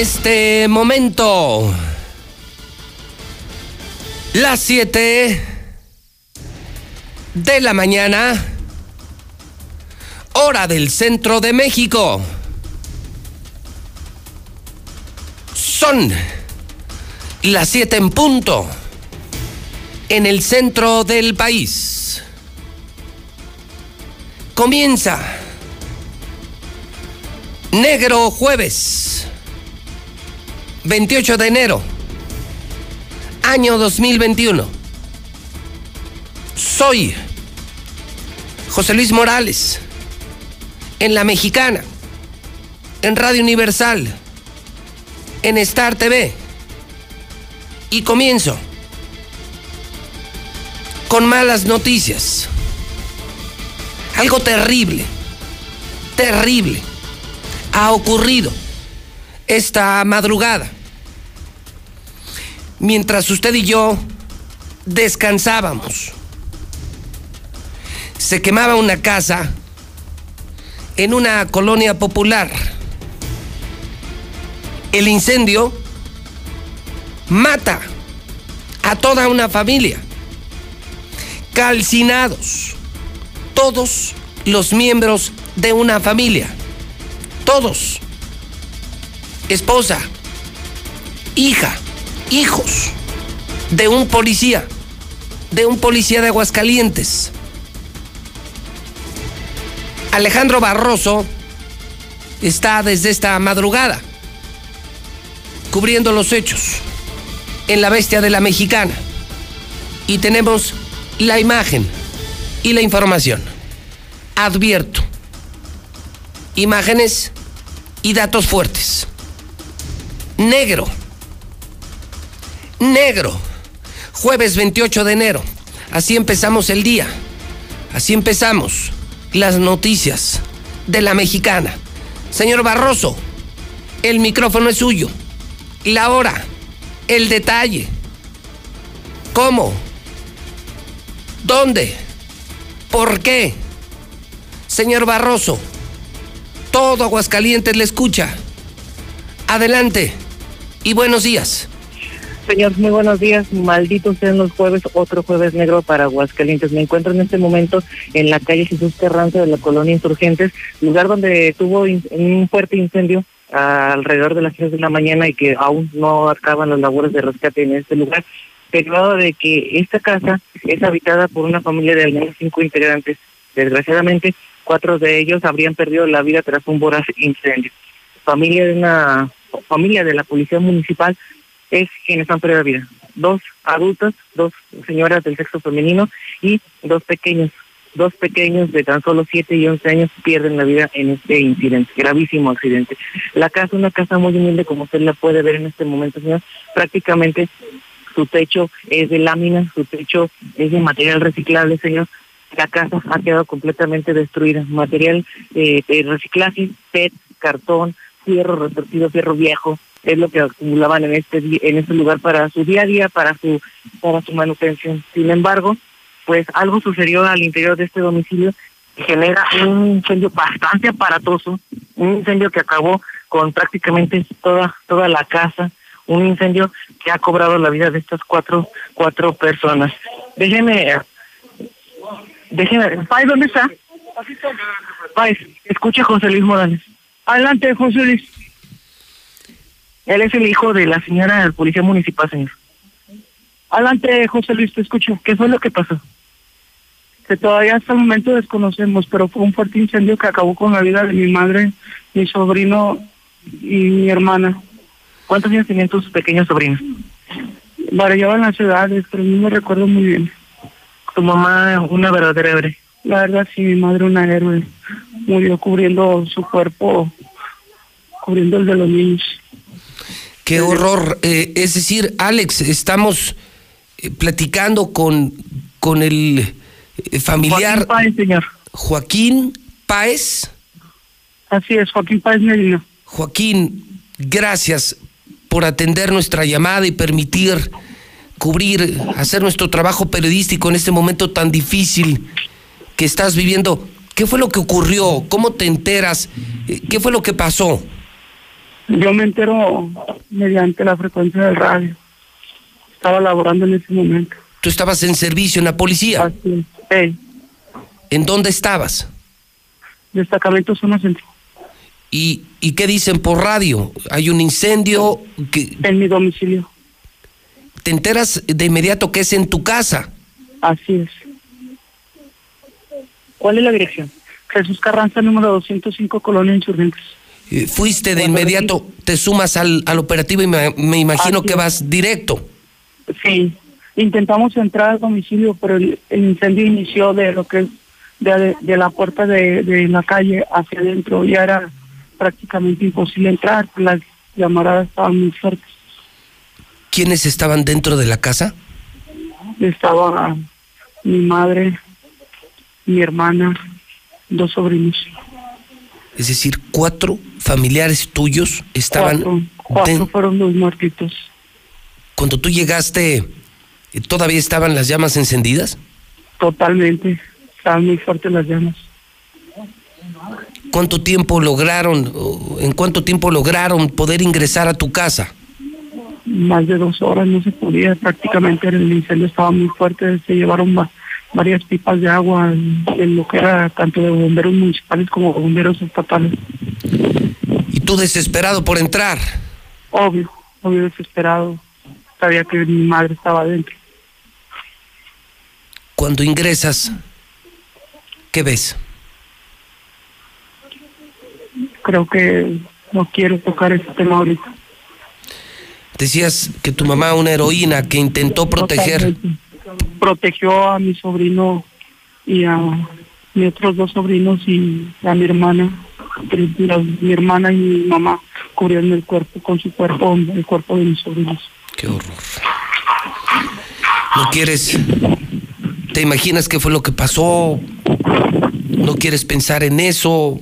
Este momento. Las 7 de la mañana, hora del centro de México. Son las 7 en punto en el centro del país. Comienza Negro Jueves. 28 de enero, año 2021. Soy José Luis Morales, en La Mexicana, en Radio Universal, en Star TV. Y comienzo con malas noticias. Algo terrible, terrible, ha ocurrido esta madrugada mientras usted y yo descansábamos. Se quemaba una casa en una colonia popular. El incendio mata a toda una familia. Calcinados. Todos los miembros de una familia. Todos. Esposa. Hija hijos de un policía, de un policía de Aguascalientes. Alejandro Barroso está desde esta madrugada cubriendo los hechos en la bestia de la mexicana. Y tenemos la imagen y la información. Advierto, imágenes y datos fuertes. Negro negro. Jueves 28 de enero. Así empezamos el día. Así empezamos las noticias de la mexicana. Señor Barroso, el micrófono es suyo. La hora, el detalle. ¿Cómo? ¿Dónde? ¿Por qué? Señor Barroso, todo Aguascalientes le escucha. Adelante y buenos días. Señor, muy buenos días. Malditos sean los jueves, otro jueves negro para Aguascalientes. Me encuentro en este momento en la calle Jesús Terrante de la colonia Insurgentes, lugar donde tuvo un fuerte incendio alrededor de las 6 de la mañana y que aún no acaban las labores de rescate en este lugar, derivado de que esta casa es habitada por una familia de al menos cinco integrantes. Desgraciadamente, cuatro de ellos habrían perdido la vida tras un voraz incendio. Familia de una familia de la policía municipal es quienes han perdido la vida. Dos adultas, dos señoras del sexo femenino y dos pequeños. Dos pequeños de tan solo 7 y 11 años pierden la vida en este incidente, gravísimo accidente. La casa, una casa muy humilde, como usted la puede ver en este momento, señor, prácticamente su techo es de lámina, su techo es de material reciclable, señor. La casa ha quedado completamente destruida. Material eh, de reciclaje, PET, cartón, fierro retorcido, fierro viejo, es lo que acumulaban en este en este lugar para su día a día, para su para su manutención. Sin embargo, pues algo sucedió al interior de este domicilio que genera un incendio bastante aparatoso, un incendio que acabó con prácticamente toda toda la casa, un incendio que ha cobrado la vida de estas cuatro cuatro personas. Déjeme déjeme, Pai, ¿dónde está? Pai, escuche José Luis Morales. Adelante, José Luis. Él es el hijo de la señora del policía municipal, señor. Adelante, José Luis, te escucho. ¿Qué fue lo que pasó? Que todavía hasta el momento desconocemos, pero fue un fuerte incendio que acabó con la vida de mi madre, mi sobrino y mi hermana. ¿Cuántos años tenían tus pequeños sobrinos? Variaban las edades, pero no me recuerdo muy bien. Tu mamá, una verdadera héroe. La verdad, sí, mi madre, una héroe. Murió cubriendo su cuerpo, cubriendo el de los niños. Qué horror. Eh, es decir, Alex, estamos eh, platicando con, con el eh, familiar Joaquín Páez, señor. Joaquín Páez. Así es, Joaquín Páez Medina. Joaquín, gracias por atender nuestra llamada y permitir cubrir, hacer nuestro trabajo periodístico en este momento tan difícil que estás viviendo. ¿Qué fue lo que ocurrió? ¿Cómo te enteras? ¿Qué fue lo que pasó? Yo me entero mediante la frecuencia del radio. Estaba laborando en ese momento. Tú estabas en servicio en la policía. Así es. ¿En dónde estabas? destacamento zona centro. ¿Y, ¿Y qué dicen por radio? Hay un incendio que En mi domicilio. te enteras de inmediato que es en tu casa. Así es. ¿Cuál es la dirección? Jesús Carranza, número 205, Colonia Insurgentes. Fuiste de Cuando inmediato, te sumas al, al operativo y me, me imagino Así que vas directo. Sí, intentamos entrar al domicilio, pero el, el incendio inició de lo que es de, de la puerta de, de la calle hacia adentro. Ya era prácticamente imposible entrar, las llamaradas estaban muy fuertes. ¿Quiénes estaban dentro de la casa? Estaba mi madre, mi hermana, dos sobrinos. Es decir, cuatro familiares tuyos estaban... Cuatro, cuatro den- fueron los muertitos. Cuando tú llegaste, eh, ¿todavía estaban las llamas encendidas? Totalmente. Estaban muy fuertes las llamas. ¿Cuánto tiempo lograron, en cuánto tiempo lograron poder ingresar a tu casa? Más de dos horas no se podía. Prácticamente el incendio estaba muy fuerte. Se llevaron va- varias pipas de agua en, en lo que era tanto de bomberos municipales como de bomberos estatales. Tú desesperado por entrar. Obvio, obvio desesperado. Sabía que mi madre estaba adentro. Cuando ingresas, ¿qué ves? Creo que no quiero tocar ese tema ahorita. Decías que tu mamá, una heroína que intentó proteger. Protegió a mi sobrino y a mis otros dos sobrinos y a mi hermana. Mi hermana y mi mamá cubrieron el cuerpo con su cuerpo, el cuerpo de mis sobrinos. Qué horror. ¿No quieres... ¿Te imaginas qué fue lo que pasó? ¿No quieres pensar en eso?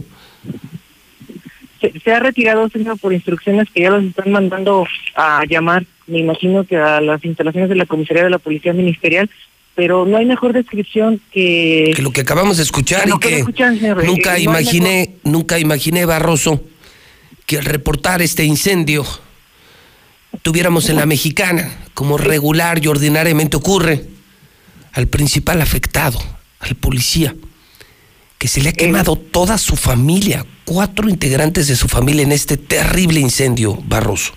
Se, se ha retirado, señor, por instrucciones que ya los están mandando a llamar, me imagino que a las instalaciones de la comisaría de la Policía Ministerial, pero no hay mejor descripción que... Que lo que acabamos de escuchar Que y que que escuchan, señor, eh, nunca no imaginé, nunca imaginé, Barroso, que al reportar este incendio tuviéramos en la mexicana, como regular y ordinariamente ocurre, al principal afectado, al policía, que se le ha quemado toda su familia, cuatro integrantes de su familia en este terrible incendio, Barroso.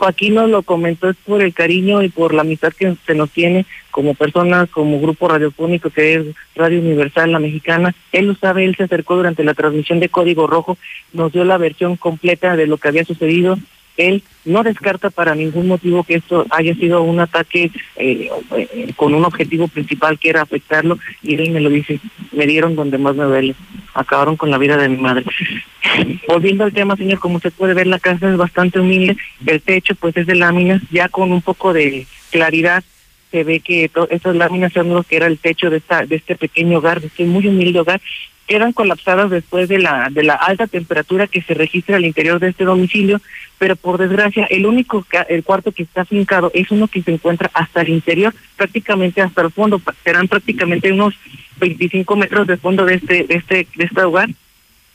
Joaquín nos lo comentó es por el cariño y por la amistad que se nos tiene como personas, como grupo radiofónico que es Radio Universal, la mexicana. Él lo sabe, él se acercó durante la transmisión de Código Rojo, nos dio la versión completa de lo que había sucedido. Él no descarta para ningún motivo que esto haya sido un ataque eh, eh, con un objetivo principal que era afectarlo y él me lo dice, me dieron donde más me duele, acabaron con la vida de mi madre. Volviendo al tema, señor, como usted puede ver, la casa es bastante humilde, el techo pues es de láminas, ya con un poco de claridad se ve que estas láminas son lo que era el techo de esta de este pequeño hogar, de este muy humilde hogar, quedan colapsadas después de la de la alta temperatura que se registra al interior de este domicilio, pero por desgracia el único el cuarto que está fincado es uno que se encuentra hasta el interior, prácticamente hasta el fondo, serán prácticamente unos 25 metros de fondo de este de este de este hogar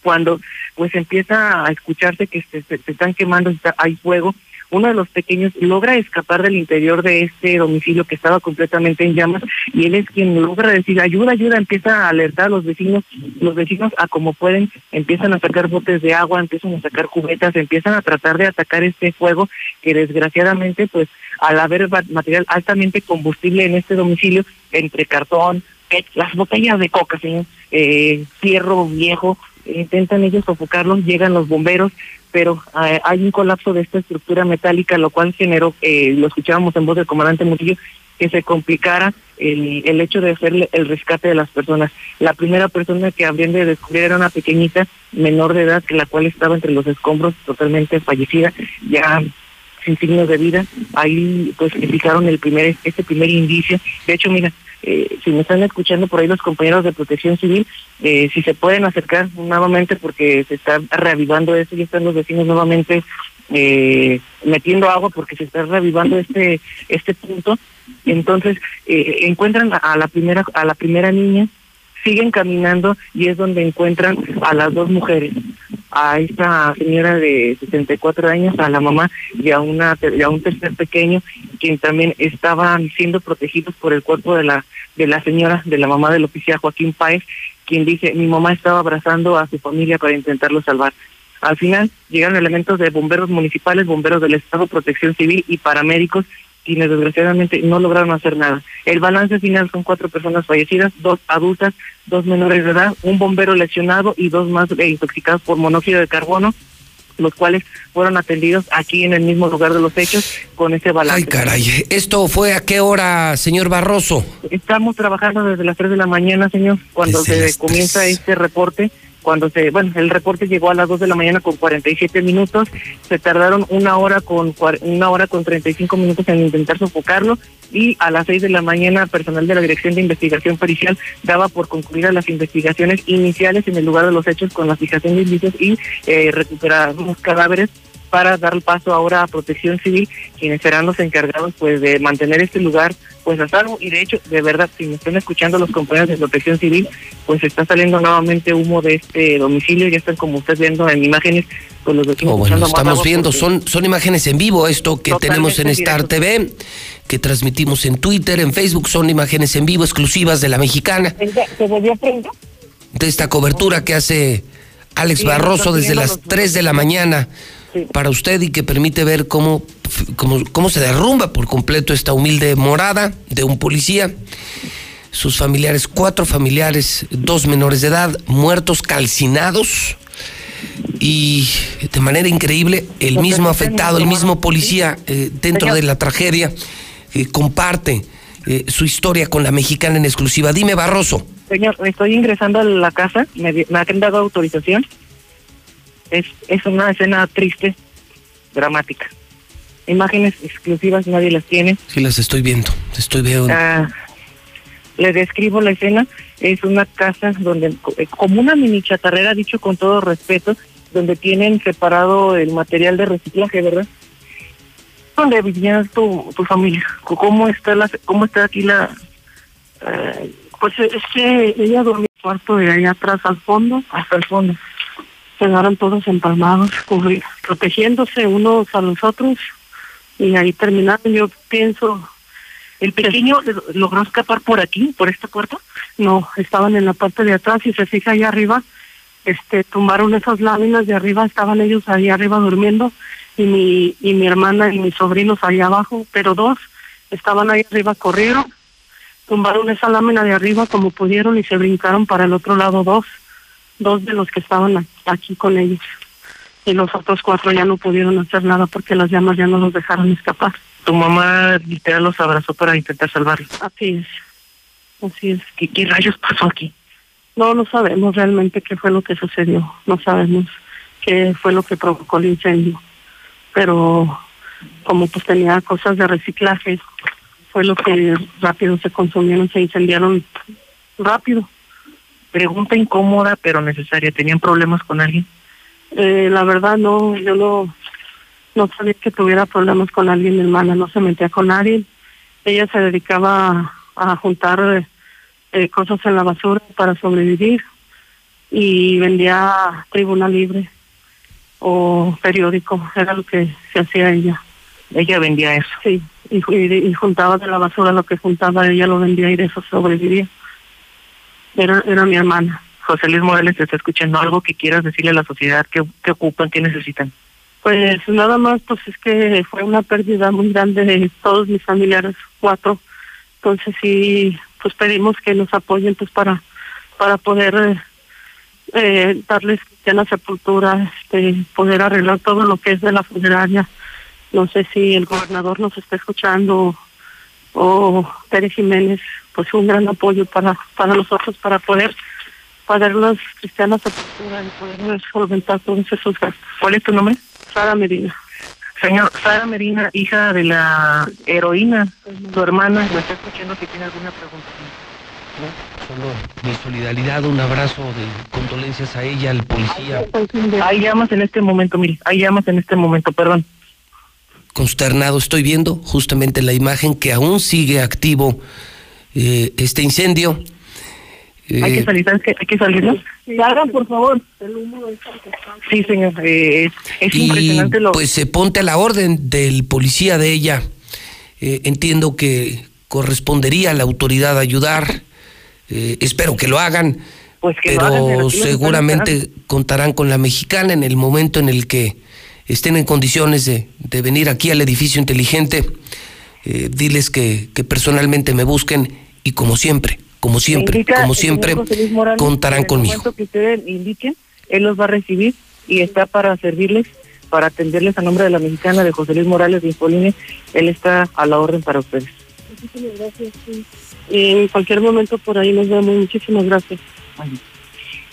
cuando pues empieza a escucharse que se, se- se están quemando, está- hay fuego, uno de los pequeños logra escapar del interior de este domicilio que estaba completamente en llamas y él es quien logra decir ayuda, ayuda, empieza a alertar a los vecinos, los vecinos a como pueden, empiezan a sacar botes de agua, empiezan a sacar cubetas, empiezan a tratar de atacar este fuego que desgraciadamente pues al haber material altamente combustible en este domicilio, entre cartón, las botellas de coca, señor, eh, fierro viejo, intentan ellos sofocarlos, llegan los bomberos, pero eh, hay un colapso de esta estructura metálica, lo cual generó, eh, lo escuchábamos en voz del comandante Murillo, que se complicara el, el hecho de hacer el rescate de las personas. La primera persona que habrían de descubrir era una pequeñita menor de edad, que la cual estaba entre los escombros, totalmente fallecida, ya sin signos de vida. Ahí pues fijaron el primer, este primer indicio. De hecho, mira, eh, si me están escuchando por ahí los compañeros de protección civil, eh, si se pueden acercar nuevamente porque se está reavivando esto y están los vecinos nuevamente eh, metiendo agua porque se está reavivando este este punto. Entonces eh, encuentran a la primera a la primera niña siguen caminando y es donde encuentran a las dos mujeres, a esta señora de 64 años, a la mamá y a, una, a un tercer pequeño, quien también estaban siendo protegidos por el cuerpo de la, de la señora, de la mamá del oficial Joaquín Páez, quien dice, mi mamá estaba abrazando a su familia para intentarlo salvar. Al final llegaron elementos de bomberos municipales, bomberos del Estado, protección civil y paramédicos quienes desgraciadamente no lograron hacer nada. El balance final son cuatro personas fallecidas, dos adultas, dos menores de edad, un bombero lesionado y dos más eh, intoxicados por monóxido de carbono los cuales fueron atendidos aquí en el mismo lugar de los hechos con ese balance. Ay, caray. ¿Esto fue a qué hora, señor Barroso? Estamos trabajando desde las 3 de la mañana, señor, cuando se comienza este reporte cuando se, bueno, el reporte llegó a las 2 de la mañana con 47 minutos, se tardaron una hora con una hora con 35 minutos en intentar sofocarlo y a las 6 de la mañana personal de la Dirección de Investigación Pericial daba por concluidas las investigaciones iniciales en el lugar de los hechos con la fijación de indicios y eh, recuperar cadáveres para dar paso ahora a Protección Civil, quienes serán los encargados pues de mantener este lugar pues a salvo. Y de hecho, de verdad, si me están escuchando los compañeros de Protección Civil, pues está saliendo nuevamente humo de este domicilio, ya están como ustedes viendo en imágenes con los vecinos. Oh, bueno, estamos viendo, son, son imágenes en vivo esto que tenemos en Star TV, que transmitimos en Twitter, en Facebook, son imágenes en vivo exclusivas de la mexicana. ¿Se volvió a De esta cobertura que hace Alex Barroso desde las 3 de la mañana para usted y que permite ver cómo, cómo, cómo se derrumba por completo esta humilde morada de un policía. Sus familiares, cuatro familiares, dos menores de edad, muertos, calcinados. Y de manera increíble, el mismo afectado, el mismo policía eh, dentro de la tragedia, eh, comparte eh, su historia con la mexicana en exclusiva. Dime, Barroso. Señor, estoy ingresando a la casa, me, me han dado autorización es, es una escena triste, dramática. Imágenes exclusivas, nadie las tiene. Sí, las estoy viendo, estoy viendo. Ah, le describo la escena, es una casa donde, eh, como una mini chatarrera, dicho con todo respeto, donde tienen separado el material de reciclaje, ¿verdad? ¿Dónde vivía tu, tu familia? ¿Cómo está la, cómo está aquí la...? Eh, pues es que ella dormía en el cuarto de allá atrás al fondo, hasta el fondo quedaron todos empalmados, protegiéndose unos a los otros y ahí terminaron. Yo pienso. ¿El pequeño logró escapar por aquí, por esta puerta? No, estaban en la parte de atrás y se fija ahí arriba, este, tumbaron esas láminas de arriba, estaban ellos ahí arriba durmiendo y mi, y mi hermana y mis sobrinos ahí abajo, pero dos estaban ahí arriba, corrieron, tumbaron esa lámina de arriba como pudieron y se brincaron para el otro lado dos dos de los que estaban aquí con ellos. Y los otros cuatro ya no pudieron hacer nada porque las llamas ya no los dejaron escapar. Tu mamá literal los abrazó para intentar salvarlos. Así es. Así es. ¿Qué, ¿Qué rayos pasó aquí? No, no sabemos realmente qué fue lo que sucedió. No sabemos qué fue lo que provocó el incendio. Pero como pues tenía cosas de reciclaje, fue lo que rápido se consumieron, se incendiaron rápido. Pregunta incómoda pero necesaria. ¿Tenían problemas con alguien? Eh, la verdad no, yo no, no sabía que tuviera problemas con alguien, mi hermana, no se metía con nadie. Ella se dedicaba a, juntar eh, cosas en la basura para sobrevivir y vendía tribuna libre o periódico, era lo que se hacía ella. Ella vendía eso. Sí, y, y, y juntaba de la basura lo que juntaba, ella lo vendía y de eso sobrevivía. Era, era mi hermana. José Luis Morales te está escuchando algo que quieras decirle a la sociedad, qué, qué ocupan, qué necesitan. Pues nada más, pues es que fue una pérdida muy grande de todos mis familiares, cuatro. Entonces sí, pues pedimos que nos apoyen pues para para poder eh, darles cristiana sepultura, este, poder arreglar todo lo que es de la funeraria. No sé si el gobernador nos está escuchando o Pérez Jiménez, pues un gran apoyo para para nosotros para poder pagar las cristianas sepultura y poder solventar todos esos gastos. ¿Cuál es tu nombre? Sara Medina. Señor, Sara Medina, hija de la heroína, tu hermana, ¿me está escuchando si tiene alguna pregunta? Solo mi solidaridad, un abrazo de condolencias a ella, al policía. Hay llamas en este momento, mire, hay llamas en este momento, perdón. Consternado, estoy viendo justamente la imagen que aún sigue activo eh, este incendio. hay que Eh, salir. Hay que por favor. Sí, señor, eh, es y impresionante lo... pues se ponte a la orden del policía de ella. Eh, entiendo que correspondería a la autoridad ayudar. Espero que lo hagan. Pues que lo hagan, pero los están seguramente contarán con la mexicana en el momento en el que estén en condiciones de, de venir aquí al edificio inteligente. Diles que, que personalmente me busquen y como siempre, como siempre, Indica como siempre, Morales, contarán en el conmigo. momento que ustedes indiquen, él los va a recibir y está para servirles, para atenderles a nombre de la mexicana de José Luis Morales de Infoline. Él está a la orden para ustedes. Muchísimas gracias. sí. En cualquier momento por ahí nos vemos. Muchísimas gracias.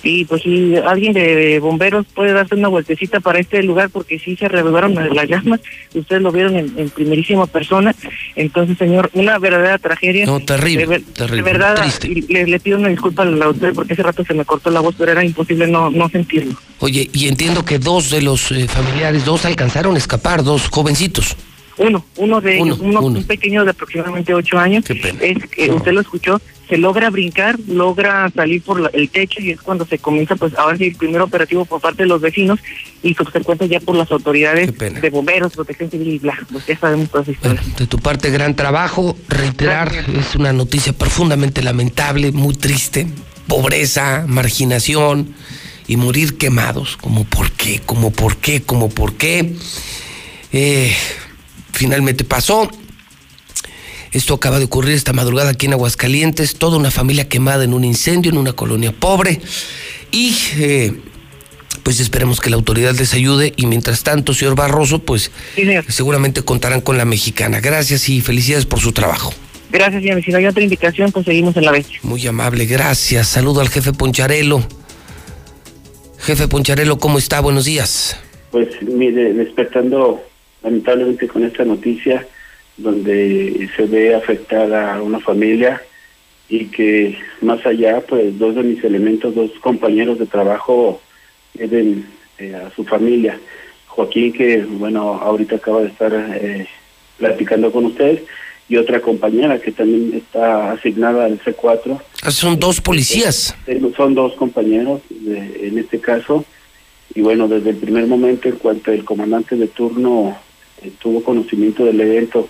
Y pues si alguien de bomberos puede darse una vueltecita para este lugar porque sí se reavivaron las llamas, ustedes lo vieron en, en primerísima persona. Entonces, señor, una verdadera tragedia. No, terrible, De, terrible, de verdad, triste. y le, le pido una disculpa al autor porque ese rato se me cortó la voz, pero era imposible no, no sentirlo. Oye, y entiendo que dos de los eh, familiares, dos alcanzaron a escapar, dos jovencitos. Uno, uno de ellos, uno, uno. un pequeño de aproximadamente ocho años, Qué pena. es que usted lo escuchó, se logra brincar, logra salir por la- el techo y es cuando se comienza, pues ahora sí, el primer operativo por parte de los vecinos y subsecuente ya por las autoridades de bomberos, protección civil y bla, pues ya sabemos todas Bueno, historias. de tu parte, gran trabajo. Reiterar, es una noticia profundamente lamentable, muy triste. Pobreza, marginación y morir quemados. Como por qué, como por qué, como por qué. Eh, finalmente pasó. Esto acaba de ocurrir esta madrugada aquí en Aguascalientes. Toda una familia quemada en un incendio en una colonia pobre. Y eh, pues esperemos que la autoridad les ayude. Y mientras tanto, señor Barroso, pues Sí, señor. seguramente contarán con la mexicana. Gracias y felicidades por su trabajo. Gracias, señor. Si no hay otra indicación, pues seguimos en la vez. Muy amable, gracias. Saludo al jefe Poncharelo. Jefe Poncharelo, ¿cómo está? Buenos días. Pues mire, despertando lamentablemente con esta noticia, donde se ve afectada a una familia y que más allá, pues dos de mis elementos, dos compañeros de trabajo, lleven eh, a su familia. Joaquín, que bueno, ahorita acaba de estar eh, platicando con ustedes, y otra compañera que también está asignada al C4. Ah, Son dos policías. Tengo- Son dos compañeros de- en este caso. Y bueno, desde el primer momento en cuanto el comandante de turno eh, tuvo conocimiento del evento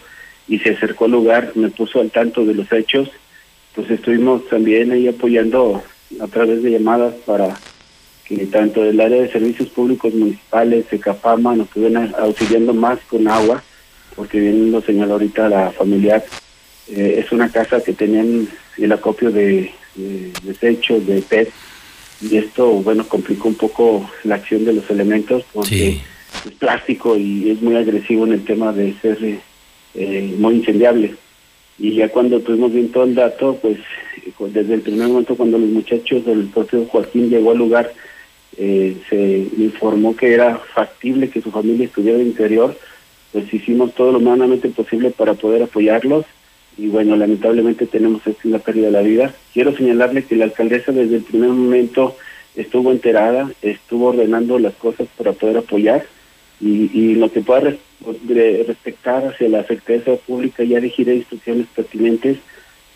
y se acercó al lugar, me puso al tanto de los hechos, pues estuvimos también ahí apoyando a través de llamadas para que tanto del área de servicios públicos municipales, Ecapama, nos estuvieran auxiliando más con agua, porque bien lo señaló ahorita la familiar, eh, es una casa que tenían el acopio de, de desechos, de PET, y esto, bueno, complicó un poco la acción de los elementos porque Sí. es plástico y es muy agresivo en el tema de ser eh, muy incendiable. Y ya cuando tuvimos bien todo el dato, pues desde el primer momento cuando los muchachos del propio Joaquín llegó al lugar, eh, se informó que era factible que su familia estuviera en interior, pues hicimos todo lo humanamente posible para poder apoyarlos y bueno, lamentablemente tenemos esta la pérdida de la vida. Quiero señalarle que la alcaldesa desde el primer momento estuvo enterada, estuvo ordenando las cosas para poder apoyar y, y lo que pueda de- respectar hacia la Secretaría Pública ya dirigiré instrucciones pertinentes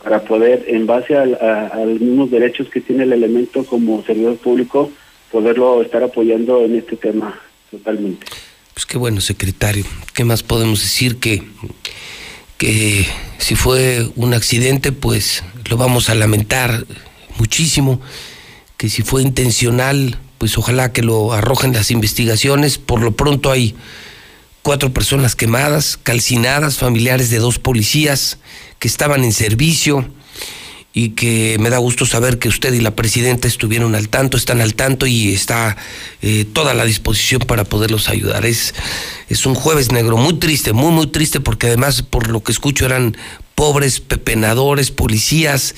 para poder, en base al- a, a los mismos derechos que tiene el elemento como servidor público, poderlo estar apoyando en este tema totalmente. Pues qué bueno, secretario. ¿Qué más podemos decir que, que si fue un accidente, pues lo vamos a lamentar muchísimo? Que si fue intencional, pues ojalá que lo arrojen las investigaciones. Por lo pronto hay cuatro personas quemadas, calcinadas, familiares de dos policías que estaban en servicio y que me da gusto saber que usted y la presidenta estuvieron al tanto, están al tanto y está eh, toda la disposición para poderlos ayudar. Es, es un jueves negro muy triste, muy, muy triste, porque además, por lo que escucho, eran pobres pepenadores, policías.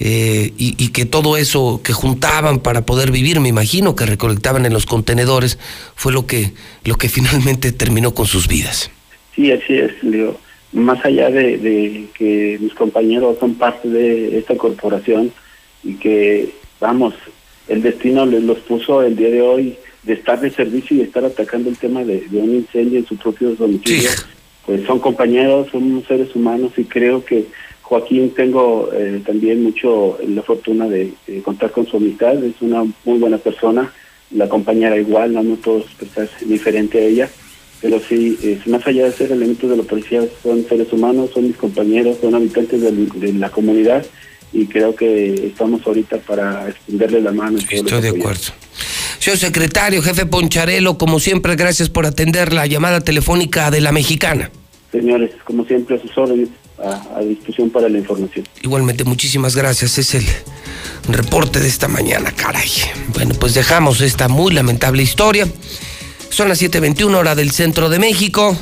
Eh, y, y, que todo eso que juntaban para poder vivir, me imagino que recolectaban en los contenedores, fue lo que, lo que finalmente terminó con sus vidas. Sí, así es, más allá de, que mis compañeros son parte de esta corporación y que, vamos, el destino les los puso el día de hoy de estar de servicio y estar atacando el tema de, un incendio en su propio domicilio, pues son compañeros, son seres humanos y creo que Joaquín tengo eh, también mucho la fortuna de, contar con su amistad, es una muy buena persona, la compañera igual, no, todos pues, diferente a ella pero sí, más allá de ser elementos de la policía, son seres humanos, son mis compañeros, son habitantes de, la comunidad y creo que estamos ahorita para extenderle la mano. Estoy de acuerdo. Señor secretario, jefe Poncharelo, como siempre, gracias por atender la llamada telefónica de la mexicana. Señores, como siempre, a sus órdenes, a, a disposición para la información. Igualmente, muchísimas gracias. Es el reporte de esta mañana, caray. Bueno, pues dejamos esta muy lamentable historia. Son las 7.21 hora del centro de México.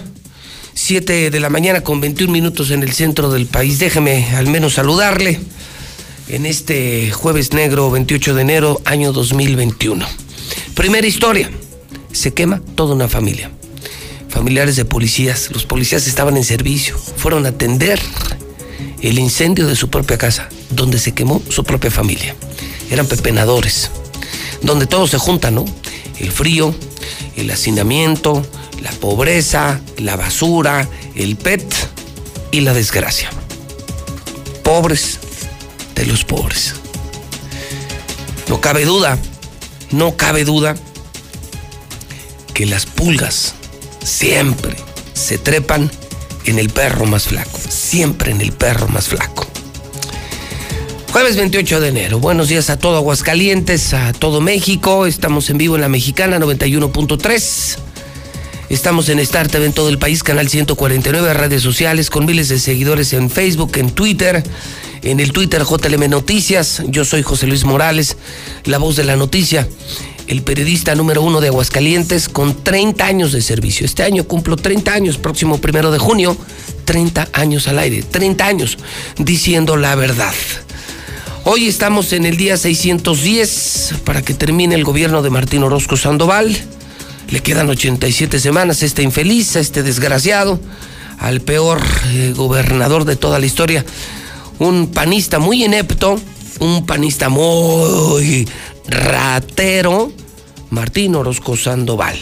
7 de la mañana con 21 minutos en el centro del país. Déjeme al menos saludarle en este jueves negro 28 de enero año 2021. Primera historia. Se quema toda una familia. Familiares de policías. Los policías estaban en servicio. Fueron a atender el incendio de su propia casa, donde se quemó su propia familia. Eran pepenadores. Donde todos se juntan, ¿no? El frío, el hacinamiento, la pobreza, la basura, el PET y la desgracia. Pobres de los pobres. No cabe duda, no cabe duda que las pulgas siempre se trepan en el perro más flaco, siempre en el perro más flaco. Jueves 28 de enero. Buenos días a todo Aguascalientes, a todo México. Estamos en vivo en la Mexicana 91.3. Estamos en Star TV en todo el país, canal 149, redes sociales, con miles de seguidores en Facebook, en Twitter, en el Twitter JLM Noticias. Yo soy José Luis Morales, la voz de la noticia, el periodista número uno de Aguascalientes, con 30 años de servicio. Este año cumplo 30 años, próximo primero de junio, 30 años al aire, 30 años diciendo la verdad. Hoy estamos en el día 610 para que termine el gobierno de Martín Orozco Sandoval. Le quedan 87 semanas a este infeliz, a este desgraciado, al peor eh, gobernador de toda la historia. Un panista muy inepto, un panista muy ratero, Martín Orozco Sandoval.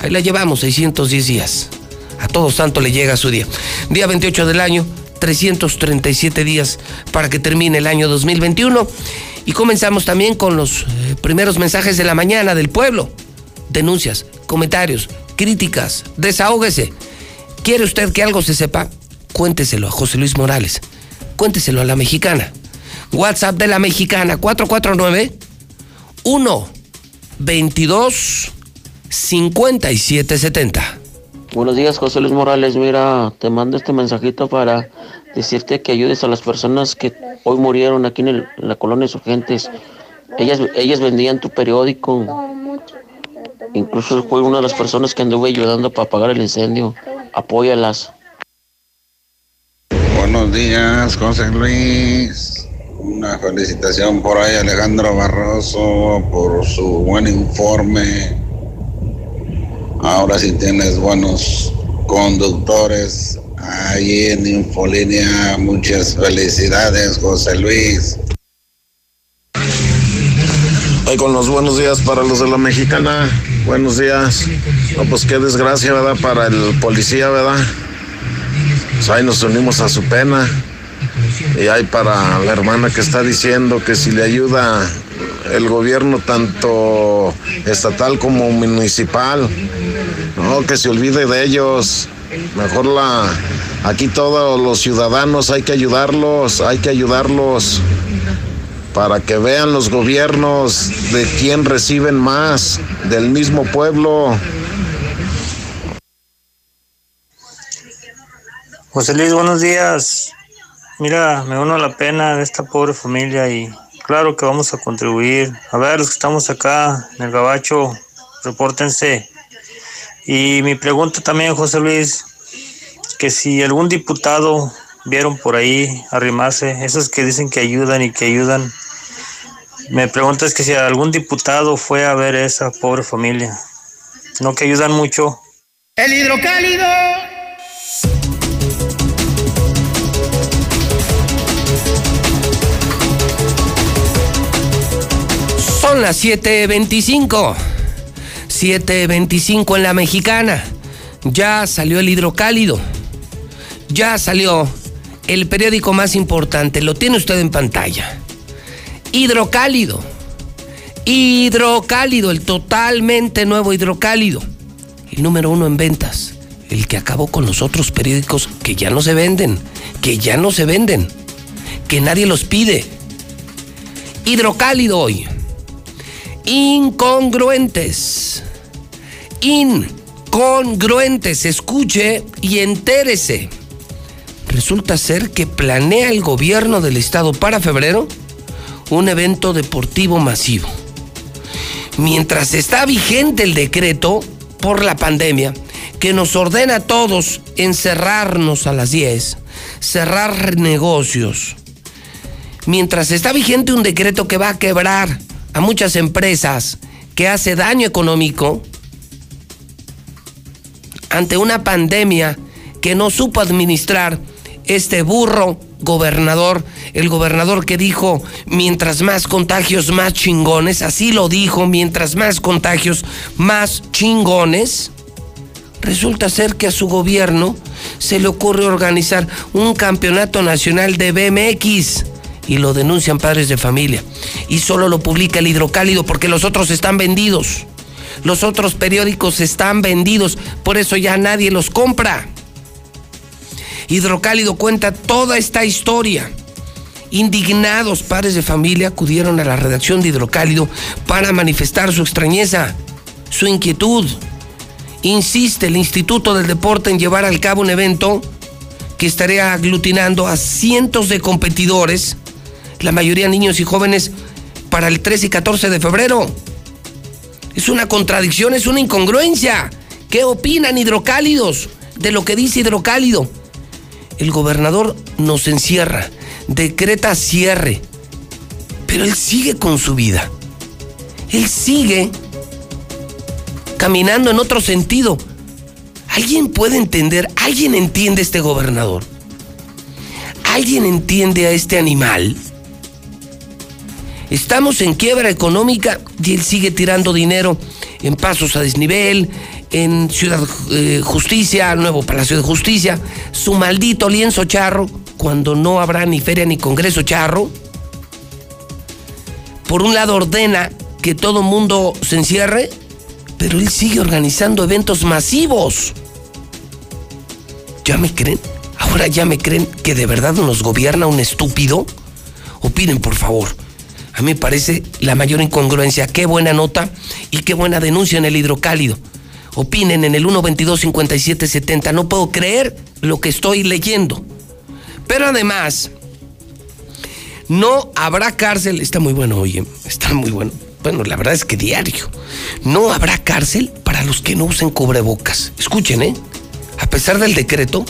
Ahí la llevamos, 610 días. A todos santo le llega su día. Día 28 del año, 337 días para que termine el año 2021. Y comenzamos también con los eh, primeros mensajes de la mañana del pueblo. Denuncias, comentarios, críticas, desahógese. ¿Quiere usted que algo se sepa? Cuénteselo a José Luis Morales. Cuénteselo a la mexicana. WhatsApp de la mexicana 449 1 22 5770. Buenos días, José Luis Morales. Mira, te mando este mensajito para decirte que ayudes a las personas que hoy murieron aquí en, la colonia Insurgentes. Ellas, ellas vendían tu periódico. Incluso fue una de las personas que anduve ayudando para apagar el incendio. Apóyalas. Buenos días, José Luis. Una felicitación por ahí, Alejandro Barroso, por su buen informe Ahora sí tienes buenos conductores ahí en Infolínea. Muchas felicidades, José Luis. Ahí con los buenos días para los de la mexicana. Buenos días. No, pues qué desgracia, ¿verdad? Para el policía, ¿verdad? Pues ahí nos unimos a su pena. Y hay para la hermana que está diciendo que si le ayuda el gobierno tanto estatal como municipal. No, que se olvide de ellos. Mejor la aquí todos los ciudadanos hay que ayudarlos, hay que ayudarlos para que vean los gobiernos de quién reciben más, del mismo pueblo. José Luis, buenos días. Mira, me uno a la pena de esta pobre familia y claro que vamos a contribuir. A ver, los que estamos acá en el Gabacho, repórtense. Y mi pregunta también, José Luis, que si algún diputado vieron por ahí arrimarse, esos que dicen que ayudan y que ayudan, me pregunta es que si algún diputado fue a ver esa pobre familia, no que ayudan mucho. El hidrocálido. Son las 7.25. 7.25 en la mexicana. Ya salió el hidrocálido. Ya salió el periódico más importante. Lo tiene usted en pantalla. Hidrocálido. Hidrocálido, el totalmente nuevo hidrocálido. El número uno en ventas. El que acabó con los otros periódicos que ya no se venden. Que ya no se venden. Que nadie los pide. Hidrocálido hoy. Incongruentes. Incongruentes. Escuche y entérese. Resulta ser que planea el gobierno del estado para febrero un evento deportivo masivo. Mientras está vigente el decreto por la pandemia que nos ordena a todos encerrarnos a las 10, cerrar negocios, mientras está vigente un decreto que va a quebrar a muchas empresas, que hace daño económico, ante una pandemia que no supo administrar este burro gobernador, el gobernador que dijo, mientras más contagios, más chingones, así lo dijo, mientras más contagios, más chingones, resulta ser que a su gobierno se le ocurre organizar un campeonato nacional de BMX y lo denuncian padres de familia. Y solo lo publica el hidrocálido porque los otros están vendidos. Los otros periódicos están vendidos, por eso ya nadie los compra. Hidrocálido cuenta toda esta historia. Indignados padres de familia acudieron a la redacción de Hidrocálido para manifestar su extrañeza, su inquietud. Insiste el Instituto del Deporte en llevar al cabo un evento que estaría aglutinando a cientos de competidores, la mayoría niños y jóvenes, para el 13 y 14 de febrero. Es una contradicción, es una incongruencia. ¿Qué opinan hidrocálidos de lo que dice hidrocálido? el gobernador nos encierra, decreta cierre, pero él sigue con su vida. Él sigue caminando en otro sentido. ¿Alguien puede entender? ¿Alguien entiende a este gobernador? ¿Alguien entiende a este animal? Estamos en quiebra económica y él sigue tirando dinero en pasos a desnivel, en Ciudad eh, Justicia, Nuevo Palacio de Justicia, su maldito lienzo charro, cuando no habrá ni feria ni congreso charro. Por un lado ordena que todo mundo se encierre, pero él sigue organizando eventos masivos. ¿Ya me creen? Ahora ya me creen que de verdad nos gobierna un estúpido. Opinen, por favor. A mí me parece la mayor incongruencia. Qué buena nota y qué buena denuncia en el hidrocálido. Opinen en el 122-5770. No puedo creer lo que estoy leyendo. Pero además, no habrá cárcel. Está muy bueno, oye, está muy bueno. Bueno, la verdad es que diario. No habrá cárcel para los que no usen cubrebocas. Escuchen, ¿eh? A pesar del decreto,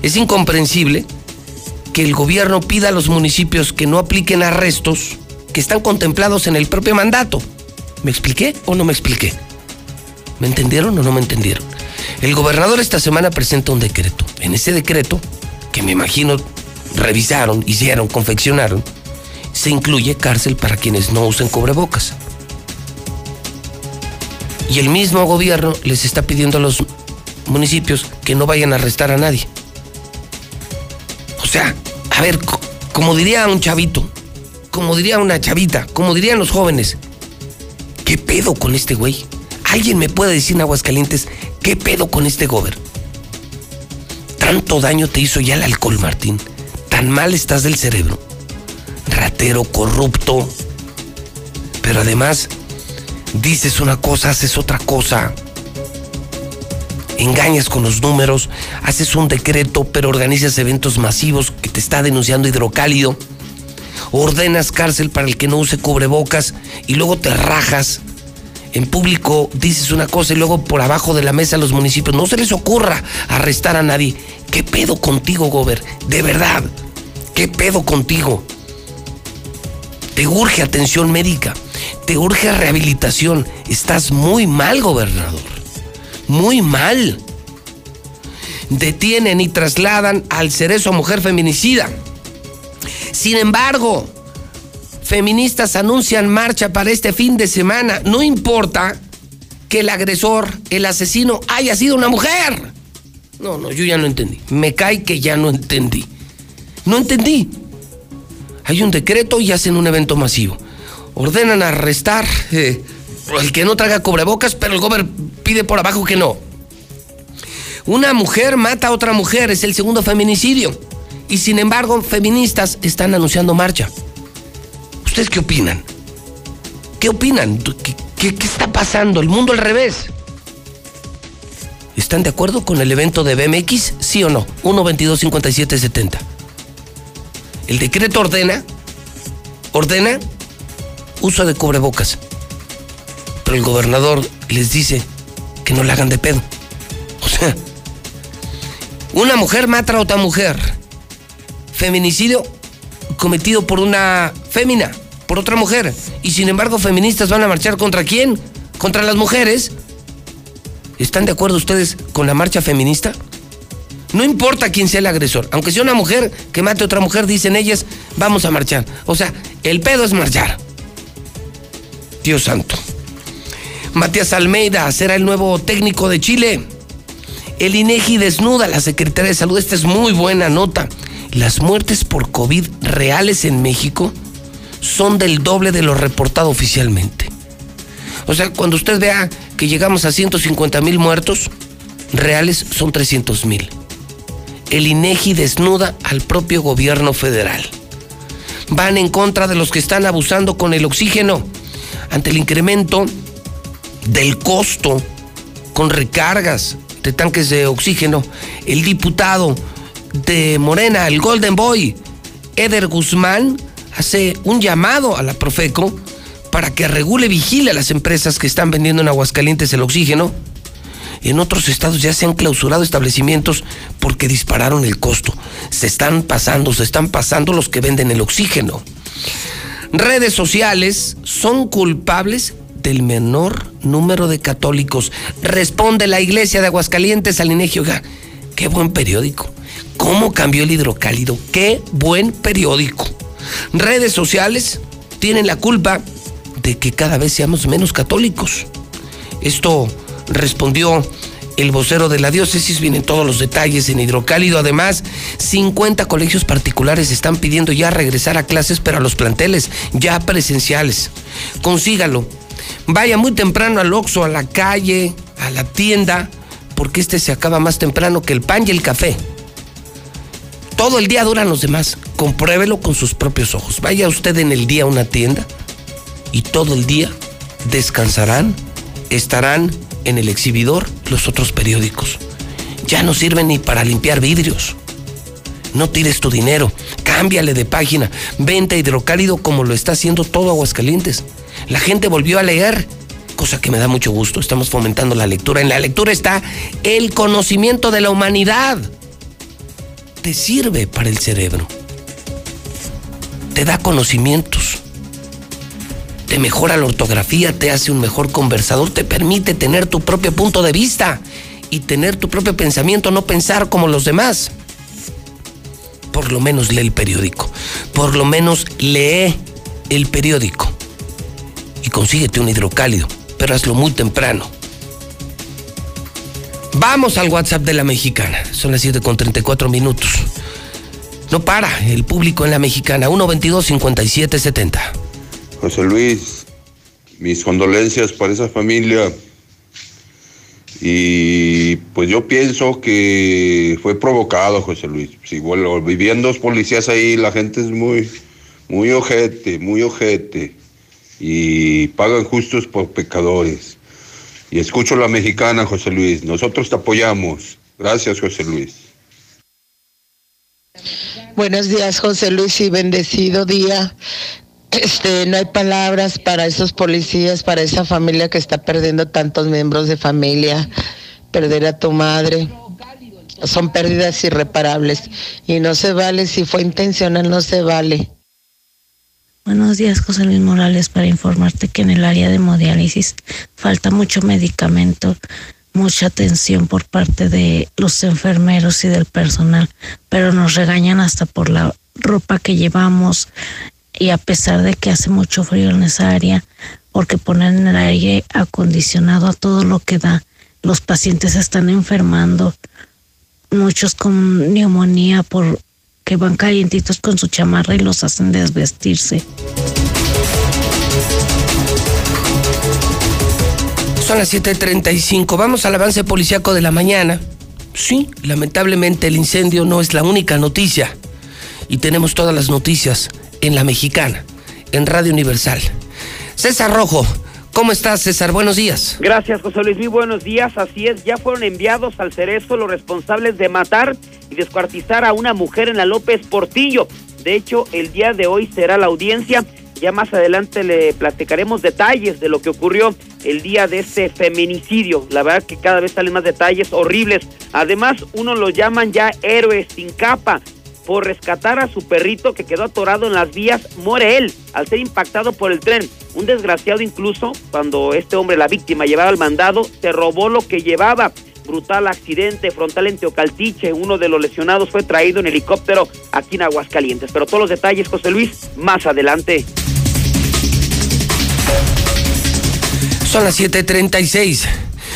es incomprensible que el gobierno pida a los municipios que no apliquen arrestos que están contemplados en el propio mandato. ¿Me expliqué o no me expliqué? ¿Me entendieron o no me entendieron? El gobernador esta semana presenta un decreto. En ese decreto, que me imagino revisaron, hicieron, confeccionaron, se incluye cárcel para quienes no usen cubrebocas. Y el mismo gobierno les está pidiendo a los municipios que no vayan a arrestar a nadie. O sea, a ver, como diría un chavito, como diría una chavita, como dirían los jóvenes, ¿qué pedo con este güey? ¿Alguien me puede decir en Aguascalientes ¿Qué pedo con este gober? Tanto daño te hizo ya el alcohol, Martín. Tan mal estás del cerebro. Ratero, corrupto. Pero además, dices una cosa, haces otra cosa. Engañas con los números, haces un decreto, pero organizas eventos masivos que te está denunciando hidrocálido. Ordenas cárcel para el que no use cubrebocas y luego te rajas en público dices una cosa y luego por abajo de la mesa a los municipios. No se les ocurra arrestar a nadie. ¿Qué pedo contigo, Gober? De verdad. ¿Qué pedo contigo? Te urge atención médica. Te urge rehabilitación. Estás muy mal, gobernador. Muy mal. Detienen y trasladan al cerezo a mujer feminicida. Sin embargo, feministas anuncian marcha para este fin de semana. No importa que el agresor, el asesino, haya sido una mujer. No, no, yo ya no entendí. Me cae que ya no entendí. No entendí. Hay un decreto y hacen un evento masivo. Ordenan arrestar eh, el que no traiga cobrebocas, pero el gobernador pide por abajo que no. Una mujer mata a otra mujer, es el segundo feminicidio. Y sin embargo, feministas están anunciando marcha. ¿Ustedes qué opinan? ¿Qué opinan? ¿Qué, está pasando? ¿El mundo al revés? ¿Están de acuerdo con el evento de BMX? ¿Sí o no? 1-22-57-70. El decreto ordena, ordena uso de cubrebocas. Pero el gobernador les dice que no le hagan de pedo. O sea, una mujer mata a otra mujer. Feminicidio cometido por una fémina por otra mujer. Y sin embargo, feministas van a marchar contra quién? Contra las mujeres. ¿Están de acuerdo ustedes con la marcha feminista? No importa quién sea el agresor, aunque sea una mujer que mate a otra mujer, dicen ellas, vamos a marchar. O sea, el pedo es marchar. Dios santo. Matías Almeida será el nuevo técnico de Chile. El INEGI desnuda a la Secretaría de Salud. Esta es muy buena nota. Las muertes por COVID reales en México son del doble de lo reportado oficialmente. O sea, cuando usted vea que llegamos a 150 mil muertos, reales son 300 mil. El INEGI desnuda al propio gobierno federal. Van en contra de los que están abusando con el oxígeno ante el incremento del costo con recargas de tanques de oxígeno. El diputado de Morena, el Golden Boy, Eder Guzmán, hace un llamado a la Profeco para que regule, vigile a las empresas que están vendiendo en Aguascalientes el oxígeno. En otros estados ya se han clausurado establecimientos porque dispararon el costo. Se están pasando, se están pasando los que venden el oxígeno. Redes sociales son culpables del menor número de católicos. Responde la iglesia de Aguascalientes al INEGI. Oiga, qué buen periódico. ¿Cómo cambió el hidrocálido? Qué buen periódico redes sociales tienen la culpa de que cada vez seamos menos católicos. Esto respondió el vocero de la diócesis, vienen todos los detalles en Hidrocálido. Además, 50 colegios particulares están pidiendo ya regresar a clases, pero a los planteles ya presenciales. Consígalo. Vaya muy temprano al Oxxo, a la calle, a la tienda, porque este se acaba más temprano que el pan y el café. Todo el día duran los demás. Compruébelo con sus propios ojos. Vaya usted en el día a una tienda y todo el día descansarán, estarán en el exhibidor los otros periódicos. Ya no sirven ni para limpiar vidrios. No tires tu dinero, cámbiale de página, vente hidrocálido como lo está haciendo todo Aguascalientes. La gente volvió a leer, cosa que me da mucho gusto. Estamos fomentando la lectura. En la lectura está el conocimiento de la humanidad te sirve para el cerebro. Te da conocimientos. Te mejora la ortografía, te hace un mejor conversador, te permite tener tu propio punto de vista y tener tu propio pensamiento, no pensar como los demás. Por lo menos lee el periódico. Por lo menos lee el periódico. Y consíguete un hidrocálido, pero hazlo muy temprano Vamos al WhatsApp de la mexicana. Son las 7 con 34 minutos. No para el público en la mexicana. 122-5770. José Luis, mis condolencias para esa familia. Y pues yo pienso que fue provocado, José Luis. Si bueno, vivían dos policías ahí, la gente es muy, muy ojete, muy ojete. Y pagan justos por pecadores. Y escucho la mexicana, José Luis. Nosotros te apoyamos. Gracias, José Luis. Buenos días, José Luis, y bendecido día. Este, no hay palabras para esos policías, para esa familia que está perdiendo tantos miembros de familia, perder a tu madre. Son pérdidas irreparables y no se vale, si fue intencional, no se vale. Buenos días, José Luis Morales, para informarte que en el área de hemodiálisis falta mucho medicamento, mucha atención por parte de los enfermeros y del personal, pero nos regañan hasta por la ropa que llevamos y a pesar de que hace mucho frío en esa área, porque ponen el aire acondicionado a todo lo que da, los pacientes están enfermando, muchos con neumonía por que van calientitos con su chamarra y los hacen desvestirse. Son las 7:35. Vamos al avance policíaco de la mañana. Sí, lamentablemente el incendio no es la única noticia. Y tenemos todas las noticias en La Mexicana, en Radio Universal. César Rojo, ¿cómo estás César? Buenos días. Gracias José Luis, muy buenos días. Así es, ya fueron enviados al Cerezo los responsables de matar y descuartizar a una mujer en la López Portillo. De hecho, el día de hoy será la audiencia. Ya más adelante le platicaremos detalles de lo que ocurrió el día de este feminicidio. La verdad que cada vez salen más detalles horribles. Además, uno lo llaman ya héroes sin capa por rescatar a su perrito que quedó atorado en las vías, muere él al ser impactado por el tren. Un desgraciado incluso, cuando este hombre, la víctima, llevaba el mandado, se robó lo que llevaba. Brutal accidente frontal en Teocaltiche. Uno de los lesionados fue traído en helicóptero aquí en Aguascalientes. Pero todos los detalles, José Luis, más adelante. Son las 7:36.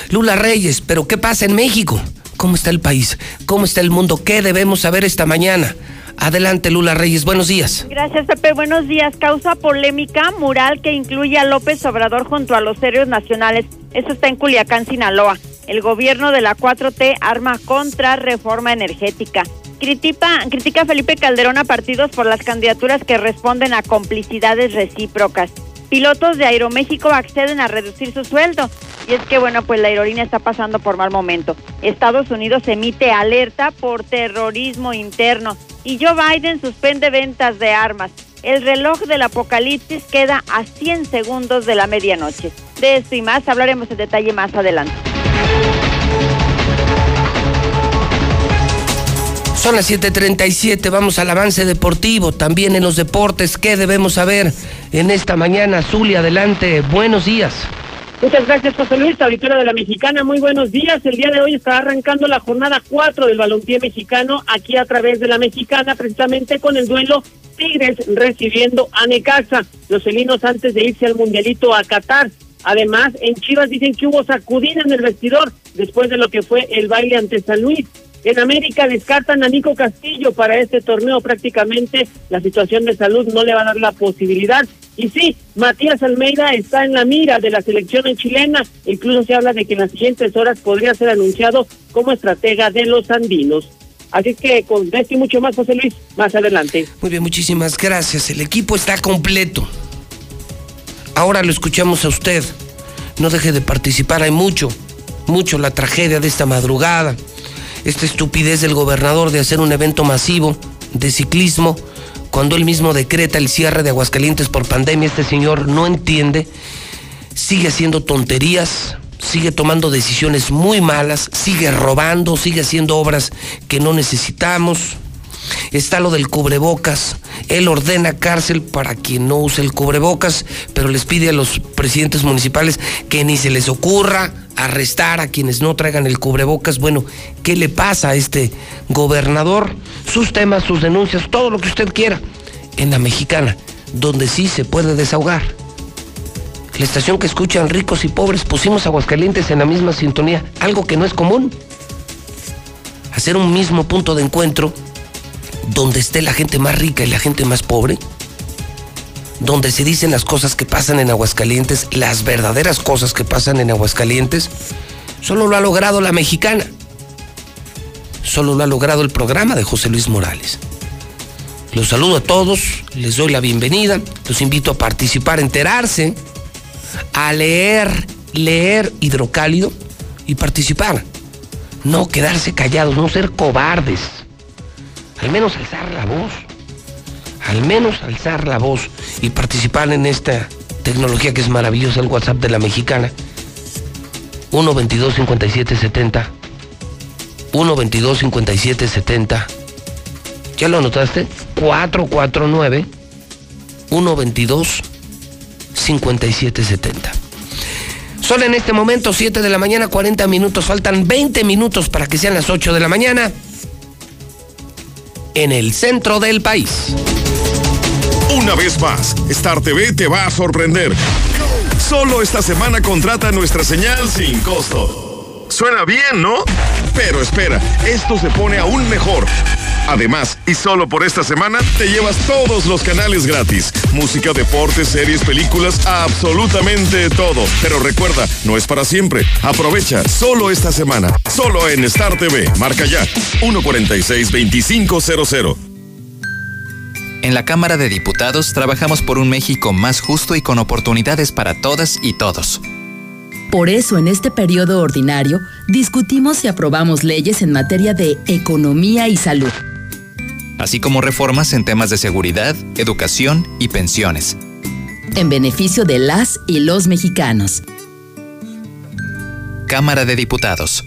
Lula Reyes, pero ¿qué pasa en México? ¿Cómo está el país? ¿Cómo está el mundo? ¿Qué debemos saber esta mañana? Adelante, Lula Reyes, buenos días. Gracias, Pepe, buenos días. Causa polémica mural que incluye a López Obrador junto a los héroes nacionales. Eso está en Culiacán, Sinaloa. El gobierno de la 4T arma contra reforma energética. Critica, critica Felipe Calderón a partidos por las candidaturas que responden a complicidades recíprocas. Pilotos de Aeroméxico acceden a reducir su sueldo. Y es que, bueno, pues la aerolínea está pasando por mal momento. Estados Unidos emite alerta por terrorismo interno y Joe Biden suspende ventas de armas. El reloj del apocalipsis queda a 100 segundos de la medianoche. De esto y más hablaremos en detalle más adelante. Son las 7:37, vamos al avance deportivo, también en los deportes. ¿Qué debemos saber en esta mañana? Zuli, adelante, buenos días. Muchas gracias, José Luis, auditorio de la Mexicana. Muy buenos días. El día de hoy está arrancando la jornada 4 del balompié mexicano aquí a través de la Mexicana, precisamente con el duelo Tigres recibiendo a Necaxa. Los felinos antes de irse al Mundialito a Qatar. Además, en Chivas dicen que hubo sacudida en el vestidor después de lo que fue el baile ante San Luis. En América descartan a Nico Castillo para este torneo. Prácticamente la situación de salud no le va a dar la posibilidad. Y sí, Matías Almeida está en la mira de la selección en chilena. Incluso se habla de que en las siguientes horas podría ser anunciado como estratega de los andinos. Así que con esto y mucho más, José Luis, más adelante. Muy bien, muchísimas gracias. El equipo está completo. Ahora lo escuchamos a usted. No deje de participar. Hay mucho, mucho la tragedia de esta madrugada esta estupidez del gobernador de hacer un evento masivo de ciclismo cuando él mismo decreta el cierre de Aguascalientes por pandemia. Este señor no entiende, sigue haciendo tonterías, sigue tomando decisiones muy malas, sigue robando, sigue haciendo obras que no necesitamos. Está lo del cubrebocas. Él ordena cárcel para quien no use el cubrebocas, pero les pide a los presidentes municipales que ni se les ocurra arrestar a quienes no traigan el cubrebocas. Bueno, ¿qué le pasa a este gobernador? Sus temas, sus denuncias, todo lo que usted quiera. En la mexicana, donde sí se puede desahogar. La estación que escuchan ricos y pobres, pusimos Aguascalientes en la misma sintonía, algo que no es común. Hacer un mismo punto de encuentro donde esté la gente más rica y la gente más pobre, donde se dicen las cosas que pasan en Aguascalientes, las verdaderas cosas que pasan en Aguascalientes, Solo lo ha logrado la mexicana. Solo lo ha logrado el programa de José Luis Morales. Los saludo a todos, les doy la bienvenida, los invito a participar, a enterarse, a leer, leer hidrocálido y participar. No quedarse callados, no ser cobardes. Al menos alzar la voz. Al menos alzar la voz y participar en esta tecnología que es maravillosa, el WhatsApp de la mexicana. 1 22 57 70 1 22 57 70 ¿Ya lo anotaste? 449 122 5770 Son en este momento 7 de la mañana, 40 minutos. Faltan 20 minutos para que sean las 8 de la mañana. En el centro del país. Una vez más, Star TV te va a sorprender. Solo esta semana contrata nuestra señal sin costo. Suena bien, ¿no? Pero espera, esto se pone aún mejor. Además, y solo por esta semana, te llevas todos los canales gratis. Música, deportes, series, películas, absolutamente todo. Pero recuerda, no es para siempre. Aprovecha solo esta semana. Solo en Star TV. Marca ya. 146-2500. En la Cámara de Diputados trabajamos por un México más justo y con oportunidades para todas y todos. Por eso en este periodo ordinario discutimos y aprobamos leyes en materia de economía y salud. Así como reformas en temas de seguridad, educación y pensiones. En beneficio de las y los mexicanos. Cámara de Diputados.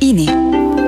INE.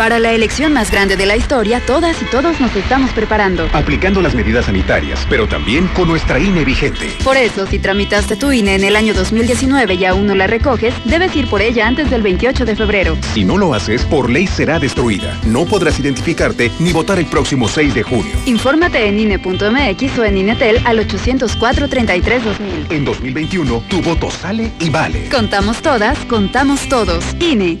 Para la elección más grande de la historia, todas y todos nos estamos preparando. Aplicando las medidas sanitarias, pero también con nuestra INE vigente. Por eso, si tramitaste tu INE en el año 2019 y aún no la recoges, debes ir por ella antes del 28 de febrero. Si no lo haces, por ley será destruida. No podrás identificarte ni votar el próximo 6 de junio. Infórmate en INE.mx o en INETEL al 804-33-2000. En 2021, tu voto sale y vale. Contamos todas, contamos todos. INE.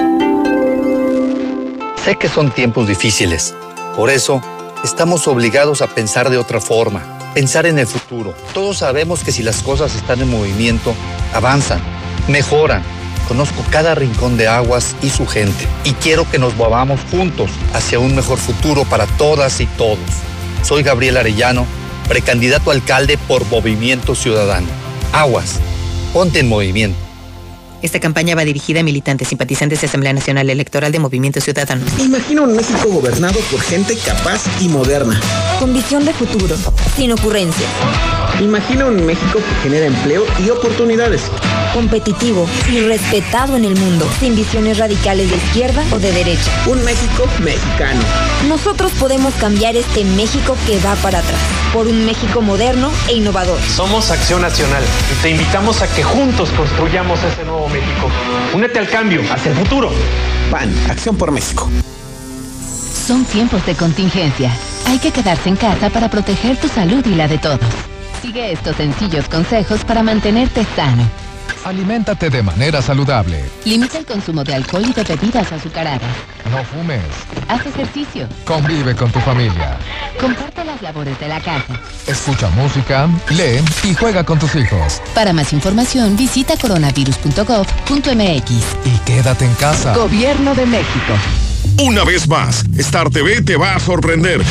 Sé que son tiempos difíciles. Por eso, estamos obligados a pensar de otra forma, pensar en el futuro. Todos sabemos que si las cosas están en movimiento, avanzan, mejoran. Conozco cada rincón de Aguas y su gente y quiero que nos movamos juntos hacia un mejor futuro para todas y todos. Soy Gabriel Arellano, precandidato alcalde por Movimiento Ciudadano. Aguas, ponte en movimiento. Esta campaña va dirigida a militantes simpatizantes de Asamblea Nacional Electoral de Movimiento Ciudadano. Imagino un México gobernado por gente capaz y moderna. Con visión de futuro, sin ocurrencias. Imagino un México que genera empleo y oportunidades. Competitivo y respetado en el mundo, sin visiones radicales de izquierda o de derecha. Un México mexicano. Nosotros podemos cambiar este México que va para atrás, por un México moderno e innovador. Somos Acción Nacional y te invitamos a que juntos construyamos ese nuevo México. Únete al cambio, hacia el futuro. PAN, Acción por México. Son tiempos de contingencia. Hay que quedarse en casa para proteger tu salud y la de todos. Sigue estos sencillos consejos para mantenerte sano. Aliméntate de manera saludable. Limita el consumo de alcohol y de bebidas azucaradas. No fumes. Haz ejercicio. Convive con tu familia. Comparte las labores de la casa. Escucha música, lee y juega con tus hijos. Para más información, visita coronavirus.gov.mx. Y quédate en casa. Gobierno de México. Una vez más, Star TV te va a sorprender.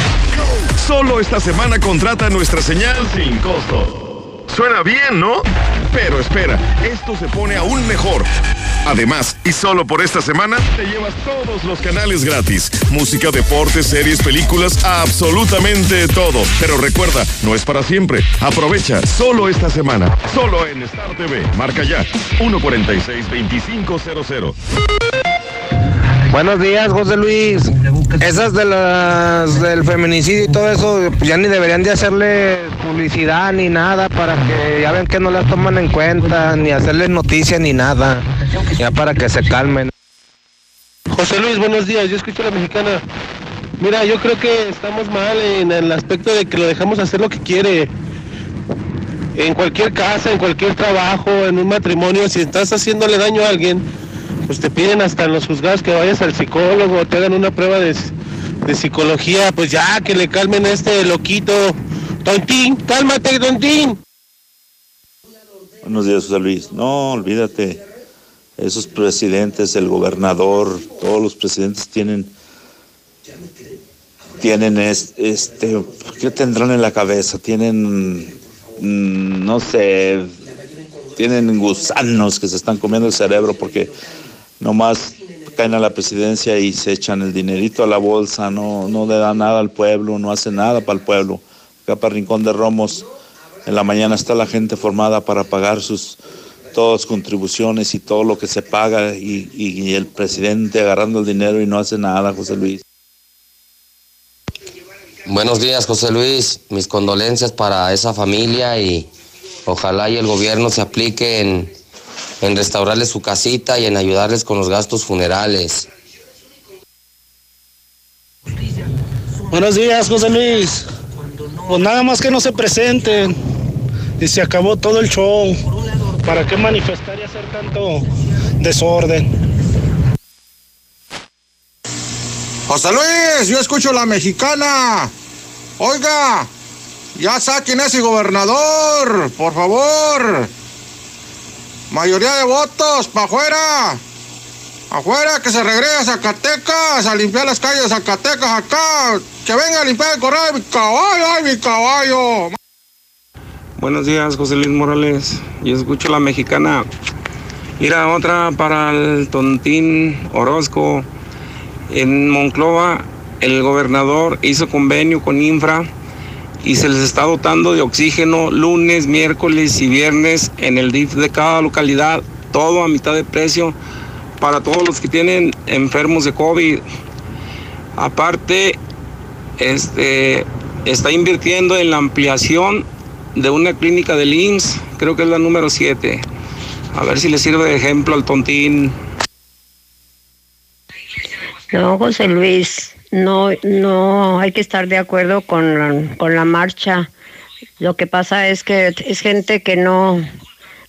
Solo esta semana contrata nuestra señal sin costo. Suena bien, ¿no? Pero espera, esto se pone aún mejor. Además, y solo por esta semana, te llevas todos los canales gratis. Música, deportes, series, películas, absolutamente todo. Pero recuerda, no es para siempre. Aprovecha solo esta semana. Solo en Star TV. Marca ya. 146-2500. Buenos días, José Luis. Esas de las del feminicidio y todo eso, pues ya ni deberían de hacerle publicidad ni nada para que ya ven que no las toman en cuenta, ni hacerles noticias ni nada. Ya para que se calmen. José Luis, buenos días. Yo escucho a la mexicana. Mira, yo creo que estamos mal en el aspecto de que lo dejamos hacer lo que quiere. En cualquier casa, en cualquier trabajo, en un matrimonio, si estás haciéndole daño a alguien, pues te piden hasta los juzgados que vayas al psicólogo, te hagan una prueba de, de psicología, pues ya que le calmen a este loquito. Tontín, cálmate, tontín. Buenos días, José Luis. No, olvídate. Esos presidentes, el gobernador, todos los presidentes tienen, tienen es- este, ¿qué tendrán en la cabeza? Tienen, mm, no sé, tienen gusanos que se están comiendo el cerebro porque nomás caen a la presidencia y se echan el dinerito a la bolsa, no, no le dan nada al pueblo, no hacen nada para el pueblo. Acá para Rincón de Romos, en la mañana está la gente formada para pagar sus todas contribuciones y todo lo que se paga y, y- el presidente agarrando el dinero y no hace nada, José Luis. Buenos días, José Luis. Mis condolencias para esa familia y ojalá y el gobierno se aplique en, en restaurarles su casita y en ayudarles con los gastos funerales. Buenos días, José Luis. Pues nada más que no se presenten. Y se acabó todo el show. ¿Para qué manifestar y hacer tanto desorden? José Luis, yo escucho la mexicana. Oiga, ya saquen ese gobernador, por favor. Mayoría de votos, para afuera. Afuera, que se regrese a Zacatecas, a limpiar las calles de Zacatecas acá. Que venga a limpiar el corral mi caballo, ay, mi caballo. Buenos días, José Luis Morales. Yo escucho la mexicana. Mira, otra para el tontín Orozco. En Monclova, el gobernador hizo convenio con Infra y se les está dotando de oxígeno lunes, miércoles y viernes en el DIF de cada localidad, todo a mitad de precio para todos los que tienen enfermos de COVID. Aparte, este, está invirtiendo en la ampliación de una clínica del IMSS, creo que es la número 7. A ver si le sirve de ejemplo al tontín. No, José Luis, no, no hay que estar de acuerdo con con la marcha. Lo que pasa es que es gente que no,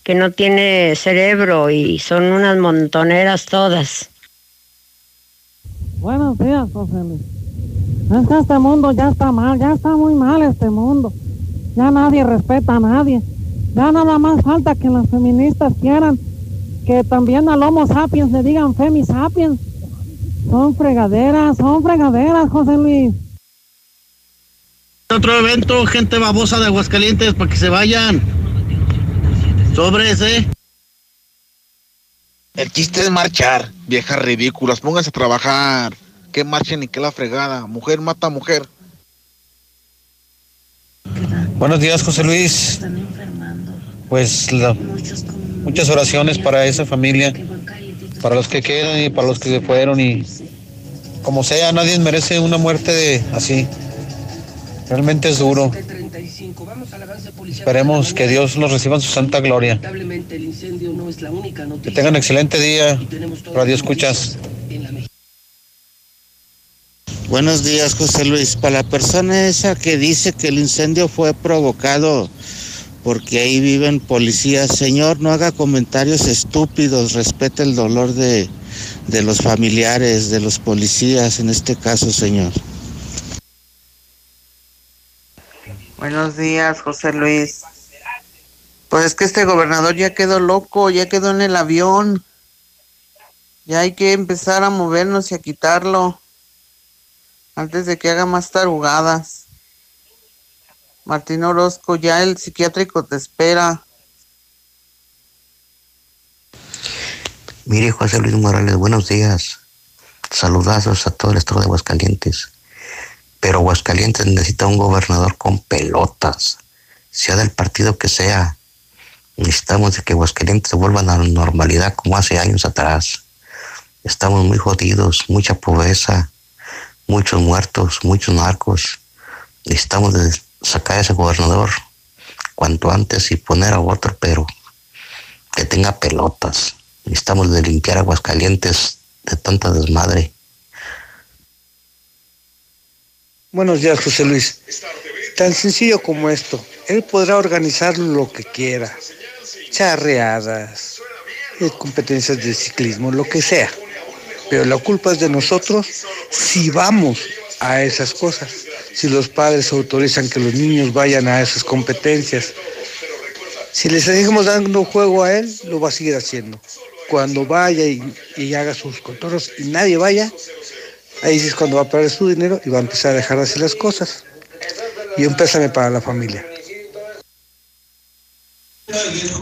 que no tiene cerebro y son unas montoneras todas. Buenos días, José Luis. Es que este mundo ya está mal, ya está muy mal este mundo. Ya nadie respeta a nadie. Ya nada más falta que las feministas quieran que también al Homo sapiens le digan Femi sapiens. Son fregaderas, son fregaderas, José Luis. Otro evento, gente babosa de Aguascalientes, para que se vayan. Sobres, ¿eh? El chiste es marchar, viejas ridículas, pónganse a trabajar. Que marchen ni que la fregada. Mujer mata a mujer. Buenos días, José Luis. Pues la- muchas oraciones para esa familia, para los que quedan y para los que se fueron y como sea, nadie merece una muerte así. Realmente es duro. Esperemos que Dios los reciba en su santa gloria. Que tengan excelente día. Radio escuchas. Buenos días, José Luis. Para la persona esa que dice que el incendio fue provocado porque ahí viven policías. Señor, no haga comentarios estúpidos, respete el dolor de, de los familiares, de los policías, en este caso, señor. Buenos días, José Luis. Pues es que este gobernador ya quedó loco, ya quedó en el avión. Ya hay que empezar a movernos y a quitarlo antes de que haga más tarugadas. Martín Orozco, ya el psiquiátrico te espera. Mire, José Luis Morales, buenos días. Saludazos a todo el estado de Aguascalientes. Pero Aguascalientes necesita un gobernador con pelotas, sea del partido que sea. Necesitamos de que Aguascalientes se vuelva a la normalidad como hace años atrás. Estamos muy jodidos, mucha pobreza, muchos muertos, muchos narcos. Necesitamos de sacar a ese gobernador cuanto antes y poner a otro, pero que tenga pelotas. Necesitamos de limpiar Aguascalientes de tanta desmadre. Buenos días, José Luis. Tan sencillo como esto. Él podrá organizar lo que quiera. Charreadas, eh, competencias de ciclismo, lo que sea. Pero la culpa es de nosotros si vamos a esas cosas. Si los padres autorizan que los niños vayan a esas competencias. Si les seguimos dando juego a él, lo va a seguir haciendo. Cuando vaya y, haga sus contornos y nadie vaya, ahí es cuando va a perder su dinero y va a empezar a dejar de hacer las cosas. Y un pésame para la familia.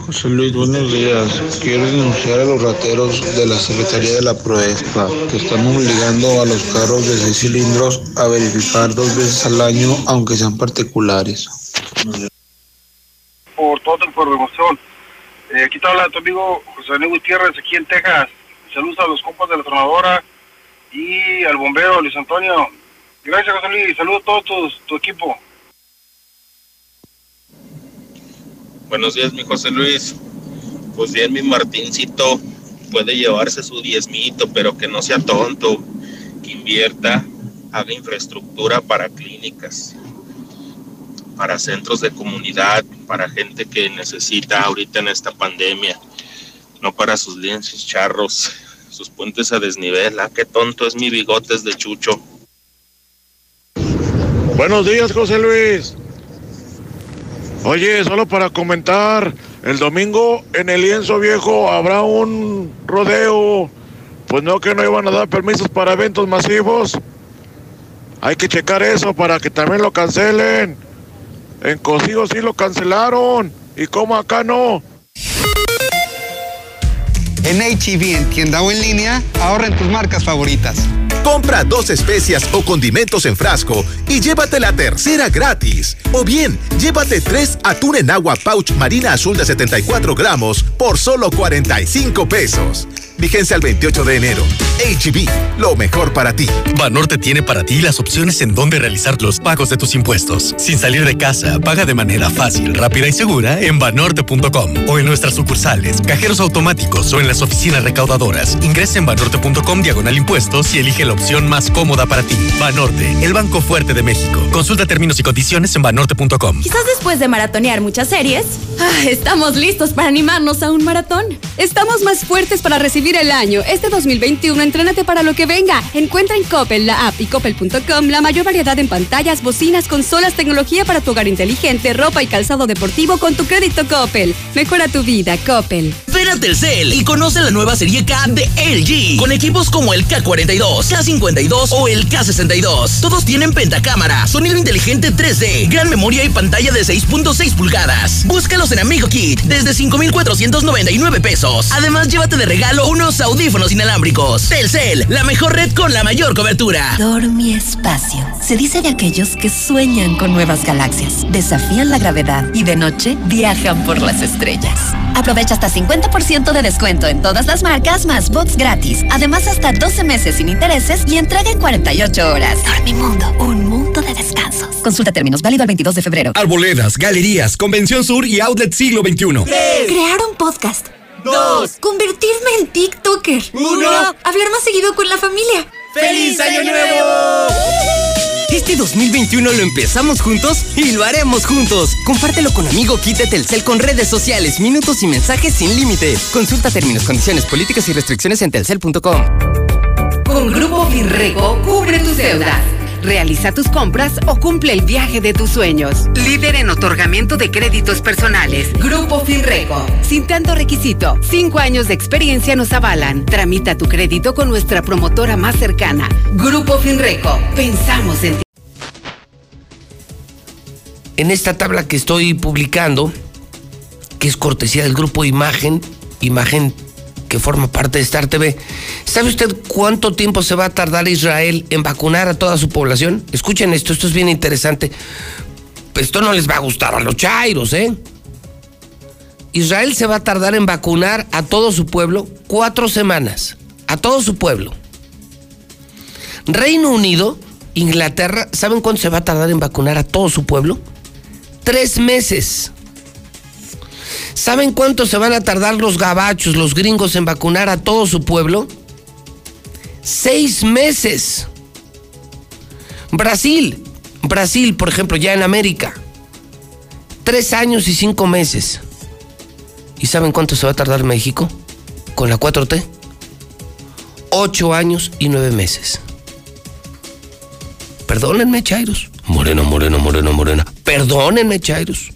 José Luis, buenos días. Quiero denunciar a los rateros de la Secretaría de la Proespa que están obligando a los carros de seis cilindros a verificar dos veces al año, aunque sean particulares. por toda tu información. Eh, aquí te habla tu amigo José Daniel Gutiérrez, aquí en Texas. Saludos a los compas de la tronadora y al bombero Luis Antonio. Gracias, José Luis. Saludos a todo tu, tu equipo. Buenos días, mi José Luis. Pues bien, mi Martincito puede llevarse su diezmito, pero que no sea tonto, que invierta, haga infraestructura para clínicas, para centros de comunidad, para gente que necesita ahorita en esta pandemia, no para sus lienzos charros, sus puentes a desnivel. Ah, qué tonto es mi bigotes de chucho. Buenos días, José Luis. Oye, solo para comentar, el domingo en el lienzo viejo habrá un rodeo. Pues no que no iban a dar permisos para eventos masivos. Hay que checar eso para que también lo cancelen. En Cosigo sí lo cancelaron. ¿Y cómo acá no? En HEB, en tienda o en línea, ahorra en tus marcas favoritas. Compra dos especias o condimentos en frasco y llévate la tercera gratis. O bien, llévate tres atún en agua pouch marina azul de 74 gramos por solo 45 pesos. Vigencia al 28 de enero. HB, lo mejor para ti. Banorte tiene para ti las opciones en donde realizar los pagos de tus impuestos. Sin salir de casa, paga de manera fácil, rápida y segura en banorte.com o en nuestras sucursales, cajeros automáticos o en las oficinas recaudadoras. Ingresa en banorte.com diagonal impuestos y elige la opción más cómoda para ti. Banorte, el banco fuerte de México. Consulta términos y condiciones en banorte.com. Quizás después de maratonear muchas series, ah, estamos listos para animarnos a un maratón. Estamos más fuertes para recibir el año. Este 2021, entrénate para lo que venga. Encuentra en Coppel, la app y coppel.com la mayor variedad en pantallas, bocinas, consolas, tecnología para tu hogar inteligente, ropa y calzado deportivo con tu crédito Coppel. Mejora tu vida, Coppel. Ven a Telcel y conoce la nueva serie K de LG, con equipos como el K42, K52 o el K62. Todos tienen pentacámara, sonido inteligente 3D, gran memoria y pantalla de 6.6 pulgadas. Búscalos en Amigo Kit desde 5,499 pesos. Además, llévate de regalo unos audífonos inalámbricos. Telcel, la mejor red con la mayor cobertura. Dormi Espacio. Se dice de aquellos que sueñan con nuevas galaxias, desafían la gravedad y de noche viajan por las estrellas. Aprovecha hasta 50% de descuento en todas las marcas más box gratis. Además, hasta 12 meses sin intereses y entrega en 48 horas. Dormimundo, un mundo de descansos. Consulta términos válido el 22 de febrero. Arboledas, galerías, Convención Sur y Outlet Siglo XXI. Crear un podcast. Dos. Convertirme en TikToker. Uno. Hablar más seguido con la familia. ¡Feliz Año Nuevo! Este 2021 lo empezamos juntos y lo haremos juntos. Compártelo con amigo Kite Telcel con redes sociales, minutos y mensajes sin límite. Consulta términos, condiciones, políticas y restricciones en telcel.com. Con Grupo Finreco, cubre tus deudas. Realiza tus compras o cumple el viaje de tus sueños. Líder en otorgamiento de créditos personales. Grupo Finreco. Sin tanto requisito, cinco años de experiencia nos avalan. Tramita tu crédito con nuestra promotora más cercana. Grupo Finreco. Pensamos en ti. En esta tabla que estoy publicando, que es cortesía del grupo Imagen, Imagen que forma parte de Star TV. ¿Sabe usted cuánto tiempo se va a tardar Israel en vacunar a toda su población? Escuchen esto, esto es bien interesante. Esto no les va a gustar a los chairos, ¿eh? Israel se va a tardar en vacunar a todo su pueblo cuatro semanas. A todo su pueblo. Reino Unido, Inglaterra, ¿saben cuánto se va a tardar en vacunar a todo su pueblo? Tres meses. ¿Saben cuánto se van a tardar los gabachos, los gringos en vacunar a todo su pueblo? Seis meses. Brasil, Brasil, por ejemplo, ya en América. Tres años y cinco meses. ¿Y saben cuánto se va a tardar México con la 4T? Ocho años y nueve meses. Perdónenme, Chairos. Moreno, moreno, moreno, morena. Perdónenme, Chairos.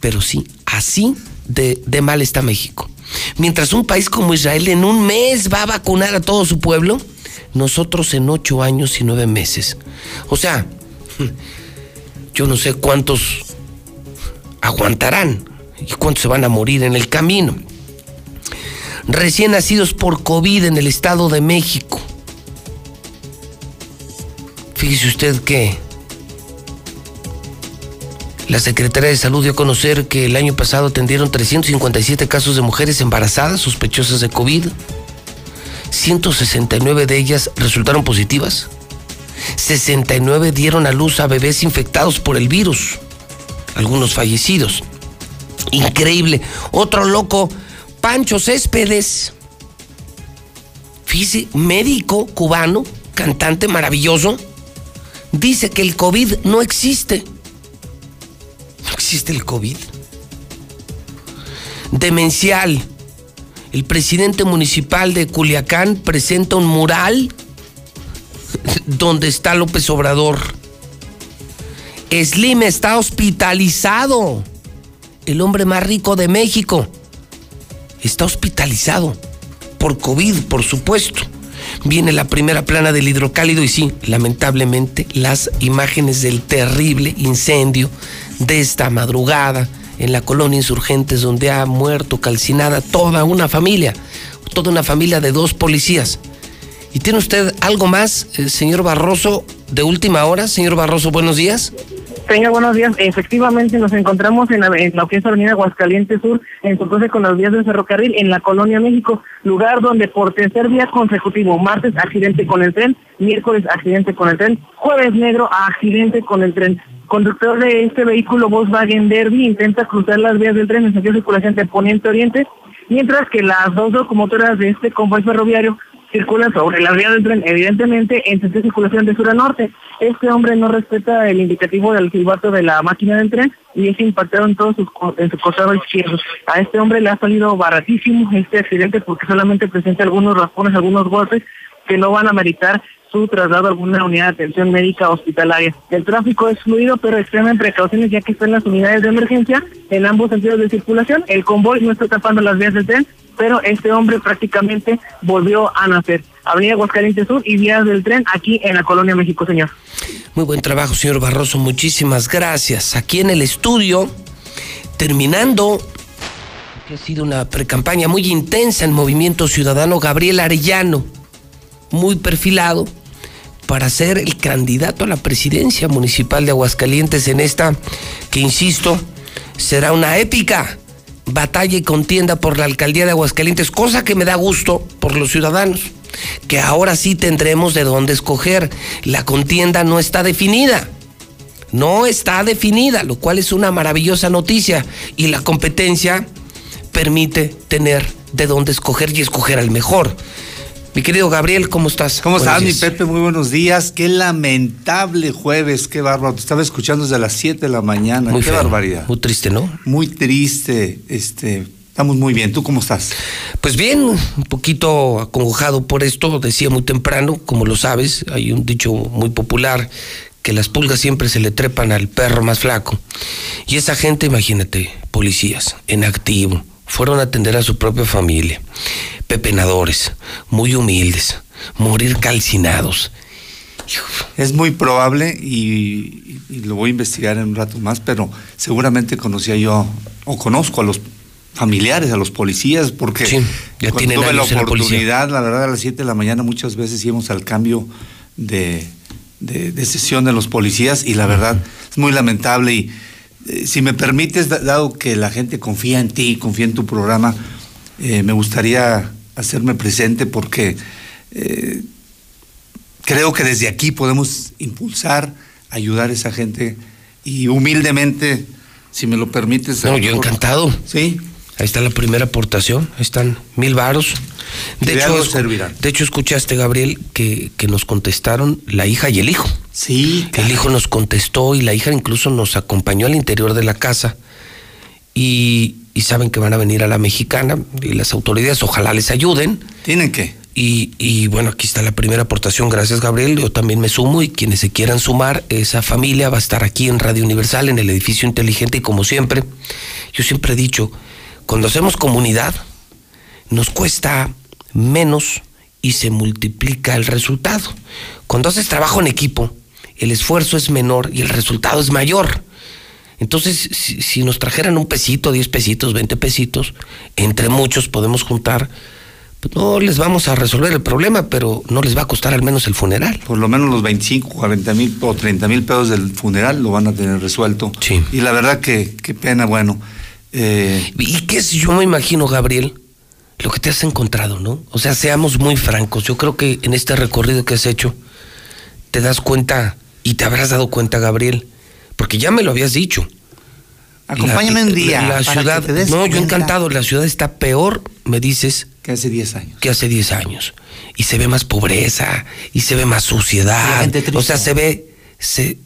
Pero sí, así de, mal está México. Mientras un país como Israel en un mes va a vacunar a todo su pueblo, nosotros en ocho años y nueve meses. O sea, yo no sé cuántos aguantarán y cuántos se van a morir en el camino. Recién nacidos por COVID en el Estado de México. Fíjese usted que la Secretaría de Salud dio a conocer que el año pasado atendieron 357 casos de mujeres embarazadas sospechosas de COVID. 169 de ellas resultaron positivas. 69 dieron a luz a bebés infectados por el virus. Algunos fallecidos. Increíble. Otro loco, Pancho Céspedes. Médico cubano, cantante maravilloso, dice que el COVID no existe. ¿No existe el COVID? Demencial. El presidente municipal de Culiacán presenta un mural donde está López Obrador. Slim está hospitalizado. El hombre más rico de México está hospitalizado por COVID, por supuesto. Viene la primera plana del hidrocálido y sí, lamentablemente, las imágenes del terrible incendio de esta madrugada en la colonia Insurgentes donde ha muerto calcinada toda una familia, toda una familia de dos policías. ¿Y tiene usted algo más, eh, señor Barroso, de última hora? Señor Barroso, buenos días. Señor, buenos días. Efectivamente, nos encontramos en la, en la que es Avenida Aguascalientes Sur, en su cruce con las vías del ferrocarril, en la Colonia México, lugar donde por tercer día consecutivo, martes accidente con el tren, miércoles accidente con el tren, jueves negro accidente con el tren. Conductor de este vehículo Volkswagen Derby intenta cruzar las vías del tren en sentido de circulación de poniente-oriente, mientras que las dos locomotoras de este convoy ferroviario circulan sobre la vía del tren, evidentemente en sentido de circulación de sur a norte. Este hombre no respeta el indicativo del silbato de la máquina del tren y es impactado en todo su, en su costado izquierdo. A este hombre le ha salido baratísimo este accidente porque solamente presenta algunos raspones, algunos golpes que no van a meritar su traslado a alguna unidad de atención médica hospitalaria. El tráfico es fluido, pero extremen precauciones ya que están las unidades de emergencia en ambos sentidos de circulación. El convoy no está tapando las vías del tren, pero este hombre prácticamente volvió a nacer. Avenida Aguascalientes Sur y vías del tren aquí en la Colonia México, señor. Muy buen trabajo, señor Barroso. Muchísimas gracias. Aquí en el estudio, terminando, que ha sido una precampaña muy intensa en Movimiento Ciudadano, Gabriel Arellano, muy perfilado para ser el candidato a la presidencia municipal de Aguascalientes en esta, que insisto, será una épica batalla y contienda por la alcaldía de Aguascalientes, cosa que me da gusto por los ciudadanos, que ahora sí tendremos de dónde escoger. La contienda no está definida, no está definida, lo cual es una maravillosa noticia y la competencia permite tener de dónde escoger y escoger al mejor. Mi querido Gabriel, ¿cómo estás? ¿Cómo Buenos estás, mi. Pepe? Muy buenos días. Qué lamentable jueves, qué bárbaro. Te estaba escuchando desde las 7 de la mañana. Muy qué feo, barbaridad. Muy triste, ¿no? Muy triste. Este, estamos muy bien. ¿Tú cómo estás? Pues bien, un poquito acongojado por esto, decía muy temprano, como lo sabes, hay un dicho muy popular que las pulgas siempre se le trepan al perro más flaco. Y esa gente, imagínate, policías, en activo, fueron a atender a su propia familia, pepenadores, muy humildes, morir calcinados. Es muy probable y, y lo voy a investigar en un rato más, pero seguramente conocía yo o conozco a los familiares, a los policías, porque Sí, ya cuando tienen tuve la en la oportunidad, la verdad, a las 7 de la mañana muchas veces íbamos al cambio de, de, de sesión de los policías y la verdad es muy lamentable y eh, si me permites, da- dado que la gente confía en ti, confía en tu programa, eh, me gustaría hacerme presente porque eh, creo que desde aquí podemos impulsar, ayudar a esa gente y humildemente, si me lo permites. No, yo mejor- encantado. Sí. Ahí está la primera aportación, ahí están mil varos. De hecho, de hecho, escuchaste, Gabriel, que, que nos contestaron la hija y el hijo. Sí. El hijo nos contestó y la hija incluso nos acompañó al interior de la casa. Y, y saben que van a venir a la mexicana y las autoridades ojalá les ayuden. Tienen que. Y, y bueno, aquí está la primera aportación. Gracias, Gabriel. Yo también me sumo y quienes se quieran sumar, esa familia va a estar aquí en Radio Universal, en el edificio inteligente y como siempre, yo siempre he dicho, cuando hacemos comunidad, nos cuesta menos y se multiplica el resultado. Cuando haces trabajo en equipo, el esfuerzo es menor y el resultado es mayor. Entonces, si, si nos trajeran un pesito, 10 pesitos, 20 pesitos, entre muchos podemos juntar, pues no les vamos a resolver el problema, pero no les va a costar al menos el funeral. Por lo menos los 25, 40 mil o 30 mil pesos del funeral lo van a tener resuelto. Sí. Y la verdad que, qué pena, bueno. eh, ¿Y qué es? Yo me imagino, Gabriel, lo que te has encontrado, ¿no? O sea, seamos muy francos. Yo creo que en este recorrido que has hecho, te das cuenta y te habrás dado cuenta, Gabriel, porque ya me lo habías dicho. Acompáñame La- un día La, para ciudad, que te des no, yo cuenta. encantado. La ciudad está peor, me dices, que hace 10 años. que hace 10 años. Y se ve más pobreza, y se ve más La suciedad. O sea, se ve, se,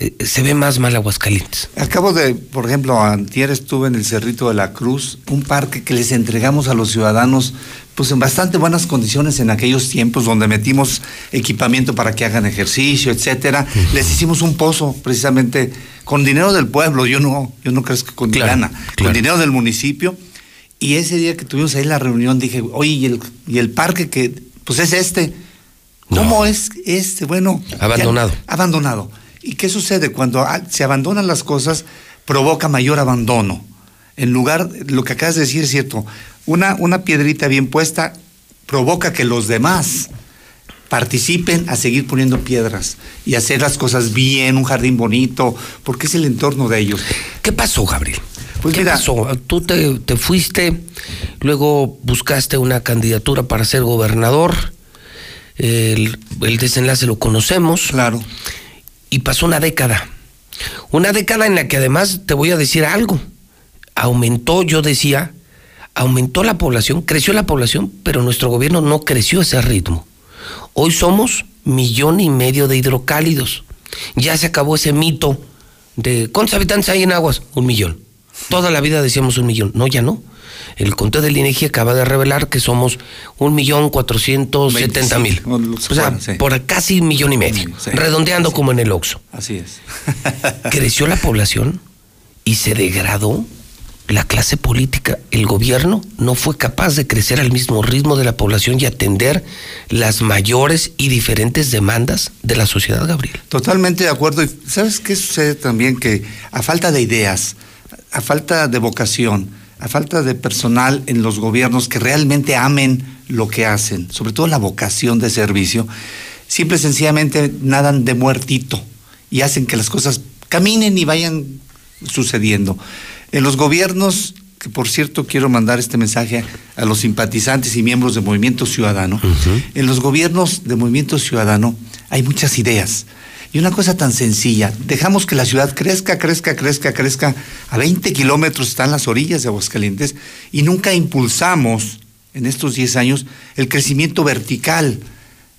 eh, se ve más mal Aguascalientes. Acabo de, por ejemplo, antier estuve en el Cerrito de la Cruz, un parque que les entregamos a los ciudadanos pues en bastante buenas condiciones en aquellos tiempos donde metimos equipamiento para que hagan ejercicio, etcétera. Les hicimos un pozo precisamente con dinero del pueblo, yo no, yo no creo que con Claro, lana, claro. con dinero del municipio. Y ese día que tuvimos ahí la reunión dije, oye, y el, y el parque que, pues es este. ¿Cómo es este? Bueno. ya- Abandonado. ¿Y qué sucede? Cuando ah, se abandonan las cosas, provoca mayor abandono. En lugar, lo que acabas de decir es cierto, una, una piedrita bien puesta provoca que los demás participen a seguir poniendo piedras y hacer las cosas bien, un jardín bonito, porque es el entorno de ellos. ¿Qué pasó, Gabriel? Pues ¿Qué mira, pasó? Tú te, te fuiste, luego buscaste una candidatura para ser gobernador, el, el desenlace lo conocemos. Claro. Y pasó una década. Una década en la que además te voy a decir algo. Aumentó, yo decía, aumentó la población, creció la población, pero nuestro gobierno no creció a ese ritmo. Hoy somos millón y medio de hidrocálidos. Ya se acabó ese mito de ¿cuántos habitantes hay en Aguas? Un millón. Toda la vida decíamos un millón. No, ya no. El conteo del INEGI acaba de revelar que somos un millón cuatrocientos setenta mil. o sea, sí. por casi un millón y medio. Sí. redondeando como en el Oxxo. Así es. Creció la población y se degradó la clase política. El gobierno no fue capaz de crecer al mismo ritmo de la población y atender las mayores y diferentes demandas de la sociedad, Gabriel. Totalmente de acuerdo. Y ¿sabes qué sucede también? Que a falta de ideas, a falta de vocación, a falta de personal en los gobiernos que realmente amen lo que hacen, sobre todo la vocación de servicio, simple y sencillamente nadan de muertito y hacen que las cosas caminen y vayan sucediendo. En los gobiernos, que por cierto quiero mandar este mensaje a los simpatizantes y miembros de Movimiento Ciudadano, en los gobiernos de Movimiento Ciudadano hay muchas ideas. Y una cosa tan sencilla, dejamos que la ciudad crezca, crezca, crezca, crezca. A 20 kilómetros están las orillas de Aguascalientes y nunca impulsamos en estos 10 años el crecimiento vertical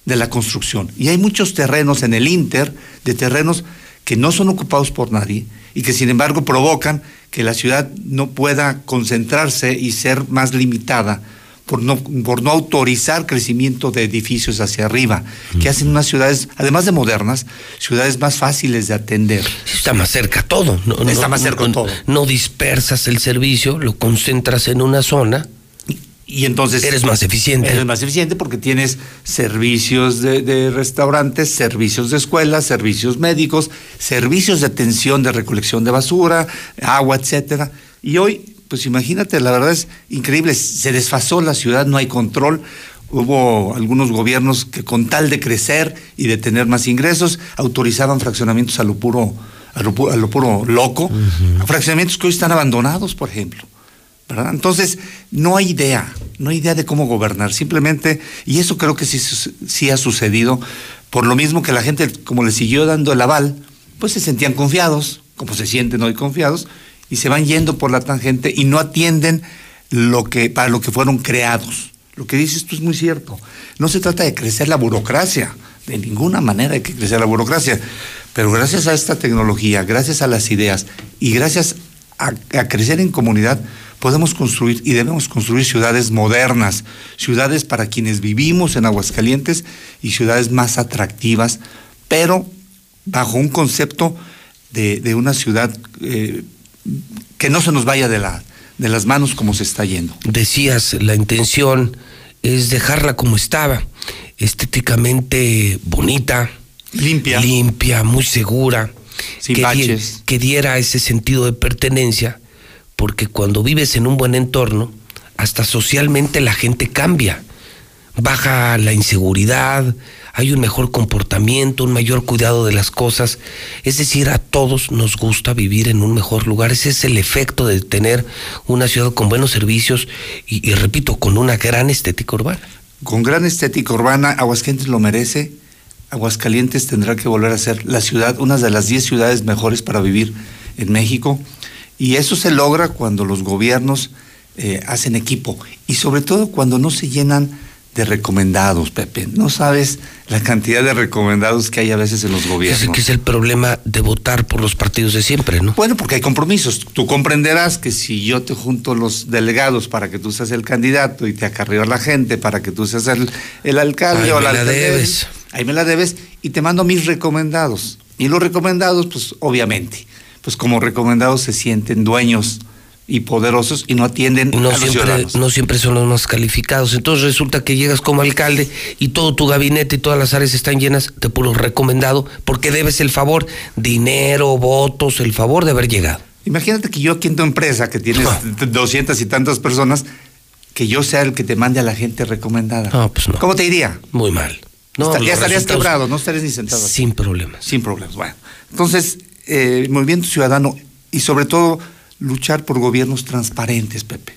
de la construcción. Y hay muchos terrenos en el Inter, de terrenos que no son ocupados por nadie y que sin embargo provocan que la ciudad no pueda concentrarse y ser más limitada por no, por no autorizar crecimiento de edificios hacia arriba, que hacen unas ciudades, además de modernas, ciudades más fáciles de atender. Está más cerca todo. No, Está no- más cerca no- todo. No dispersas el servicio, lo concentras en una zona. Y entonces eres más eficiente. Eres más eficiente porque tienes servicios de, de restaurantes, servicios de escuelas, servicios médicos, servicios de atención de recolección de basura, agua, etcétera. Y hoy, pues imagínate, la verdad es increíble, se desfasó la ciudad, no hay control. Hubo algunos gobiernos que con tal de crecer y de tener más ingresos, autorizaban fraccionamientos a lo puro, a lo, pu- a lo puro loco, fraccionamientos que hoy están abandonados, por ejemplo. ¿verdad? Entonces, no hay idea, no hay idea de cómo gobernar, simplemente, y eso creo que sí, sí ha sucedido, por lo mismo que la gente, como le siguió dando el aval, pues se sentían confiados, como se sienten hoy confiados, y se van yendo por la tangente y no atienden lo que, para lo que fueron creados. Lo que dices tú es muy cierto. No se trata de crecer la burocracia, de ninguna manera hay que crecer la burocracia, pero gracias a esta tecnología, gracias a las ideas y gracias a, crecer en comunidad, podemos construir y debemos construir ciudades modernas, ciudades para quienes vivimos en Aguascalientes y ciudades más atractivas, pero bajo un concepto de, de una ciudad eh, que no se nos vaya de, la, de las manos como se está yendo. Decías, la intención es dejarla como estaba, estéticamente bonita, limpia, limpia, muy segura, Sin que, que diera ese sentido de pertenencia, porque cuando vives en un buen entorno, hasta socialmente la gente cambia, baja la inseguridad, hay un mejor comportamiento, un mayor cuidado de las cosas, es decir, a todos nos gusta vivir en un mejor lugar, ese es el efecto de tener una ciudad con buenos servicios y, repito, con una gran estética urbana. Con gran estética urbana, Aguascalientes lo merece. Aguascalientes tendrá que volver a ser la ciudad, una de las 10 ciudades mejores para vivir en México. Y eso se logra cuando los gobiernos eh, hacen equipo y sobre todo cuando no se llenan de recomendados, Pepe. No sabes la cantidad de recomendados que hay a veces en los gobiernos. Ese que es el problema de votar por los partidos de siempre, ¿no? Bueno, porque hay compromisos. Tú comprenderás que si yo te junto los delegados para que tú seas el candidato y te acarreo a la gente para que tú seas el, el alcalde Ahí o me la la alcaldesa, debes. ahí me la debes y te mando mis recomendados. Y los recomendados, pues obviamente, pues como recomendados se sienten dueños y poderosos y no atienden no a los siempre, ciudadanos. no siempre son los más calificados. Entonces resulta que llegas como alcalde y todo tu gabinete y todas las áreas están llenas de puro recomendado porque debes el favor, dinero, votos, el favor de haber llegado. Imagínate que yo aquí en tu empresa, que tienes doscientas y tantas personas, que yo sea el que te mande a la gente recomendada. No, pues no. ¿Cómo te iría? Muy mal. No, Está- los ya estarías quebrado, no estarías ni sentado. Sin problemas. Sin problemas. Bueno, entonces, eh, el movimiento ciudadano y sobre todo luchar por gobiernos transparentes, Pepe.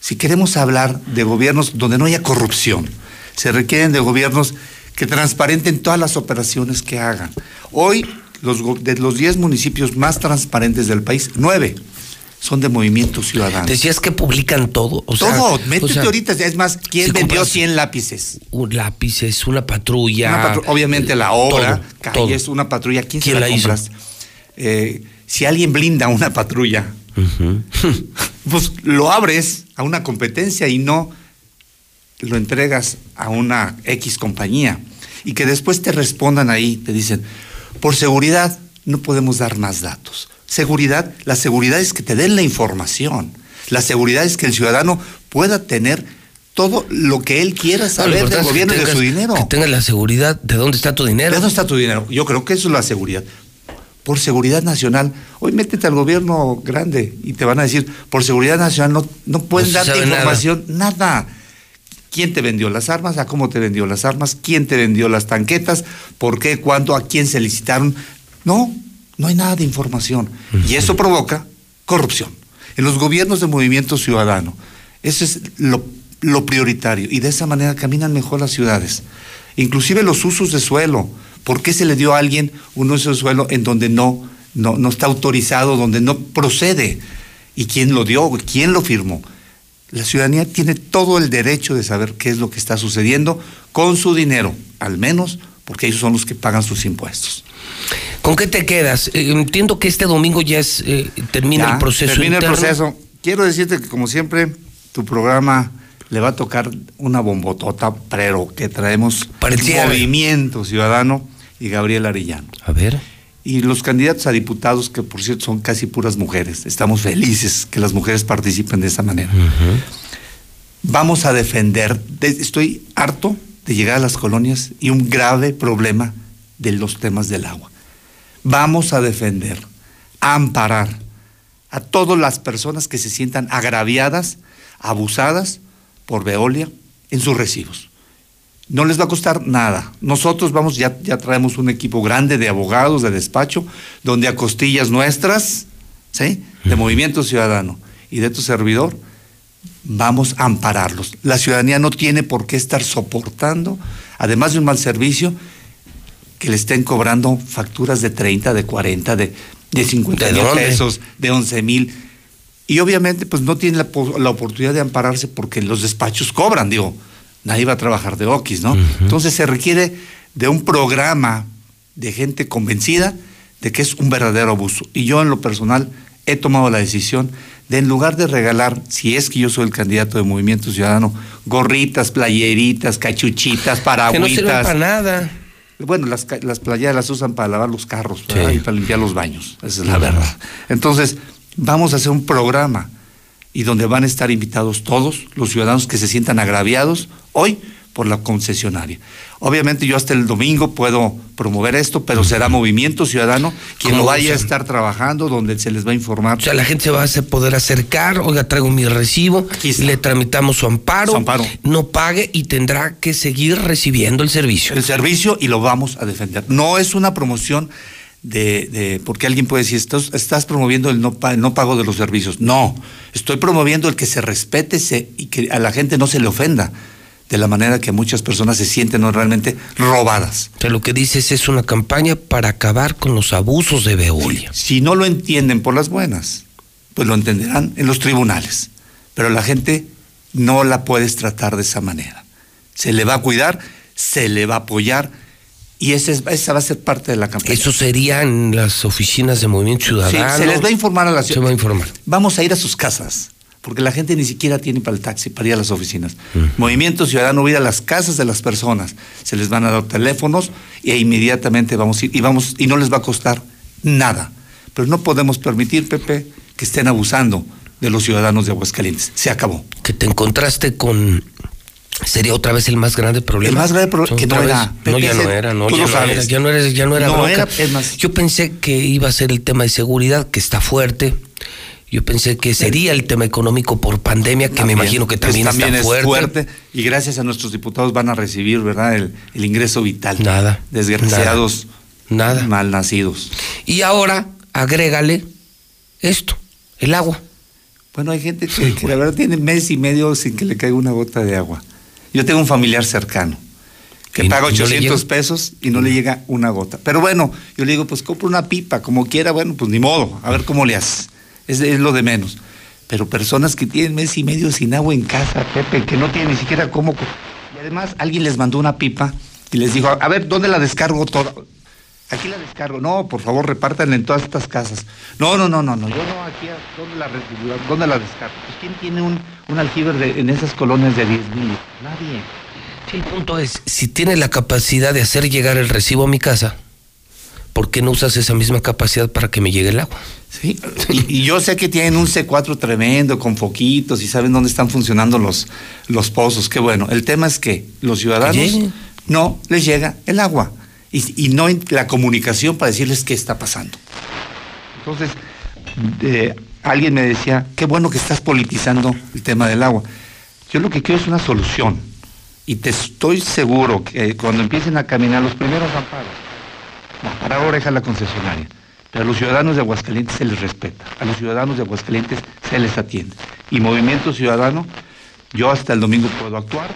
Si queremos hablar de gobiernos donde no haya corrupción, se requieren de gobiernos que transparenten todas las operaciones que hagan. Hoy, los, de los 10 municipios más transparentes del país, 9 son de movimiento ciudadano. Decías que publican todo. O sea, Todo, o métete sea, ahorita, es más, ¿quién si vendió compras 100 lápices? Un lápices, una patrulla. Una patru- obviamente la obra, todo, calles, una patrulla, ¿quién, ¿Quién se la, la hizo? compras? Eh, si alguien blinda una patrulla, pues lo abres a una competencia y no lo entregas a una X compañía. Y que después te respondan ahí, te dicen, por seguridad no podemos dar más datos. Seguridad, la seguridad es que te den la información. La seguridad es que el ciudadano pueda tener todo lo que él quiera saber del gobierno y de su dinero. Que tengas la seguridad de dónde está tu dinero. ¿De dónde está tu dinero? Yo creo que eso es la seguridad. Por seguridad nacional. Hoy métete al gobierno grande y te van a decir, por seguridad nacional no, no pueden No darte nada. información, nada. ¿Quién te vendió las armas? ¿A cómo te vendió las armas? ¿Quién te vendió las tanquetas? ¿Por qué? ¿Cuánto? ¿A quién se licitaron? No, no hay nada de información. Y eso provoca corrupción. En los gobiernos de movimiento ciudadano, eso es lo, lo prioritario. Y de esa manera caminan mejor las ciudades. Inclusive los usos de suelo. ¿Por qué se le dio a alguien un uso de suelo en donde no, no, no está autorizado, donde no procede? ¿Y quién lo dio? ¿Quién lo firmó? La ciudadanía tiene todo el derecho de saber qué es lo que está sucediendo con su dinero, al menos porque ellos son los que pagan sus impuestos. ¿Con qué te quedas? Eh, entiendo que este domingo ya es, eh, termina Ya, el proceso. Termina el proceso. Quiero decirte que, como siempre, tu programa le va a tocar una bombotota, pero que traemos cierre. Movimiento Ciudadano y Gabriel Arellano. A ver. Y los candidatos a diputados, que por cierto son casi puras mujeres. Estamos felices que las mujeres participen de esa manera. Vamos a defender, de- estoy harto de llegar a las colonias y un grave problema de los temas del agua. Vamos a defender, a amparar a todas las personas que se sientan agraviadas, abusadas por Veolia en sus recibos. No les va a costar nada. Nosotros vamos, ya, ya traemos un equipo grande de abogados de despacho, donde a costillas nuestras, ¿sí? De Movimiento Ciudadano y de tu servidor, vamos a ampararlos. La ciudadanía no tiene por qué estar soportando, además de un mal servicio, que le estén cobrando facturas de 30, de 40, de, de 50 ¿De mil pesos, de 11 mil. Y obviamente, pues no tiene la, la oportunidad de ampararse porque los despachos cobran, digo, nadie va a trabajar de Oquis, ¿no? Entonces se requiere de un programa de gente convencida de que es un verdadero abuso. Y yo en lo personal he tomado la decisión de en lugar de regalar, si es que yo soy el candidato de Movimiento Ciudadano, gorritas, playeritas, cachuchitas, Que no paragüitas. sirven para nada. Bueno, las, las playeras las usan para lavar los carros y para limpiar los baños. Esa es la verdad. Entonces, vamos a hacer un programa y donde van a estar invitados todos los ciudadanos que se sientan agraviados hoy por la concesionaria. Obviamente yo hasta el domingo puedo promover esto, pero será Movimiento Ciudadano quien ¿Cómo lo vaya a estar trabajando, donde se les va a informar. O sea, la gente se va a poder acercar, oiga, traigo mi recibo, le tramitamos su amparo, Su amparo. no pague y tendrá que seguir recibiendo el servicio. el servicio y lo vamos a defender. No es una promoción de, de- porque alguien puede decir, estás, estás promoviendo el no, pa- el no pago de los servicios. No, estoy promoviendo el que se respete se- y que a la gente no se le ofenda de la manera que muchas personas se sienten ¿no? realmente robadas. O sea, lo que dices es una campaña para acabar con los abusos de Veolia. Si no lo entienden por las buenas, pues lo entenderán en los tribunales. Pero la gente no la puedes tratar de esa manera. Se le va a cuidar, se le va a apoyar y esa, es- esa va a ser parte de la campaña. Eso sería en las oficinas de Movimiento Sí, Ciudadano. se les va a informar a la Se va a informar. Vamos a ir a sus casas, porque la gente ni siquiera tiene para el taxi, para ir a las oficinas. Movimiento Ciudadano va a ir a las casas de las personas, se les van a dar teléfonos e inmediatamente vamos a ir y vamos y no les va a costar nada. Pero no podemos permitir, Pepe, que estén abusando de los ciudadanos de Aguascalientes. Se acabó. Que te encontraste con. Sería otra vez el más grande problema. El más grande problema que no era. No, ya no era, no, ya no era, ya no era, ya no era No bronca. era, es más- Yo pensé que iba a ser el tema de seguridad, que está fuerte. Yo pensé que sería el tema económico por pandemia, que me imagino que pues, también, está es fuerte. Y gracias a nuestros diputados van a recibir, ¿verdad?, el, el ingreso vital. Nada. Desgraciados. Nada. Malnacidos. Y ahora, agrégale esto, el agua. Bueno, hay gente que, que la verdad tiene mes y medio sin que le caiga una gota de agua. Yo tengo un familiar cercano que ¿Y- paga y no le 800 llega? pesos y no le llega una gota. Pero bueno, yo le digo, pues compra una pipa, como quiera, bueno, pues ni modo, a ver cómo le haces. Es, es lo de menos. Pero personas que tienen mes y medio sin agua en casa, Pepe, que no tienen ni siquiera cómo. Y además alguien les mandó una pipa y les dijo, a ver, ¿dónde la descargo toda? Aquí la descargo. No, por favor, repártanla en todas estas casas. No, no, no, no, no. Yo no, aquí, ¿dónde la, dónde la descargo? Pues, ¿quién tiene un, un aljiber de- en esas colonias de 10 mil? Nadie. Sí, el punto es, si tienes la capacidad de hacer llegar el recibo a mi casa, ¿por qué no usas esa misma capacidad para que me llegue el agua? Sí, y, y yo sé que tienen un C4 tremendo con foquitos y saben dónde están funcionando los, los pozos. Qué bueno. El tema es que los ciudadanos no les llega el agua y, no hay la comunicación para decirles qué está pasando. Entonces, alguien me decía, qué bueno que estás politizando el tema del agua. Yo lo que quiero es una solución. Y te estoy seguro que cuando empiecen a caminar los primeros amparos, para oreja a la concesionaria. Pero a los ciudadanos de Aguascalientes se les respeta. A los ciudadanos de Aguascalientes se les atiende. Y Movimiento Ciudadano, yo hasta el domingo puedo actuar.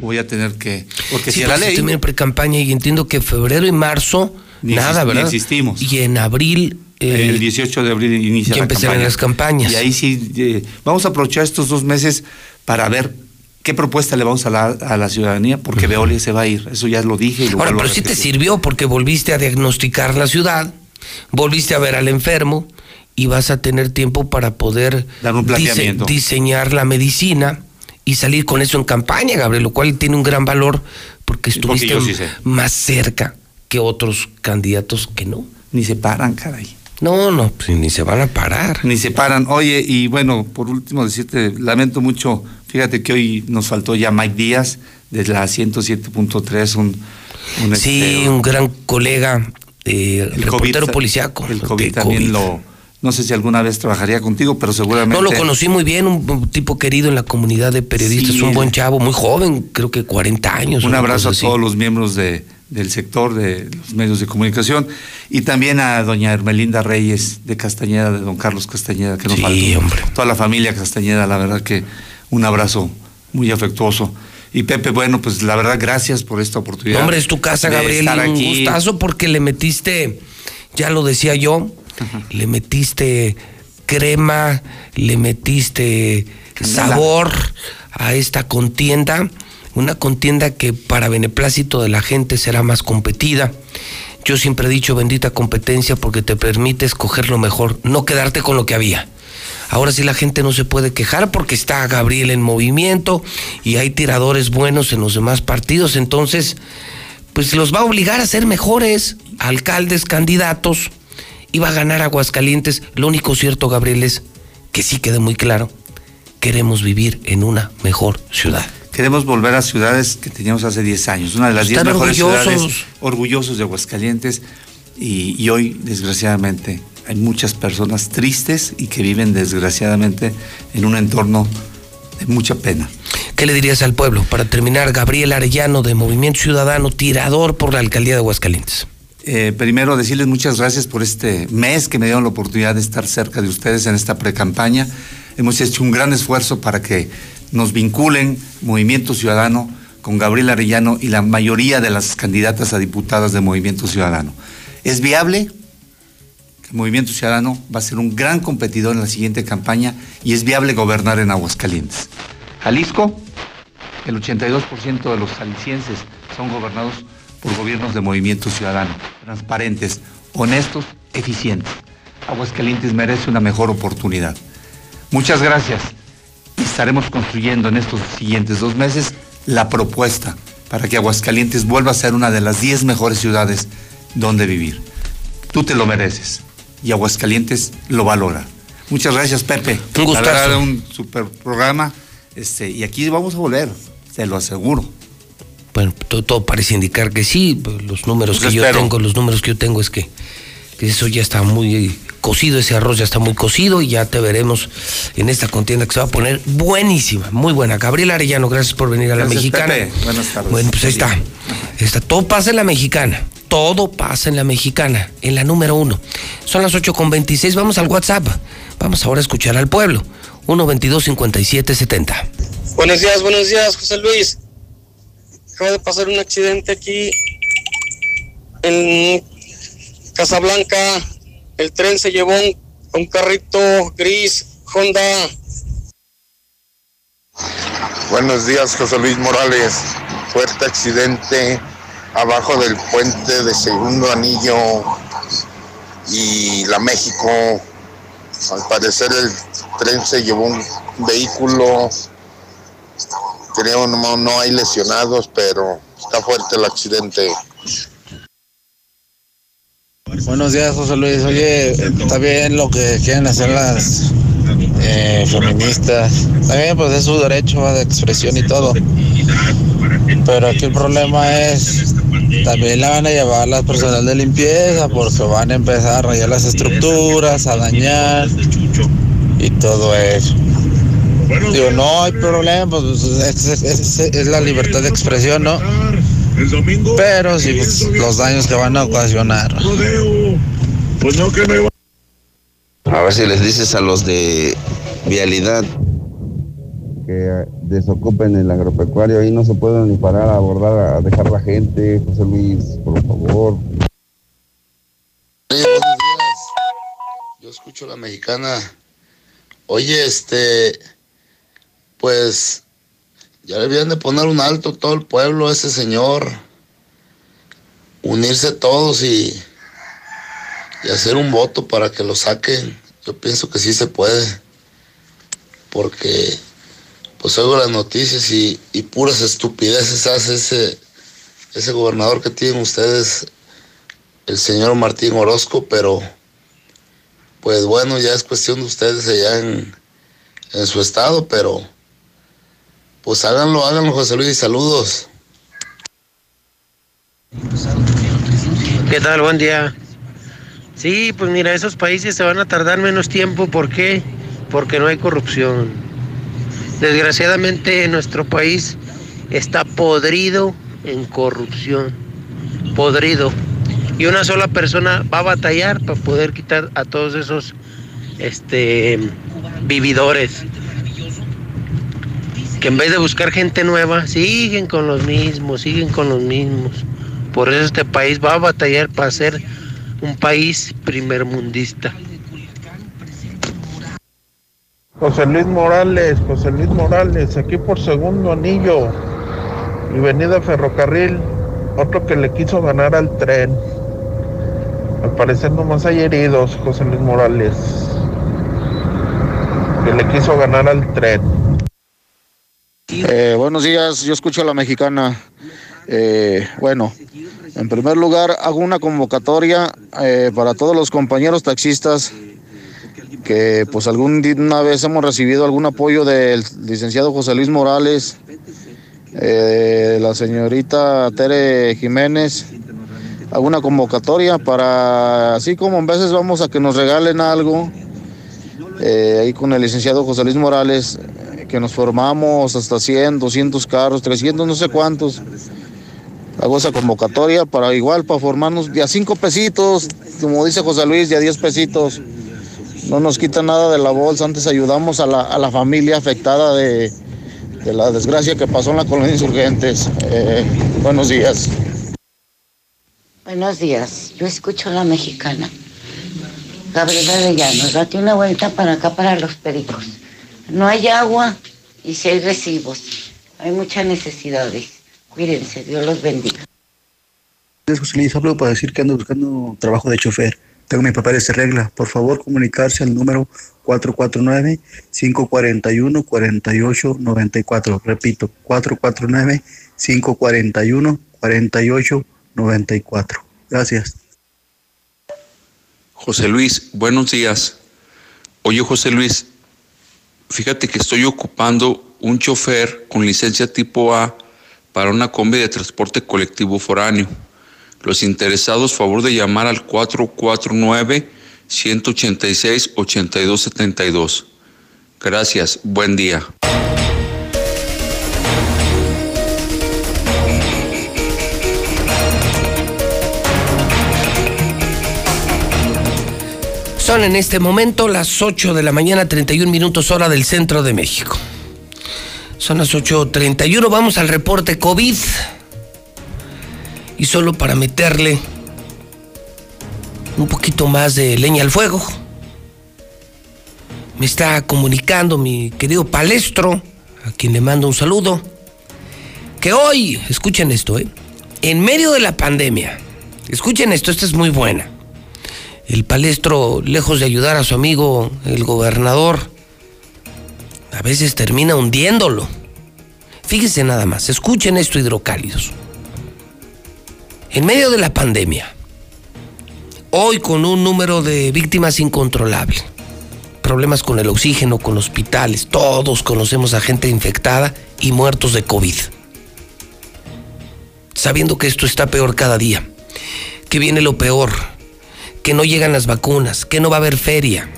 Voy a tener que. Porque Sí, si la ley. en pre-campaña y entiendo que febrero y marzo, Ni nada, exist- ni ¿verdad? existimos. Y en abril Eh, el 18 de abril inicia ya la empezarán campaña. las campañas. Y ahí sí, eh, vamos a aprovechar estos dos meses para ver qué propuesta le vamos a dar a la ciudadanía, porque Veolia se va a ir. Eso ya lo dije y lo Ahora, pero sí te sirvió porque volviste a diagnosticar la ciudad, volviste a ver al enfermo y vas a tener tiempo para poder Dar un dise- planteamiento. diseñar la medicina y salir con eso en campaña, Gabriel, lo cual tiene un gran valor porque estuviste sí más cerca que otros candidatos que no. Ni se paran, caray. No, no, pues ni se van a parar. Ni se paran. Oye, y bueno, por último decirte, lamento mucho, fíjate que hoy nos faltó ya Mike Díaz, de la 107.3, un, un, Sí, este, un gran colega, eh, el reportero COVID, policiaco. El COVID también lo, no sé si alguna vez trabajaría contigo, pero seguramente. No, lo conocí muy bien, un, tipo querido en la comunidad de periodistas, Sí, un buen chavo, muy joven, creo que 40 años. Un abrazo a todos los miembros de, del sector de los medios de comunicación y también a doña Hermelinda Reyes de Castañeda, de don Carlos Castañeda, que nos Sí, faltó. hombre. Toda la familia Castañeda, la verdad que un abrazo muy afectuoso. Y Pepe, bueno, pues la verdad, gracias por esta oportunidad. Hombre, es tu casa, Gabriel, un gustazo porque le metiste, ya lo decía yo, le metiste crema, le metiste sabor a esta contienda, una contienda que para beneplácito de la gente será más competida. Yo siempre he dicho bendita competencia porque te permite escoger lo mejor, no quedarte con lo que había. Ahora sí la gente no se puede quejar porque está Gabriel en movimiento y hay tiradores buenos en los demás partidos, entonces pues los va a obligar a ser mejores alcaldes, candidatos va a ganar Aguascalientes. Lo único cierto, Gabriel, es que sí quede muy claro, queremos vivir en una mejor ciudad. Queremos volver a ciudades que teníamos hace 10 años, una de las 10 Están mejores orgullosos. ciudades, orgullosos de Aguascalientes. Y, y hoy, desgraciadamente, hay muchas personas tristes y que viven, desgraciadamente, en un entorno de mucha pena. ¿Qué le dirías al pueblo? Para terminar, Gabriel Arellano de Movimiento Ciudadano, tirador por la alcaldía de Aguascalientes. Eh, primero, decirles muchas gracias por este mes que me dieron la oportunidad de estar cerca de ustedes en esta precampaña. Hemos hecho un gran esfuerzo para que nos vinculen Movimiento Ciudadano con Gabriel Arellano y la mayoría de las candidatas a diputadas de Movimiento Ciudadano. ¿Es viable? que Movimiento Ciudadano va a ser un gran competidor en la siguiente campaña y es viable gobernar en Aguascalientes. Jalisco, el 82% de los jaliscienses son gobernados por gobiernos de Movimiento Ciudadano, transparentes, honestos, eficientes. Aguascalientes merece una mejor oportunidad. Muchas gracias. Estaremos construyendo en estos siguientes dos meses la propuesta para que Aguascalientes vuelva a ser una de las 10 mejores ciudades donde vivir. Tú te lo mereces y Aguascalientes lo valora. Muchas gracias, Pepe. Un gustazo. Un super programa. Este, y aquí vamos a volver, te lo aseguro. Bueno, todo, todo parece indicar que sí. pues, Los números Pues que yo espero. tengo, los números que yo tengo es que, que eso ya está muy cocido, ese arroz ya está muy cocido y ya te veremos en esta contienda que se va a poner buenísima, muy buena. Gabriel Arellano, gracias por venir a la Gracias, mexicana. Pepe. Buenas tardes. Bueno, pues ahí está. está. Todo pasa en la mexicana. Todo pasa en la mexicana, en la número uno. Son las 8 con 26. Vamos al WhatsApp. Vamos ahora a escuchar al pueblo. 1 22 57 70. Buenos días, buenos días, José Luis. Acaba de pasar un accidente aquí en Casablanca. El tren se llevó un, un carrito gris Honda. Buenos días, José Luis Morales. Fuerte accidente abajo del puente de Segundo Anillo y la México. Al parecer el tren se llevó un vehículo. Creo no, no hay lesionados, pero está fuerte el accidente. Buenos días, José Luis. Oye, está bien lo que quieren hacer las eh, feministas. También, pues es su derecho de expresión y todo. Pero aquí el problema es, también la van a llevar las personas de limpieza porque van a empezar a rayar las estructuras, a dañar y todo eso. Digo, no hay problema, pues es, es- es- es la libertad de expresión, ¿no? Pero sí, pues, los daños que van a ocasionar. Pues no, que no A ver si les dices a los de vialidad que desocupen el agropecuario, ahí no se pueden ni parar a abordar, a dejar la gente, José Luis, por favor. Yo escucho la mexicana. Oye, este, pues ya le habían de poner un alto todo el pueblo a ese señor. Unirse todos y, y hacer un voto para que lo saquen. Yo pienso que sí se puede. Porque pues oigo las noticias y, y puras estupideces hace ese, ese gobernador que tienen ustedes, el señor Martín Orozco, pero pues bueno, ya es cuestión de ustedes allá en, en su estado, pero pues háganlo, háganlo, José Luis, saludos. ¿Qué tal? Buen día. Sí, pues mira, esos países se van a tardar menos tiempo. ¿Por qué? Porque no hay corrupción. Desgraciadamente nuestro país está podrido en corrupción. Podrido. Y una sola persona va a batallar para poder quitar a todos esos este, vividores. Que en vez de buscar gente nueva, siguen con los mismos, siguen con los mismos. Por eso este país va a batallar para ser un país primermundista. José Luis Morales, José Luis Morales, aquí por segundo anillo y venida ferrocarril, otro que le quiso ganar al tren. Al parecer nomás hay heridos, José Luis Morales, que le quiso ganar al tren. Eh, buenos días, yo escucho a la mexicana. Eh, bueno, en primer lugar hago una convocatoria eh, para todos los compañeros taxistas que pues alguna vez hemos recibido algún apoyo del licenciado José Luis Morales, eh, la señorita Tere Jiménez, alguna convocatoria para, así como en veces vamos a que nos regalen algo, eh, ahí con el licenciado José Luis Morales, que nos formamos hasta 100, 200 carros, 300, no sé cuántos. Hago esa convocatoria para igual, para formarnos de a cinco pesitos, como dice José Luis, de a 10 pesitos. No nos quita nada de la bolsa, antes ayudamos a la, a la familia afectada de, de la desgracia que pasó en la colonia Insurgentes. Eh, buenos días. Buenos días, yo escucho a la mexicana. Gabriela de Llanos, date una vuelta para acá para los pericos. No hay agua y si hay recibos. Hay muchas necesidades. Cuídense, Dios los bendiga. Gracias, José Luis. Hablo para decir que ando buscando trabajo de chofer. Tengo mi papeles de regla. Por favor, comunicarse al número 449-541-4894. Repito, 449-541-4894. Gracias. José Luis, buenos días. Oye, José Luis, fíjate que estoy ocupando un chofer con licencia tipo A para una combi de transporte colectivo foráneo. Los interesados, favor de llamar al 449-186-8272. Gracias, buen día. Son en este momento las 8 de la mañana, 31 minutos hora del centro de México. Son las 8.31, vamos al reporte COVID. Y solo para meterle un poquito más de leña al fuego, me está comunicando mi querido Palestro, a quien le mando un saludo, que hoy, escuchen esto, ¿eh? en medio de la pandemia, escuchen esto, esta es muy buena. El Palestro, lejos de ayudar a su amigo, el gobernador, a veces termina hundiéndolo. Fíjense nada más, escuchen esto, hidrocálidos. En medio de la pandemia, hoy con un número de víctimas incontrolable, problemas con el oxígeno, con hospitales, todos conocemos a gente infectada y muertos de COVID. Sabiendo que esto está peor cada día, que viene lo peor, que no llegan las vacunas, que no va a haber feria,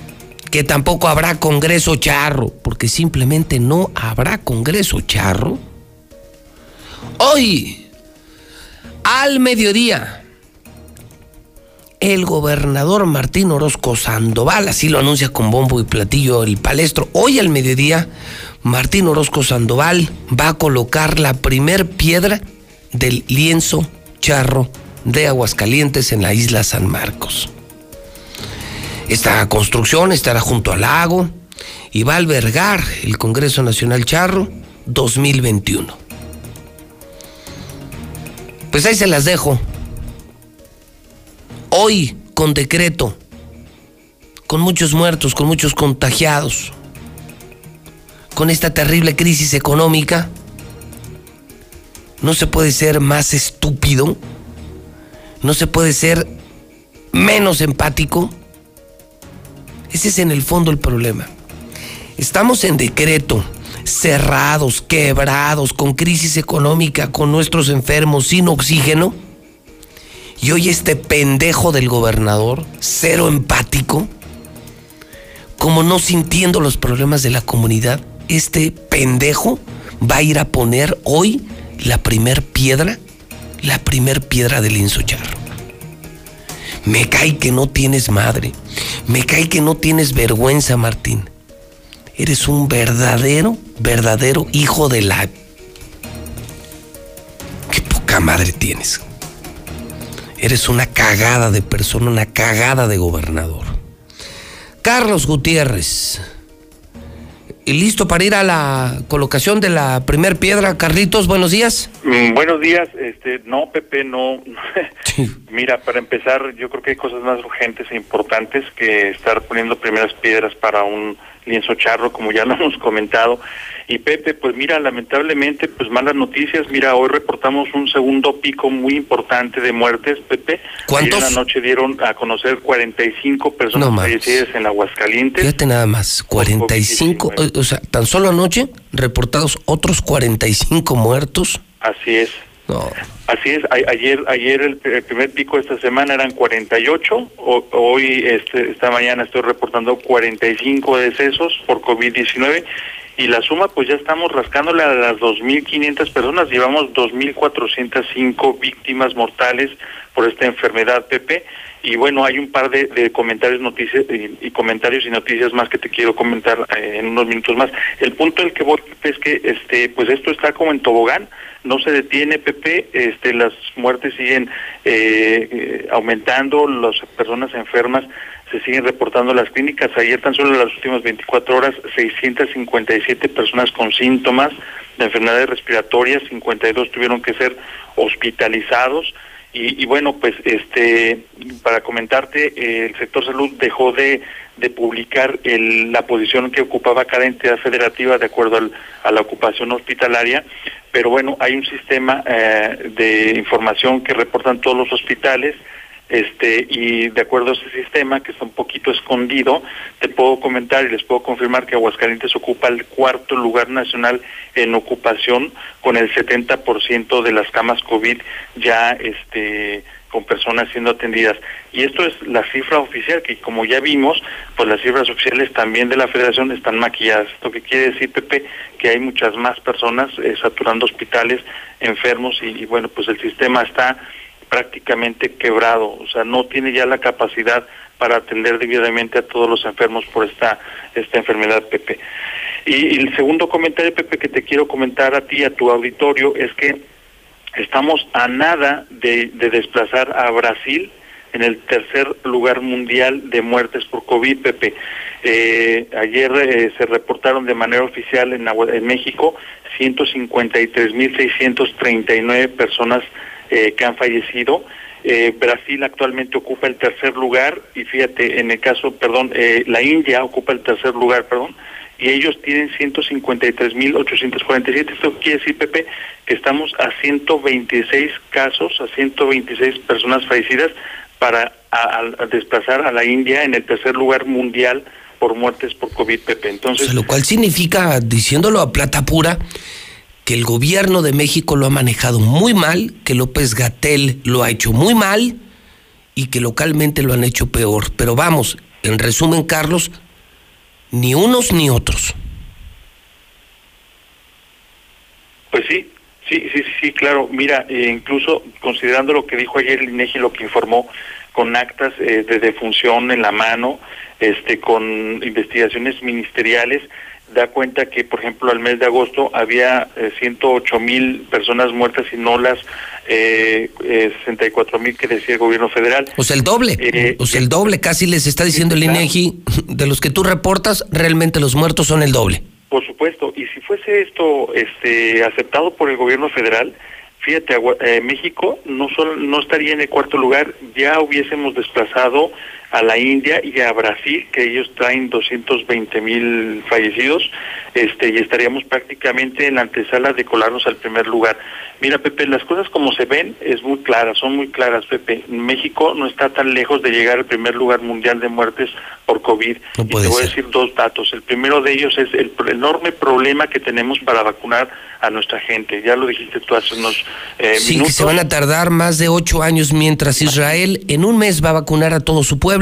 que tampoco habrá Congreso charro, porque simplemente no habrá Congreso charro. Hoy, al mediodía, el gobernador Martín Orozco Sandoval, así lo anuncia con bombo y platillo el palestro, hoy al mediodía, Martín Orozco Sandoval va a colocar la primer piedra del lienzo charro de Aguascalientes en la isla San Marcos. Esta construcción estará junto al lago y va a albergar el Congreso Nacional Charro 2021. Pues ahí se las dejo. Hoy, con decreto, con muchos muertos, con muchos contagiados, con esta terrible crisis económica, no se puede ser más estúpido, no se puede ser menos empático. Ese es en el fondo el problema. Estamos en decreto, cerrados, quebrados, con crisis económica, con nuestros enfermos, sin oxígeno. Y hoy este pendejo del gobernador, cero empático, como no sintiendo los problemas de la comunidad, este pendejo va a ir a poner hoy la primer piedra, la primer piedra del insocharro. Me cae que no tienes madre, me cae que no tienes vergüenza, Martín. Eres un verdadero, verdadero hijo de la... Qué poca madre tienes. Eres una cagada de persona, una cagada de gobernador. Carlos Gutiérrez. ¿Y listo para ir a la colocación de la primer piedra? Carlitos, buenos días. Mm, buenos días. Este, no, Pepe, no. Mira, para empezar, yo creo que hay cosas más urgentes e importantes que estar poniendo primeras piedras para un lienzo charro, como ya lo hemos comentado. Y Pepe, pues mira, lamentablemente, pues malas noticias. Mira, hoy reportamos un segundo pico muy importante de muertes, Pepe. ¿Cuántos? Ayer en la noche dieron a conocer 45 personas No fallecidas en Aguascalientes. Fíjate nada más, 45, o sea, tan solo anoche reportados otros 45 muertos. Así es. No. Así es, ayer ayer el, el primer pico de esta semana eran 48, o- hoy este, esta mañana estoy reportando 45 decesos por COVID-19 y la suma pues ya estamos rascándole a las 2.500 personas, llevamos 2.405 víctimas mortales por esta enfermedad, Pepe, y bueno, hay un par de, comentarios noticias y, comentarios y noticias más que te quiero comentar eh, en unos minutos más. El punto al que voy es que este pues esto está como en tobogán, no se detiene Pepe, este las muertes siguen eh, eh, aumentando, las personas enfermas se siguen reportando las clínicas. Ayer tan solo en las últimas 24 horas 657 personas con síntomas de enfermedades respiratorias, 52 tuvieron que ser hospitalizados. Y, y bueno, pues este para comentarte, el sector salud dejó de, de publicar el- la posición que ocupaba cada entidad federativa de acuerdo al- a la ocupación hospitalaria, pero bueno, hay un sistema eh, de información que reportan todos los hospitales, este y de acuerdo a ese sistema que está un poquito escondido te puedo comentar y les puedo confirmar que Aguascalientes ocupa el cuarto lugar nacional en ocupación con el 70% de las camas COVID ya este con personas siendo atendidas. Y esto es la cifra oficial que como ya vimos pues las cifras oficiales también de la Federación están maquilladas. Esto que quiere decir Pepe que hay muchas más personas eh, saturando hospitales enfermos y, y bueno pues el sistema está prácticamente quebrado, o sea, no tiene ya la capacidad para atender debidamente a todos los enfermos por esta esta enfermedad, Pepe. Y, el segundo comentario, Pepe, que te quiero comentar a ti, a tu auditorio, es que estamos a nada de, de desplazar a Brasil en el tercer lugar mundial de muertes por COVID, Pepe. Eh, ayer eh, se reportaron de manera oficial en, en México 153.639 personas eh, que han fallecido. Eh, Brasil actualmente ocupa el tercer lugar y fíjate, en el caso, perdón, eh, la India ocupa el tercer lugar, perdón, y ellos tienen 153.847. Esto quiere decir, Pepe, que estamos a 126 casos, a 126 personas fallecidas para a- a- desplazar a la India en el tercer lugar mundial por muertes por COVID, Pepe. Entonces, Lo cual significa, diciéndolo a plata pura, que el gobierno de México lo ha manejado muy mal, que López Gatel lo ha hecho muy mal y que localmente lo han hecho peor. Pero vamos, en resumen, Carlos, ni unos ni otros. Pues sí, sí, sí, sí, claro. Mira, eh, incluso considerando lo que dijo ayer el INEGI, lo que informó, con actas eh, de defunción en la mano, este, con investigaciones ministeriales, da cuenta que, por ejemplo, al mes de agosto había 108 mil personas muertas y no las eh, 64 mil que decía el gobierno federal. O sea, el doble, o sea, el doble, casi les está diciendo el INEGI, de los que tú reportas, realmente los muertos son el doble. Por supuesto, y si fuese esto este, aceptado por el gobierno federal, fíjate, eh, México no solo no estaría en el cuarto lugar, ya hubiésemos desplazado a la India y a Brasil, que ellos traen 220 mil fallecidos, este, y estaríamos prácticamente en la antesala de colarnos al primer lugar. Mira, Pepe, las cosas como se ven es muy claras, son muy claras, Pepe. México no está tan lejos de llegar al primer lugar mundial de muertes por COVID. y te voy a decir dos datos. El primero de ellos es el enorme problema que tenemos para vacunar a nuestra gente. Ya lo dijiste tú hace unos eh, sí, que se van a tardar más de ocho años mientras Israel en un mes va a vacunar a todo su pueblo.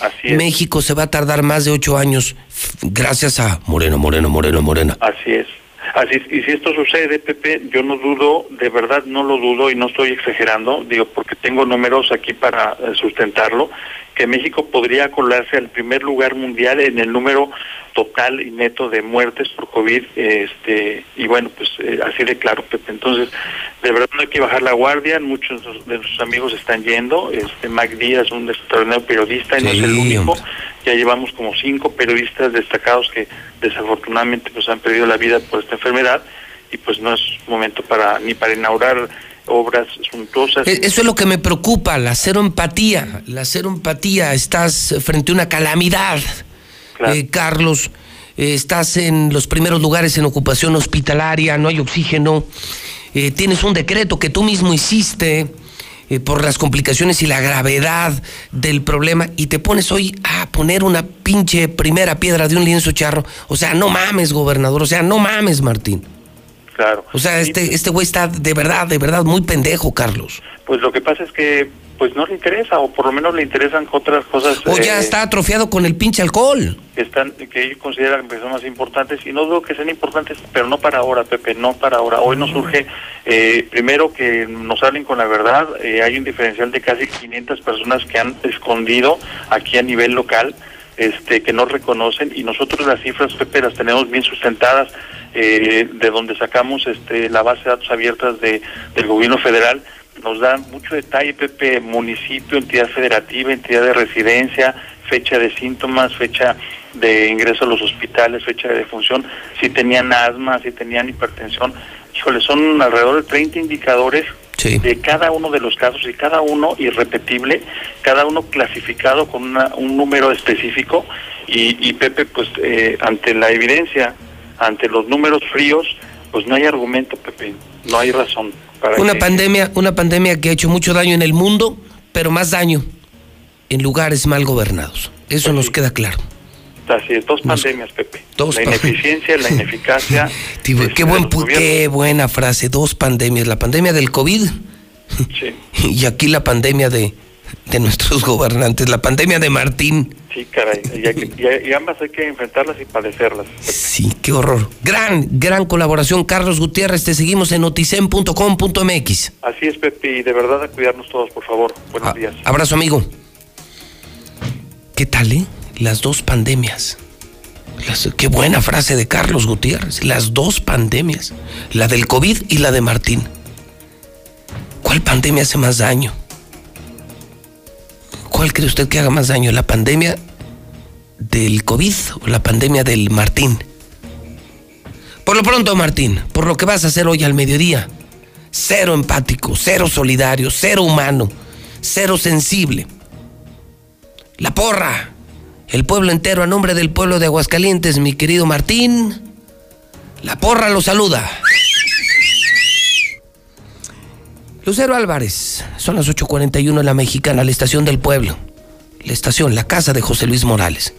Así es. México se va a tardar más de ocho años gracias a Moreno, Moreno, Moreno, Morena. Así es. Así. Y si esto sucede, Pepe, yo no dudo, de verdad no lo dudo y no estoy exagerando, digo, porque tengo números aquí para eh, sustentarlo, que México podría colarse al primer lugar mundial en el número total y neto de muertes por COVID, este, y bueno, pues eh, así de claro, Pepe. Entonces, de verdad no hay que bajar la guardia, muchos de nuestros amigos están yendo, este Mac Díaz, un extraordinario periodista, y no es el único, ya llevamos como cinco periodistas destacados que desafortunadamente pues han perdido la vida por esta enfermedad, y pues no es momento para ni para inaugurar obras suntuosas. E-, eso es lo que me preocupa, la cero empatía, la cero empatía, estás frente a una calamidad. Eh, Carlos, eh, estás en los primeros lugares en ocupación hospitalaria, no hay oxígeno, eh, tienes un decreto que tú mismo hiciste por las complicaciones y la gravedad del problema y te pones hoy a poner una pinche primera piedra de un lienzo charro. O sea, no mames, gobernador, o sea, no mames, Martín. Claro. O sea, este, este güey está de verdad, de verdad muy pendejo, Carlos. Pues lo que pasa es que pues no le interesa o por lo menos le interesan otras cosas. O ya está atrofiado con el pinche alcohol. Que, están, que ellos consideran que son más importantes y no digo que sean importantes, pero no para ahora, Pepe, no para ahora. Hoy nos surge, eh, primero que nos salen con la verdad, eh, hay un diferencial de casi 500 personas que han escondido aquí a nivel local. Este, que no reconocen y nosotros las cifras Pepe las tenemos bien sustentadas eh, de donde sacamos este la base de datos abiertas de del gobierno federal nos da mucho detalle, Pepe, municipio, entidad federativa, entidad de residencia, fecha de síntomas, fecha de ingreso a los hospitales, fecha de defunción, si tenían asma, si tenían hipertensión. Híjole, son alrededor de 30 indicadores de cada uno de los casos y cada uno irrepetible, cada uno clasificado con un número específico y, Pepe, pues eh, ante la evidencia, ante los números fríos, pues no hay argumento, Pepe, no hay razón una pandemia, una pandemia que ha hecho mucho daño en el mundo, pero más daño en lugares mal gobernados. Eso nos queda claro. Así es, dos pandemias, Pepe. la ineficiencia, la ineficacia. qué, buen, qué buena frase, dos pandemias. La pandemia del COVID y aquí la pandemia de, de nuestros gobernantes, la pandemia de Martín. Sí, caray, y, ambas hay que enfrentarlas y padecerlas. Sí, qué horror. Gran, gran colaboración, Carlos Gutiérrez. Te seguimos en noticen.com.mx. Así es, Pepe, y de verdad a cuidarnos todos, por favor. Buenos días. Abrazo, amigo. ¿Qué tal, eh? Las dos pandemias. qué buena frase de Carlos Gutiérrez. Las dos pandemias. La del COVID y la de Martín. ¿Cuál pandemia hace más daño? ¿Cuál cree usted que haga más daño? ¿La pandemia del COVID o la pandemia del Martín? Por lo pronto, Martín, por lo que vas a hacer hoy al mediodía, cero empático, cero solidario, cero humano, cero sensible. La porra, el pueblo entero a nombre del pueblo de Aguascalientes, mi querido Martín. La porra lo saluda. Lucero Álvarez, son las 8.41 en la mexicana, la estación del pueblo. La estación, la casa de José Luis Morales.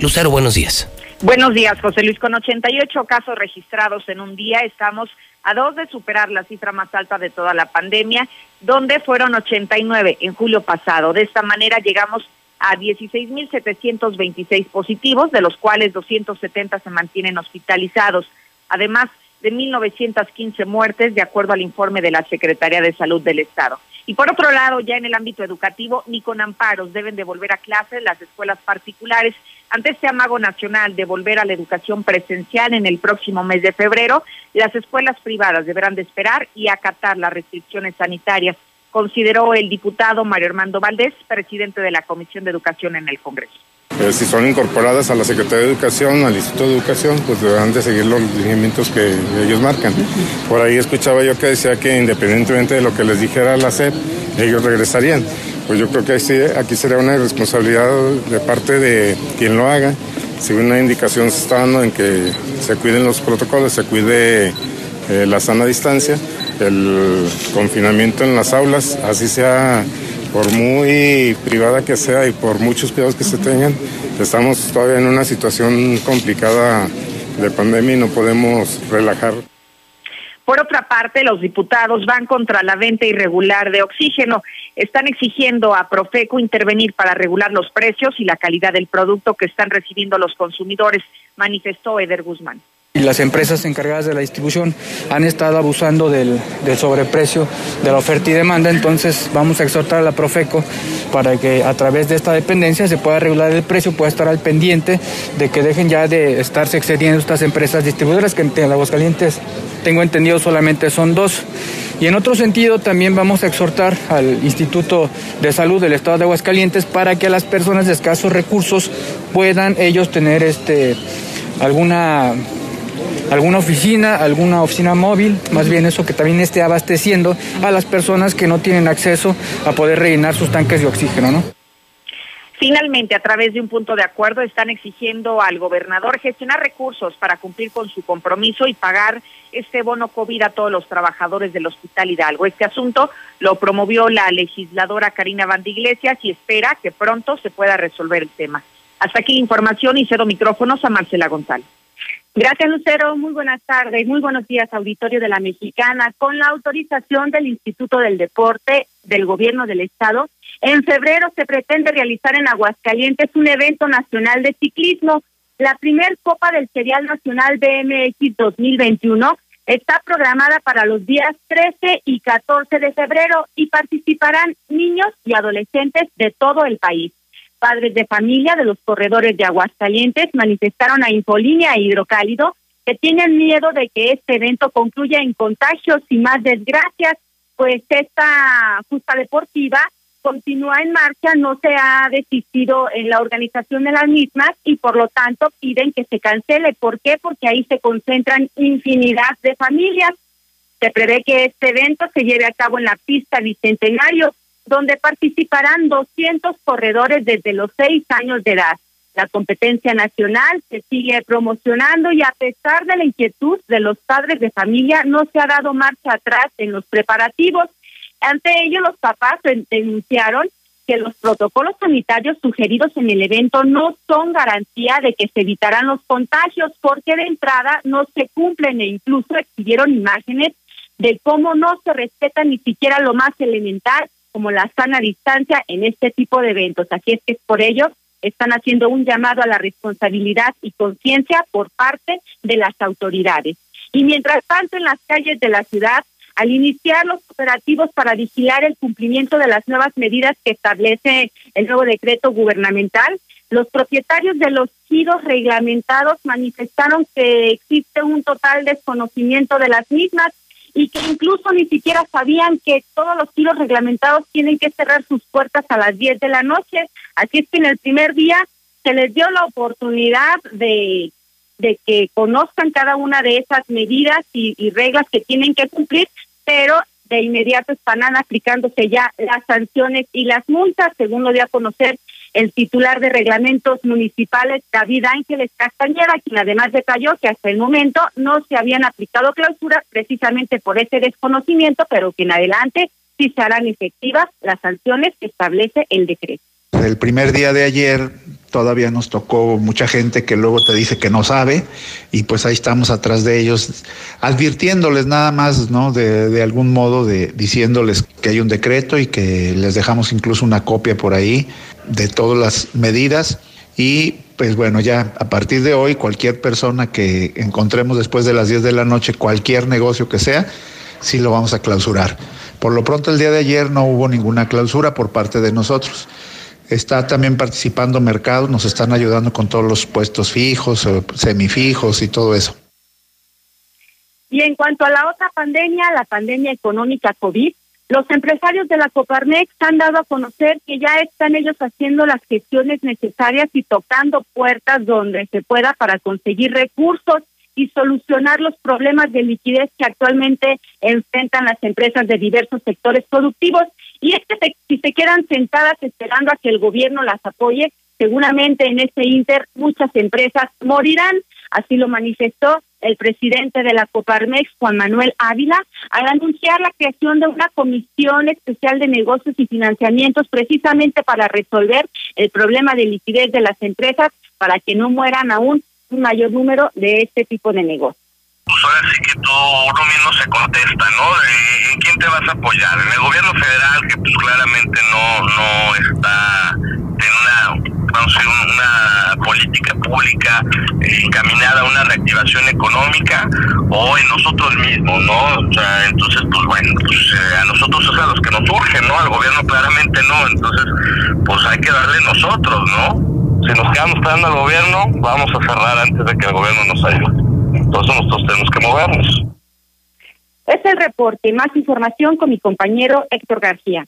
Lucero, buenos días. Buenos días, José Luis. Con 88 casos registrados en un día, estamos a dos de superar la cifra más alta de toda la pandemia, donde fueron 89 en julio pasado. De esta manera llegamos a 16.726 positivos, de los cuales 270 se mantienen hospitalizados. Además, de 1.915 muertes, de acuerdo al informe de la Secretaría de Salud del Estado. Y por otro lado, ya en el ámbito educativo, ni con amparos deben de volver a clases las escuelas particulares. Ante este amago nacional de volver a la educación presencial en el próximo mes de febrero, las escuelas privadas deberán de esperar y acatar las restricciones sanitarias, consideró el diputado Mario Armando Valdés, presidente de la Comisión de Educación en el Congreso. Eh, si son incorporadas a la Secretaría de Educación, al Instituto de Educación, pues deberán de seguir los lineamientos que ellos marcan. Por ahí escuchaba yo que decía que independientemente de lo que les dijera la SEP, ellos regresarían. Pues yo creo que aquí sería una responsabilidad de parte de quien lo haga. Si una indicación se está dando en que se cuiden los protocolos, se cuide eh, la sana distancia, el confinamiento en las aulas, así sea por muy privada que sea y por muchos cuidados que se tengan, estamos todavía en una situación complicada de pandemia y no podemos relajar. Por otra parte, los diputados van contra la venta irregular de oxígeno. Están exigiendo a Profeco intervenir para regular los precios y la calidad del producto que están recibiendo los consumidores, manifestó Eder Guzmán y las empresas encargadas de la distribución han estado abusando del, sobreprecio de la oferta y demanda, entonces vamos a exhortar a la Profeco para que a través de esta dependencia se pueda regular el precio, pueda estar al pendiente de que dejen ya de estarse excediendo estas empresas distribuidoras que en Aguascalientes tengo entendido solamente son dos. Y en otro sentido también vamos a exhortar al Instituto de Salud del Estado de Aguascalientes para que las personas de escasos recursos puedan ellos tener este alguna alguna oficina, alguna oficina móvil, más bien eso que también esté abasteciendo a las personas que no tienen acceso a poder rellenar sus tanques de oxígeno, ¿no? Finalmente, a través de un punto de acuerdo, están exigiendo al gobernador gestionar recursos para cumplir con su compromiso y pagar este bono COVID a todos los trabajadores del Hospital Hidalgo. Este asunto lo promovió la legisladora Karina Iglesias y espera que pronto se pueda resolver el tema. Hasta aquí la información y cedo micrófonos a Marcela González. Gracias, Lucero. Muy buenas tardes, muy buenos días, auditorio de la Mexicana. Con la autorización del Instituto del Deporte del Gobierno del Estado, en febrero se pretende realizar en Aguascalientes un evento nacional de ciclismo. La primer Copa del Serial Nacional BMX 2021 está programada para los días 13 y 14 de febrero y participarán niños y adolescentes de todo el país. Padres de familia de los corredores de Aguascalientes manifestaron a Infolínea e Hidrocálido que tienen miedo de que este evento concluya en contagios y más desgracias, pues esta justa deportiva continúa en marcha, no se ha desistido en la organización de las mismas y por lo tanto piden que se cancele. ¿Por qué? Porque ahí se concentran infinidad de familias. Se prevé que este evento se lleve a cabo en la pista Bicentenario, donde participarán 200 corredores desde los seis años de edad. La competencia nacional se sigue promocionando y a pesar de la inquietud de los padres de familia, no se ha dado marcha atrás en los preparativos. Ante ello, los papás denunciaron que los protocolos sanitarios sugeridos en el evento no son garantía de que se evitarán los contagios porque de entrada no se cumplen e incluso exhibieron imágenes de cómo no se respeta ni siquiera lo más elemental como la sana distancia en este tipo de eventos. Así es que es por ello están haciendo un llamado a la responsabilidad y conciencia por parte de las autoridades. Y mientras tanto, en las calles de la ciudad, al iniciar los operativos para vigilar el cumplimiento de las nuevas medidas que establece el nuevo decreto gubernamental, los propietarios de los giros reglamentados manifestaron que existe un total desconocimiento de las mismas y que incluso ni siquiera sabían que todos los tiros reglamentados tienen que cerrar sus puertas a las 10 de la noche. Así es que en el primer día se les dio la oportunidad de, de que conozcan cada una de esas medidas y, reglas que tienen que cumplir, pero de inmediato están aplicándose ya las sanciones y las multas, según lo dio a conocer el titular de reglamentos municipales, David Ángeles Castañeda, quien además detalló que hasta el momento no se habían aplicado clausuras precisamente por ese desconocimiento, pero que en adelante sí se harán efectivas las sanciones que establece el decreto. El primer día de ayer todavía nos tocó mucha gente que luego te dice que no sabe y pues ahí estamos atrás de ellos advirtiéndoles nada más, ¿no? De, de algún modo de diciéndoles que hay un decreto y que les dejamos incluso una copia por ahí de todas las medidas y pues bueno, ya a partir de hoy cualquier persona que encontremos después de las 10 de la noche, cualquier negocio que sea, sí lo vamos a clausurar. Por lo pronto el día de ayer no hubo ninguna clausura por parte de nosotros. Está también participando mercados, nos están ayudando con todos los puestos fijos, eh, semifijos y todo eso. Y en cuanto a la otra pandemia, la pandemia económica COVID, los empresarios de la Coparmex han dado a conocer que ya están ellos haciendo las gestiones necesarias y tocando puertas donde se pueda para conseguir recursos y solucionar los problemas de liquidez que actualmente enfrentan las empresas de diversos sectores productivos. Y es que si se quedan sentadas esperando a que el gobierno las apoye, seguramente en este inter muchas empresas morirán. Así lo manifestó el presidente de la Coparmex, Juan Manuel Ávila, al anunciar la creación de una comisión especial de negocios y financiamientos precisamente para resolver el problema de liquidez de las empresas para que no mueran aún un mayor número de este tipo de negocios. Pues ahora sí que tú uno mismo se contesta, ¿no? ¿En quién te vas a apoyar? En el gobierno federal, que pues claramente no, no está en una vamos a una política pública eh, encaminada a una reactivación económica o en nosotros mismos, ¿no? O sea, entonces, pues bueno, pues, eh, a nosotros es a los que nos urge, ¿no? Al gobierno claramente no, entonces, pues hay que darle nosotros, ¿no? si nos quedamos esperando al gobierno, vamos a cerrar antes de que el gobierno nos ayude. Entonces nosotros tenemos que movernos. Es el reporte. Más información con mi compañero Héctor García.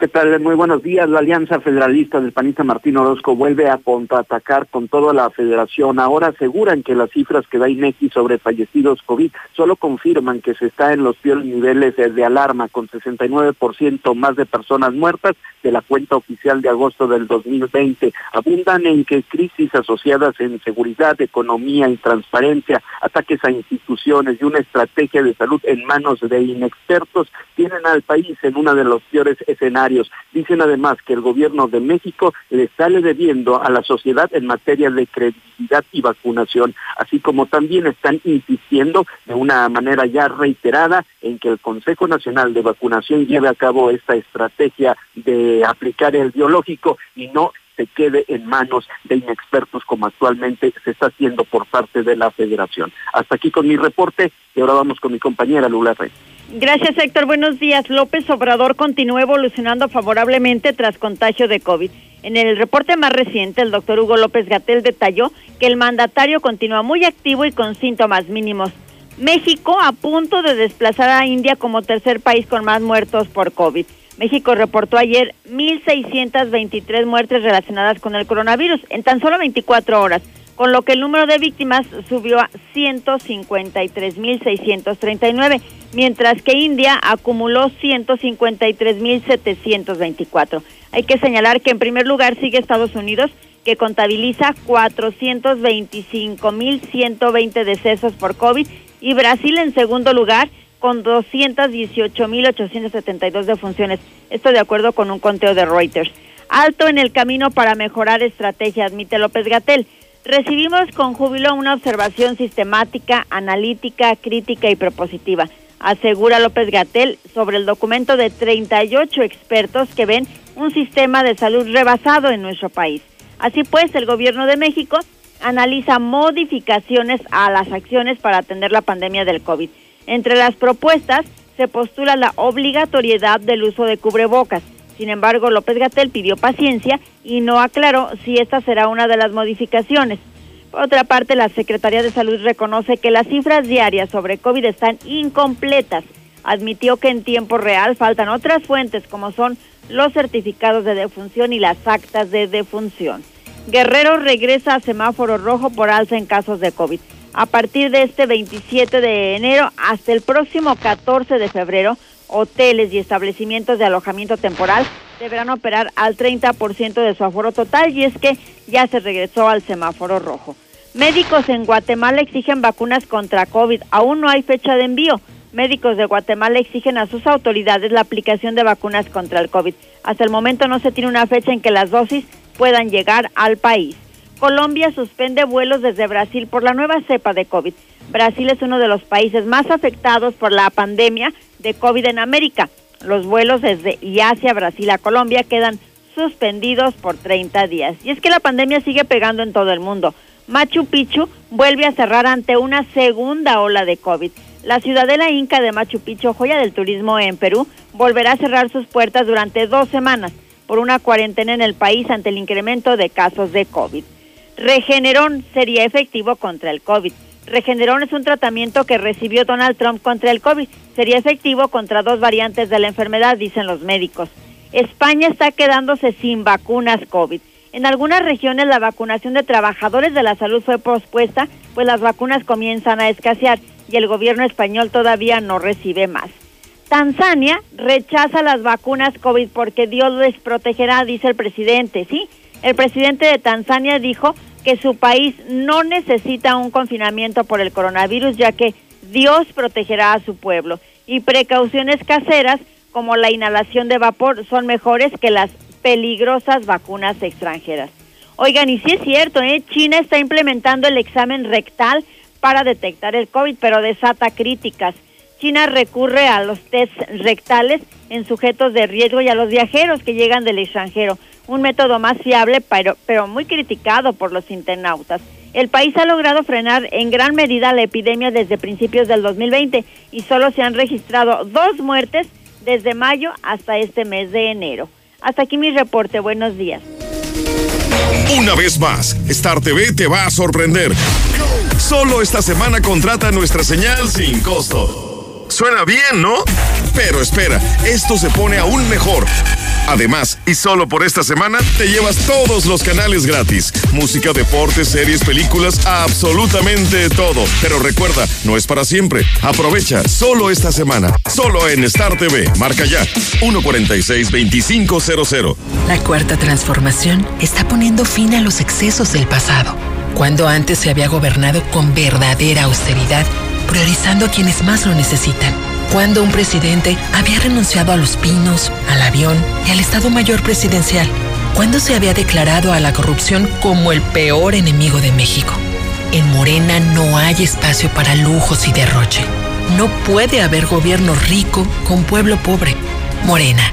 ¿Qué tal? Muy buenos días. La Alianza Federalista del panista Martín Orozco vuelve a contraatacar con toda la federación. Ahora aseguran que las cifras que da INEGI sobre fallecidos COVID solo confirman que se está en los peores niveles de alarma, con 69% más de personas muertas de la cuenta oficial de agosto del 2020. Abundan en que crisis asociadas en seguridad, economía, transparencia, ataques a instituciones y una estrategia de salud en manos de inexpertos tienen al país en uno de los peores escenarios Dicen además que el gobierno de México le sale debiendo a la sociedad en materia de credibilidad y vacunación, así como también están insistiendo de una manera ya reiterada en que el Consejo Nacional de Vacunación lleve a cabo esta estrategia de aplicar el biológico y no se quede en manos de inexpertos como actualmente se está haciendo por parte de la federación. Hasta aquí con mi reporte y ahora vamos con mi compañera Lula Rey. Gracias, Héctor. Buenos días. López Obrador continúa evolucionando favorablemente tras contagio de COVID. En el reporte más reciente, el doctor Hugo López Gatel detalló que el mandatario continúa muy activo y con síntomas mínimos. México a punto de desplazar a India como tercer país con más muertos por COVID. México reportó ayer 1.623 muertes relacionadas con el coronavirus en tan solo 24 horas con lo que el número de víctimas subió a 153.639, mientras que India acumuló 153.724. Hay que señalar que en primer lugar sigue Estados Unidos, que contabiliza 425.120 decesos por COVID, y Brasil en segundo lugar con 218.872 defunciones. Esto de acuerdo con un conteo de Reuters. Alto en el camino para mejorar estrategia, admite López Gatel. Recibimos con júbilo una observación sistemática, analítica, crítica y propositiva, asegura López Gatel sobre el documento de 38 expertos que ven un sistema de salud rebasado en nuestro país. Así pues, el gobierno de México analiza modificaciones a las acciones para atender la pandemia del COVID. Entre las propuestas se postula la obligatoriedad del uso de cubrebocas, sin embargo, López Gatel pidió paciencia y no aclaró si esta será una de las modificaciones. Por otra parte, la Secretaría de Salud reconoce que las cifras diarias sobre COVID están incompletas. Admitió que en tiempo real faltan otras fuentes como son los certificados de defunción y las actas de defunción. Guerrero regresa a semáforo rojo por alza en casos de COVID. A partir de este 27 de enero hasta el próximo 14 de febrero, hoteles y establecimientos de alojamiento temporal deberán operar al 30% de su aforo total y es que ya se regresó al semáforo rojo. Médicos en Guatemala exigen vacunas contra COVID. Aún no hay fecha de envío. Médicos de Guatemala exigen a sus autoridades la aplicación de vacunas contra el COVID. Hasta el momento no se tiene una fecha en que las dosis puedan llegar al país. Colombia suspende vuelos desde Brasil por la nueva cepa de COVID. Brasil es uno de los países más afectados por la pandemia de COVID en América. Los vuelos desde y hacia Brasil a Colombia quedan suspendidos por 30 días. Y es que la pandemia sigue pegando en todo el mundo. Machu Picchu vuelve a cerrar ante una segunda ola de COVID. La ciudadela inca de Machu Picchu, joya del turismo en Perú, volverá a cerrar sus puertas durante dos semanas por una cuarentena en el país ante el incremento de casos de COVID. Regeneron sería efectivo contra el COVID. Regeneron es un tratamiento que recibió Donald Trump contra el COVID. Sería efectivo contra dos variantes de la enfermedad, dicen los médicos. España está quedándose sin vacunas COVID. En algunas regiones la vacunación de trabajadores de la salud fue pospuesta, pues las vacunas comienzan a escasear y el gobierno español todavía no recibe más. Tanzania rechaza las vacunas COVID porque Dios les protegerá, dice el presidente, ¿sí? El presidente de Tanzania dijo que su país no necesita un confinamiento por el coronavirus, ya que Dios protegerá a su pueblo. Y precauciones caseras, como la inhalación de vapor, son mejores que las peligrosas vacunas extranjeras. Oigan, y sí es cierto, ¿eh? China está implementando el examen rectal para detectar el COVID, pero desata críticas. China recurre a los test rectales en sujetos de riesgo y a los viajeros que llegan del extranjero, un método más fiable pero, pero muy criticado por los internautas. El país ha logrado frenar en gran medida la epidemia desde principios del 2020 y solo se han registrado dos muertes desde mayo hasta este mes de enero. Hasta aquí mi reporte. Buenos días. Una vez más, Star TV te va a sorprender. Solo esta semana contrata nuestra señal sin costo. Suena bien, ¿no? Pero espera, esto se pone aún mejor. Además, y solo por esta semana, te llevas todos los canales gratis. Música, deportes, series, películas, absolutamente todo. Pero recuerda, no es para siempre. Aprovecha solo esta semana. Solo en Star TV. Marca ya. 146-2500. La cuarta transformación está poniendo fin a los excesos del pasado. Cuando antes se había gobernado con verdadera austeridad, priorizando a quienes más lo necesitan. Cuando un presidente había renunciado a los pinos, al avión y al Estado Mayor Presidencial. Cuando se había declarado a la corrupción como el peor enemigo de México. En Morena no hay espacio para lujos y derroche. No puede haber gobierno rico con pueblo pobre. Morena,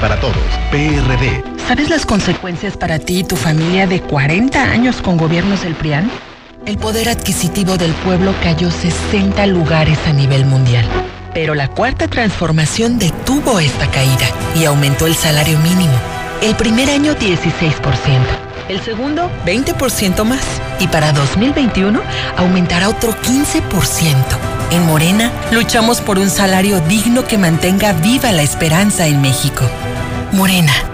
para todos. PRD. ¿Sabes las consecuencias para ti y tu familia de 40 años con gobiernos del PRIAN? El poder adquisitivo del pueblo cayó 60 lugares a nivel mundial. Pero la cuarta transformación detuvo esta caída y aumentó el salario mínimo. El primer año 16%, el segundo 20% más y para 2021 aumentará otro 15%. En Morena luchamos por un salario digno que mantenga viva la esperanza en México. Morena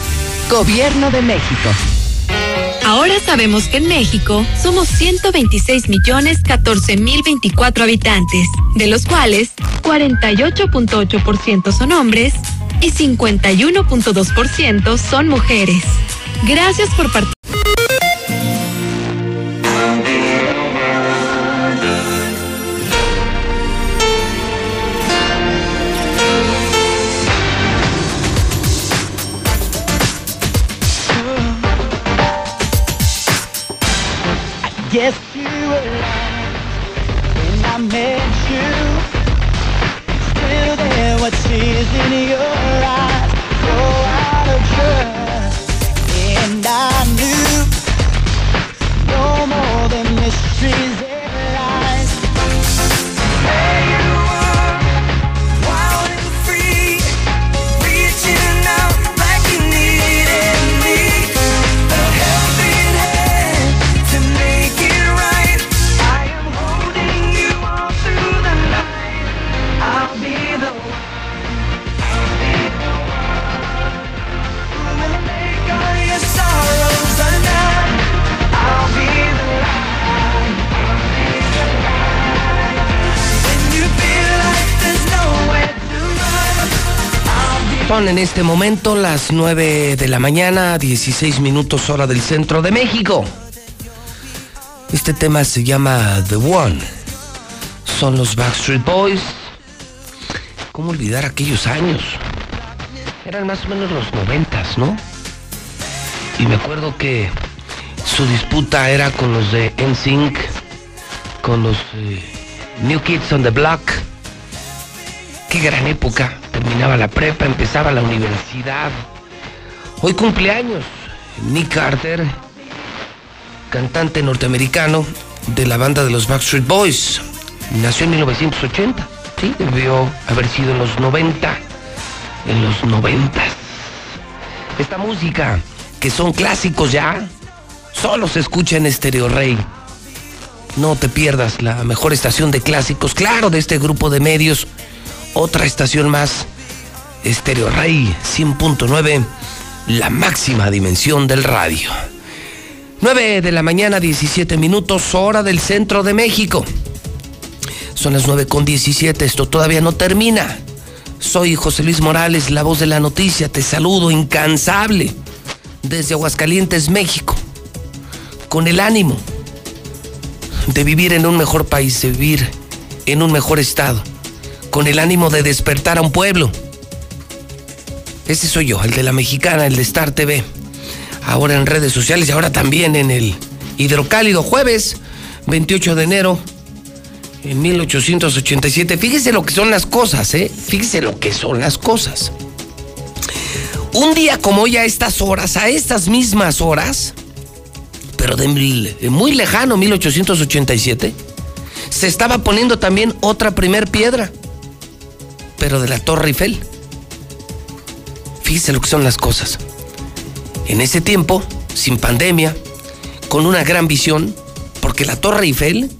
Gobierno de México. Ahora sabemos que en México somos 126 millones 14 mil 24 habitantes, de los cuales 48.8% son hombres y 51.2% son mujeres. Gracias por participar. Yes, you were lying when I met you. Still there tears in your eyes, Son en este momento las 9 de la mañana, 16 minutos hora del centro de México. Este tema se llama The One. Son los Backstreet Boys. ¿Cómo olvidar aquellos años? Eran más o menos los noventas, ¿no? Y me acuerdo que su disputa era con los de NSYNC, con los eh, New Kids on the Block. Qué gran época. Terminaba la prepa, empezaba la universidad. Hoy cumpleaños Nick Carter, cantante norteamericano de la banda de los Backstreet Boys. Nació en 1980. Sí, debió haber sido en los 90. En los 90. Esta música, que son clásicos ya, solo se escucha en Stereo Rey. No te pierdas la mejor estación de clásicos, claro, de este grupo de medios. Otra estación más, Stereo Rey 100.9, la máxima dimensión del radio. 9 de la mañana, 17 minutos, hora del centro de México. Son las 9 con 17, esto todavía no termina. Soy José Luis Morales, la voz de la noticia, te saludo incansable desde Aguascalientes, México, con el ánimo de vivir en un mejor país, de vivir en un mejor estado, con el ánimo de despertar a un pueblo. Ese soy yo, el de la mexicana, el de Star TV. Ahora en redes sociales y ahora también en el Hidrocálido, jueves 28 de enero en 1887. Fíjese lo que son las cosas, ¿eh? Fíjese lo que son las cosas. Un día como hoy a estas horas, a estas mismas horas, pero de muy lejano, 1887, se estaba poniendo también otra primer piedra, pero de la Torre Eiffel. Fíjese lo que son las cosas. En ese tiempo, sin pandemia, con una gran visión, porque la Torre Eiffel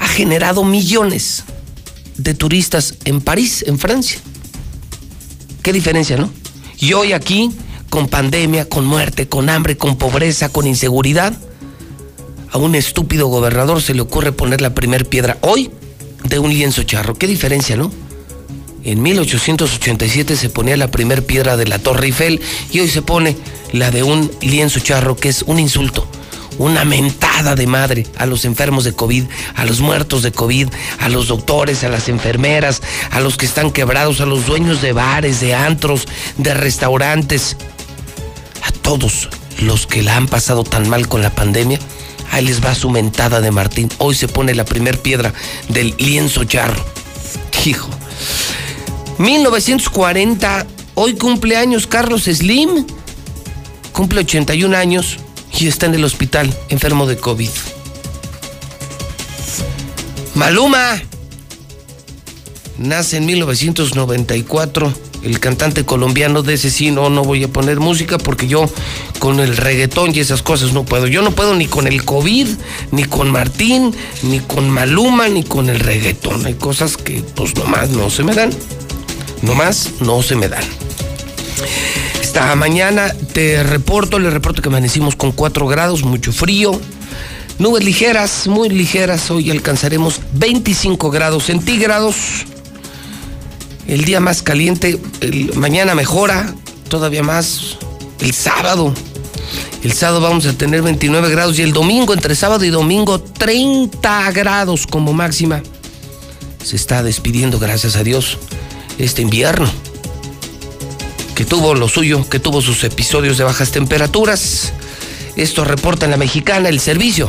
ha generado millones de turistas en París, en Francia. Qué diferencia, ¿no? Y hoy aquí, con pandemia, con muerte, con hambre, con pobreza, con inseguridad, a un estúpido gobernador se le ocurre poner la primer piedra hoy de un lienzo charro. Qué diferencia, ¿no? En 1887 se ponía la primer piedra de la Torre Eiffel y hoy se pone la de un lienzo charro, que es un insulto, una mentada de madre a los enfermos de COVID, a los muertos de COVID, a los doctores, a las enfermeras, a los que están quebrados, a los dueños de bares, de antros, de restaurantes, a todos los que la han pasado tan mal con la pandemia. Ahí les va su mentada de Martín. Hoy se pone la primer piedra del lienzo charro. Hijo. 1940, hoy cumpleaños Carlos Slim. Cumple 81 años y está en el hospital, enfermo de COVID. Maluma. nace en 1994 el cantante colombiano de ese sí, no, no voy a poner música porque yo con el reggaetón y esas cosas no puedo. Yo no puedo ni con el COVID, ni con Martín, ni con Maluma, ni con el reggaetón. Hay cosas que pues nomás no se me dan. Nomás no se me dan. Esta mañana te reporto, le reporto que amanecimos con 4 grados, mucho frío. Nubes ligeras, muy ligeras. Hoy alcanzaremos 25 grados centígrados. El día más caliente, mañana mejora, todavía más. El sábado. El sábado vamos a tener 29 grados y el domingo, entre sábado y domingo, 30 grados como máxima. Se está despidiendo, gracias a Dios, este invierno. Que tuvo lo suyo, que tuvo sus episodios de bajas temperaturas. Esto reporta en la mexicana el servicio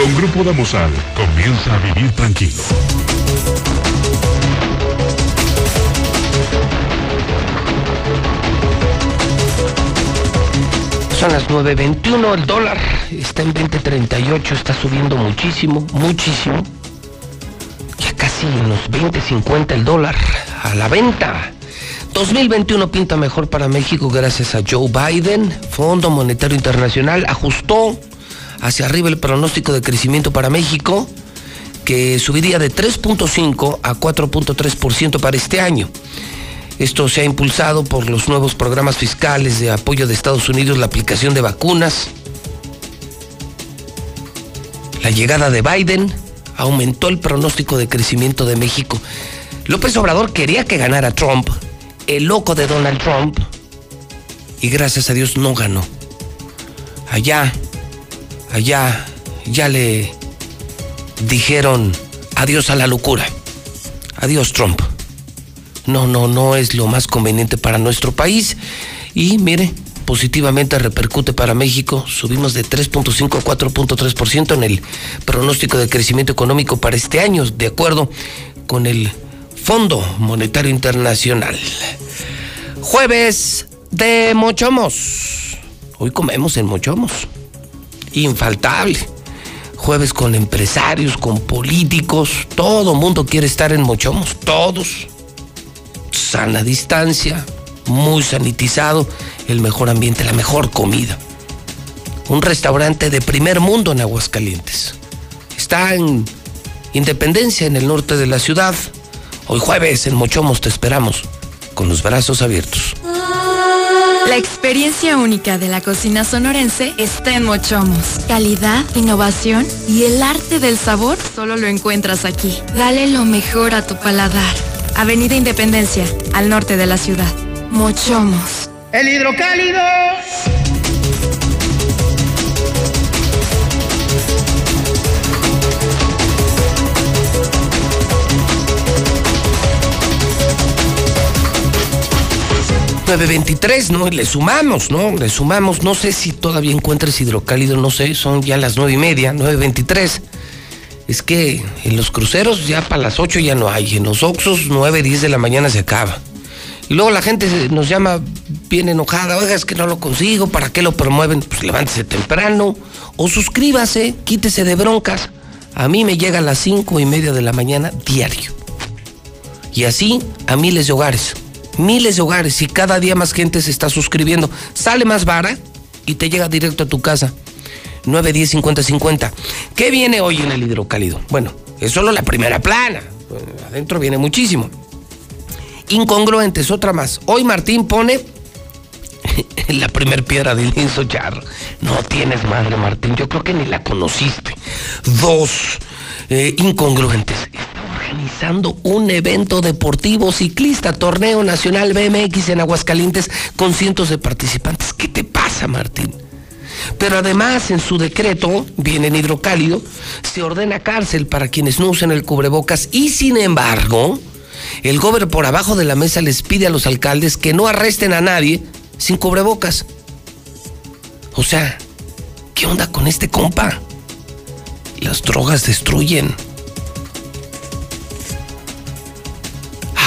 Con Grupo Damosal, comienza a vivir tranquilo. Son las 9.21, el dólar está en 20.38, está subiendo muchísimo, muchísimo. Ya casi en los 20.50 el dólar a la venta. 2021 pinta mejor para México gracias a Joe Biden. Fondo Monetario Internacional ajustó hacia arriba el pronóstico de crecimiento para México, que subiría de 3.5 a 4.3% para este año. Esto se ha impulsado por los nuevos programas fiscales de apoyo de Estados Unidos, la aplicación de vacunas. La llegada de Biden aumentó el pronóstico de crecimiento de México. López Obrador quería que ganara Trump, el loco de Donald Trump, y gracias a Dios no ganó. Allá, allá, ya le dijeron adiós a la locura. Adiós Trump no, no, no es lo más conveniente para nuestro país. Y mire, positivamente repercute para México. Subimos de 3.5 a 4.3% en el pronóstico de crecimiento económico para este año, de acuerdo con el Fondo Monetario Internacional. Jueves de Mochomos. Hoy comemos en Mochomos. Infaltable. Jueves con empresarios, con políticos. Todo mundo quiere estar en Mochomos. Todos sana distancia, muy sanitizado, el mejor ambiente, la mejor comida. Un restaurante de primer mundo en Aguascalientes. Está en Independencia, en el norte de la ciudad. Hoy jueves en Mochomos te esperamos, con los brazos abiertos. La experiencia única de la cocina sonorense está en Mochomos. Calidad, innovación y el arte del sabor solo lo encuentras aquí. Dale lo mejor a tu paladar. Avenida Independencia, al norte de la ciudad. Mochomos. El hidrocálido. ...9.23, ¿no? Le sumamos, ¿no? Le sumamos, no sé si todavía encuentres hidrocálido, no sé, son ya las nueve y media, 9.23 es que en los cruceros ya para las 8 ya no hay, en los Oxos 9, 10 de la mañana se acaba. Y luego la gente nos llama bien enojada, oiga, es que no lo consigo, ¿para qué lo promueven? Pues levántese temprano o suscríbase, quítese de broncas. A mí me llega a las 5 y media de la mañana diario. Y así a miles de hogares, miles de hogares y cada día más gente se está suscribiendo. Sale más vara y te llega directo a tu casa. 9, 10, 50, 50. ¿Qué viene hoy en el hidrocálido? Bueno, es solo la primera plana. Adentro viene muchísimo. Incongruentes, otra más. Hoy Martín pone la primer piedra del lienzo charro. No tienes madre, Martín. Yo creo que ni la conociste. Dos, eh, incongruentes. Organizando un evento deportivo ciclista, torneo nacional BMX en Aguascalientes con cientos de participantes. ¿Qué te pasa, Martín? Pero además en su decreto, viene en hidrocálido, se ordena cárcel para quienes no usen el cubrebocas y sin embargo, el gobernador por abajo de la mesa les pide a los alcaldes que no arresten a nadie sin cubrebocas. O sea, ¿qué onda con este compa? Las drogas destruyen.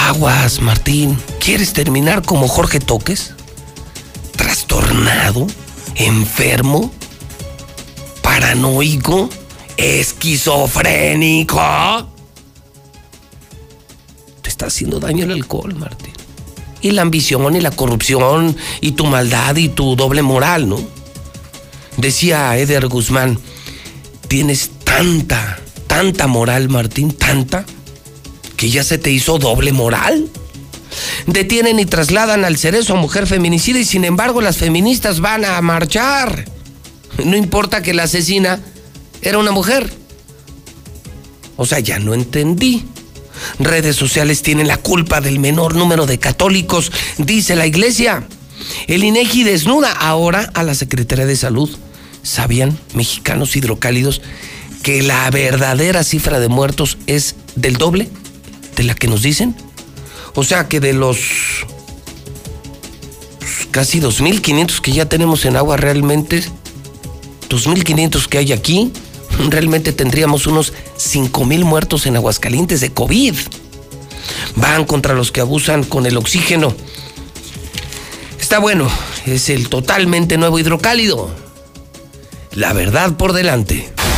Aguas, Martín. ¿Quieres terminar como Jorge Toques? ¿Trastornado? ¿Enfermo? ¿Paranoico? ¿Esquizofrénico? Te está haciendo daño el alcohol, Martín. Y la ambición y la corrupción y tu maldad y tu doble moral, ¿no? Decía Eder Guzmán, tienes tanta, tanta moral, Martín, tanta, que ya se te hizo doble moral. Detienen y trasladan al cerezo a mujer feminicida y sin embargo las feministas van a marchar. No importa que la asesina era una mujer. O sea, ya no entendí. Redes sociales tienen la culpa del menor número de católicos, dice la iglesia. El INEGI desnuda ahora a la Secretaría de Salud. ¿Sabían, mexicanos hidrocálidos, que la verdadera cifra de muertos es del doble de la que nos dicen? O sea que de los pues, casi 2.500 que ya tenemos en agua realmente, 2.500 que hay aquí, realmente tendríamos unos 5.000 muertos en Aguascalientes de COVID. Van contra los que abusan con el oxígeno. Está bueno, es el totalmente nuevo hidrocálido. La verdad por delante.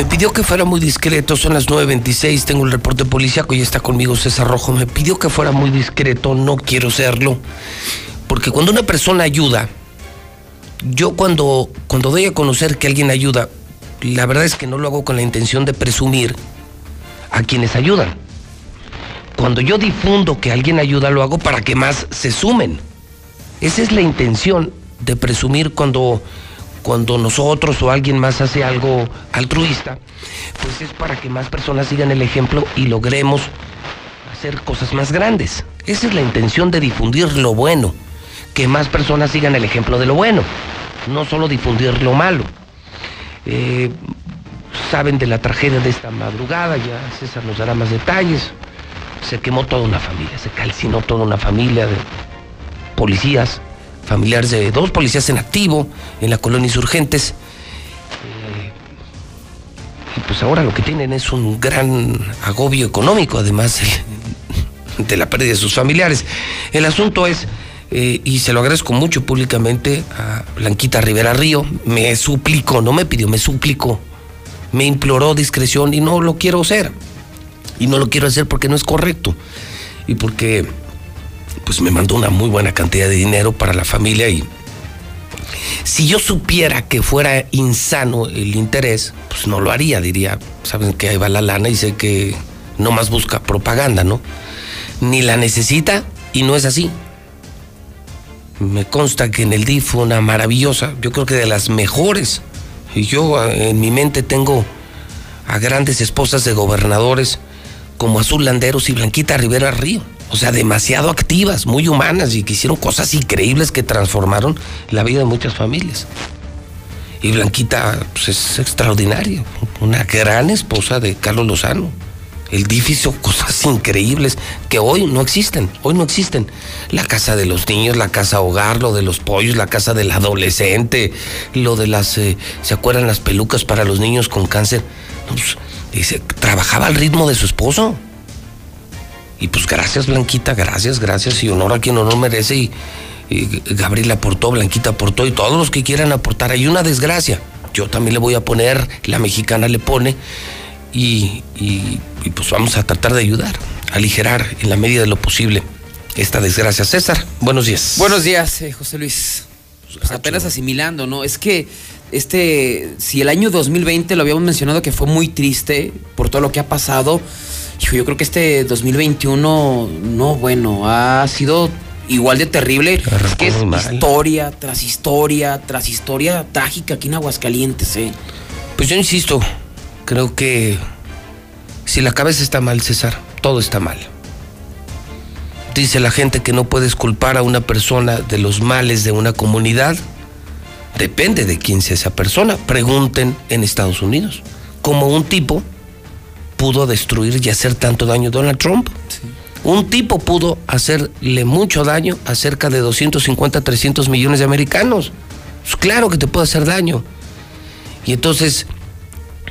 Me pidió que fuera muy discreto, son las 9.26, tengo el reporte policíaco y está conmigo César Rojo. Me pidió que fuera muy discreto, no quiero serlo. Porque cuando una persona ayuda, yo cuando, cuando doy a conocer que alguien ayuda, la verdad es que no lo hago con la intención de presumir a quienes ayudan. Cuando yo difundo que alguien ayuda, lo hago para que más se sumen. Esa es la intención de presumir cuando cuando nosotros o alguien más hace algo altruista, pues es para que más personas sigan el ejemplo y logremos hacer cosas más grandes. Esa es la intención de difundir lo bueno, que más personas sigan el ejemplo de lo bueno, no solo difundir lo malo. Eh, saben de la tragedia de esta madrugada, ya César nos dará más detalles. Se quemó toda una familia, se calcinó toda una familia de policías familiares de dos policías en activo en la colonia Insurgentes. Eh, y pues ahora lo que tienen es un gran agobio económico, además de la pérdida de sus familiares. El asunto es, eh, y se lo agradezco mucho públicamente a Blanquita Rivera Río, me suplicó, no me pidió, me suplicó, me imploró discreción y no lo quiero hacer. Y no lo quiero hacer porque no es correcto. Y porque pues me mandó una muy buena cantidad de dinero para la familia y si yo supiera que fuera insano el interés, pues no lo haría, diría, saben que ahí va la lana y sé que no más busca propaganda, ¿no? Ni la necesita y no es así. Me consta que en el DIF fue una maravillosa, yo creo que de las mejores. Y yo en mi mente tengo a grandes esposas de gobernadores como Azul Landeros y Blanquita Rivera Río. O sea, demasiado activas, muy humanas y que hicieron cosas increíbles que transformaron la vida de muchas familias. Y Blanquita pues, es extraordinaria, una gran esposa de Carlos Lozano. El DIF hizo cosas increíbles que hoy no existen, hoy no existen. La casa de los niños, la casa hogar, lo de los pollos, la casa del adolescente, lo de las, eh, ¿se acuerdan las pelucas para los niños con cáncer? Pues, dice, trabajaba al ritmo de su esposo. Y pues gracias Blanquita, gracias, gracias y honor a quien honor merece y, Gabriela aportó, Blanquita aportó y todos los que quieran aportar. Hay una desgracia, yo también le voy a poner, la mexicana le pone y, y, pues vamos a tratar de ayudar, aligerar en la medida de lo posible esta desgracia. César, buenos días. Buenos días, eh, José Luis. Pues apenas asimilando, ¿no? Es que este, si el año 2020 lo habíamos mencionado que fue muy triste por todo lo que ha pasado, hijo, yo creo que este 2021, no, bueno, ha sido igual de terrible. Es que es historia tras historia tras historia trágica aquí en Aguascalientes, ¿eh? Pues yo insisto, creo que si la cabeza está mal, César, todo está mal. Dice la gente que no puedes culpar a una persona de los males de una comunidad. Depende de quién sea esa persona. Pregunten en Estados Unidos. Como un tipo pudo destruir y hacer tanto daño Donald Trump. Un tipo pudo hacerle mucho daño a cerca de 250, 300 millones de americanos. Pues claro que te puede hacer daño. Y entonces,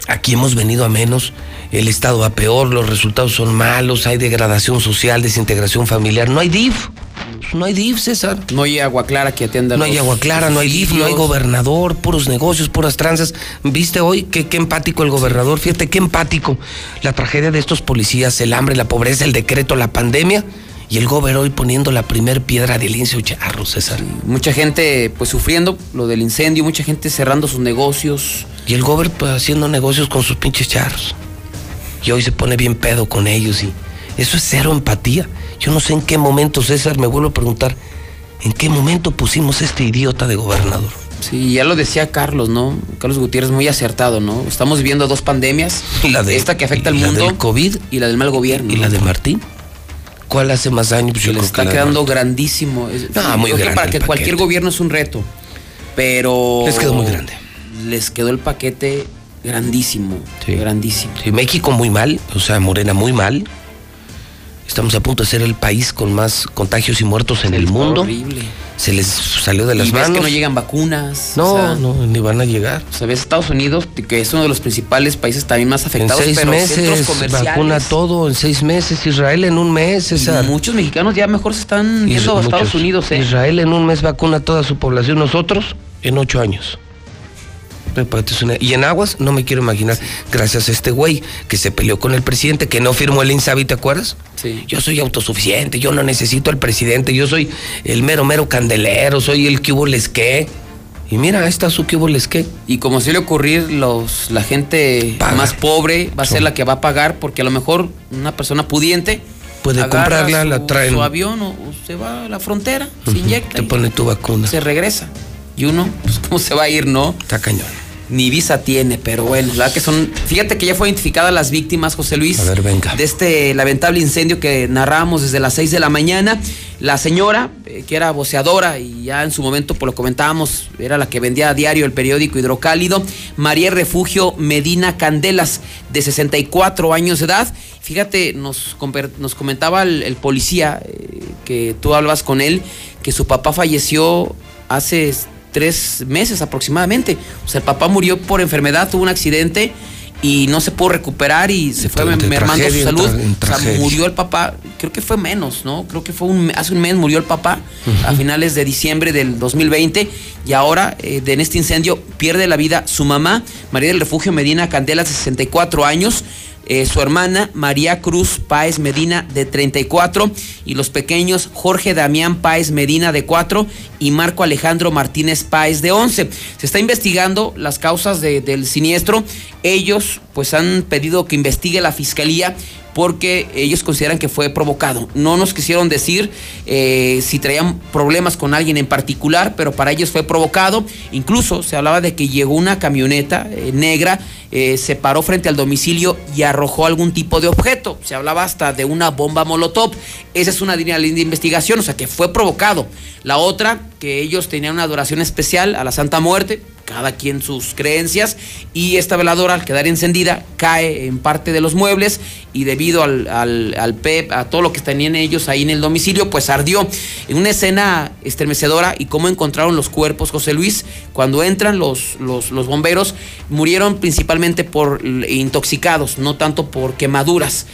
aquí hemos venido a menos el Estado va peor, los resultados son malos, hay degradación social, desintegración familiar. No hay DIF. No hay DIF, César. No hay agua clara que atienda. No hay agua clara, no hay DIF, no hay gobernador, puros negocios, puras tranzas. ¿Viste hoy qué, qué empático el gobernador? Fíjate qué empático. La tragedia de estos policías, el hambre, la pobreza, el decreto, la pandemia. Y el gobernador hoy poniendo la primer piedra del lince charro, César. Mucha gente pues sufriendo lo del incendio, mucha gente cerrando sus negocios. Y el gobernador pues, haciendo negocios con sus pinches charros y hoy se pone bien pedo con ellos y eso es cero empatía. Yo no sé en qué momento, César, me vuelvo a preguntar, ¿en qué momento pusimos este idiota de gobernador? Sí, ya lo decía Carlos, ¿no? Carlos Gutiérrez muy acertado, ¿no? Estamos viviendo dos pandemias, la de, esta que afecta al mundo, la del COVID y la del mal gobierno. Y la de Martín. ¿Cuál hace más daño? Pues le está quedando grandísimo. No, muy grande. Para que cualquier gobierno es un reto, pero les quedó muy grande. Les quedó el paquete grandísimo, grandísimo. Sí, México muy mal, o sea, Morena muy mal. Estamos a punto de ser el país con más contagios y muertos en el mundo. Horrible. Se les salió de las y manos. Ves que no llegan vacunas. No, no, ni van a llegar. O sea, ves Estados Unidos, que es uno de los principales países también más afectados. En seis pero meses vacuna todo, en seis meses. Israel en un mes, muchos mexicanos ya mejor se están yendo a Estados Unidos. ¿eh? Israel en un mes vacuna a toda su población. Nosotros en ocho años. Y en Aguas, no me quiero imaginar, gracias a este güey que se peleó con el presidente, que no firmó el INSABI, ¿te acuerdas? Sí. Yo soy autosuficiente, yo no necesito al presidente, yo soy el mero, mero candelero, soy el que hubo les que. Y mira, ahí está su que hubo les que. Y como suele ocurrir, los, la gente más pobre va a ser la que va a pagar, porque a lo mejor una persona pudiente puede comprarla, su, la traen. Su avión o, se va a la frontera, se inyecta. Te pone tu vacuna. Se regresa. Y uno, pues, ¿cómo se va a ir, no? Está cañón ni visa tiene, pero bueno, ¿verdad? Que son. Fíjate que ya fue identificada las víctimas, José Luis. A ver, venga. De este lamentable incendio que narramos desde las 6 de la mañana. La señora, eh, que era voceadora y ya en su momento, por lo comentábamos, era la que vendía a diario el periódico Hidrocálido, María Refugio Medina Candelas, de 64 años de edad. Fíjate, nos, nos comentaba el, policía, eh, que tú hablabas con él, que su papá falleció hace tres meses aproximadamente. O sea, el papá murió por enfermedad, tuvo un accidente y no se pudo recuperar y se fue mermando su salud. o sea, murió el papá, creo que fue menos, ¿no? Creo que fue un, hace un mes murió el papá, a finales de diciembre del 2020, y ahora eh, en este incendio pierde la vida su mamá, María del Refugio Medina Candela, de 64 años. Eh, su hermana María Cruz Páez Medina de 34 y los pequeños Jorge Damián Páez Medina de 4 y Marco Alejandro Martínez Páez de 11. Se está investigando las causas del siniestro. Ellos pues han pedido que investigue la fiscalía porque ellos consideran que fue provocado. No nos quisieron decir eh, si traían problemas con alguien en particular, pero para ellos fue provocado. Incluso se hablaba de que llegó una camioneta eh, negra, eh, se paró frente al domicilio y arrojó algún tipo de objeto. Se hablaba hasta de una bomba molotov. Esa es una línea de investigación, o sea que fue provocado. La otra, que ellos tenían una adoración especial a la Santa Muerte, cada quien sus creencias, y esta veladora al quedar encendida cae en parte de los muebles y debido al, al, PEP, a todo lo que tenían ellos ahí en el domicilio, pues ardió. En una escena estremecedora y cómo encontraron los cuerpos, José Luis, cuando entran los, los, los bomberos, murieron principalmente por intoxicados, no tanto por quemaduras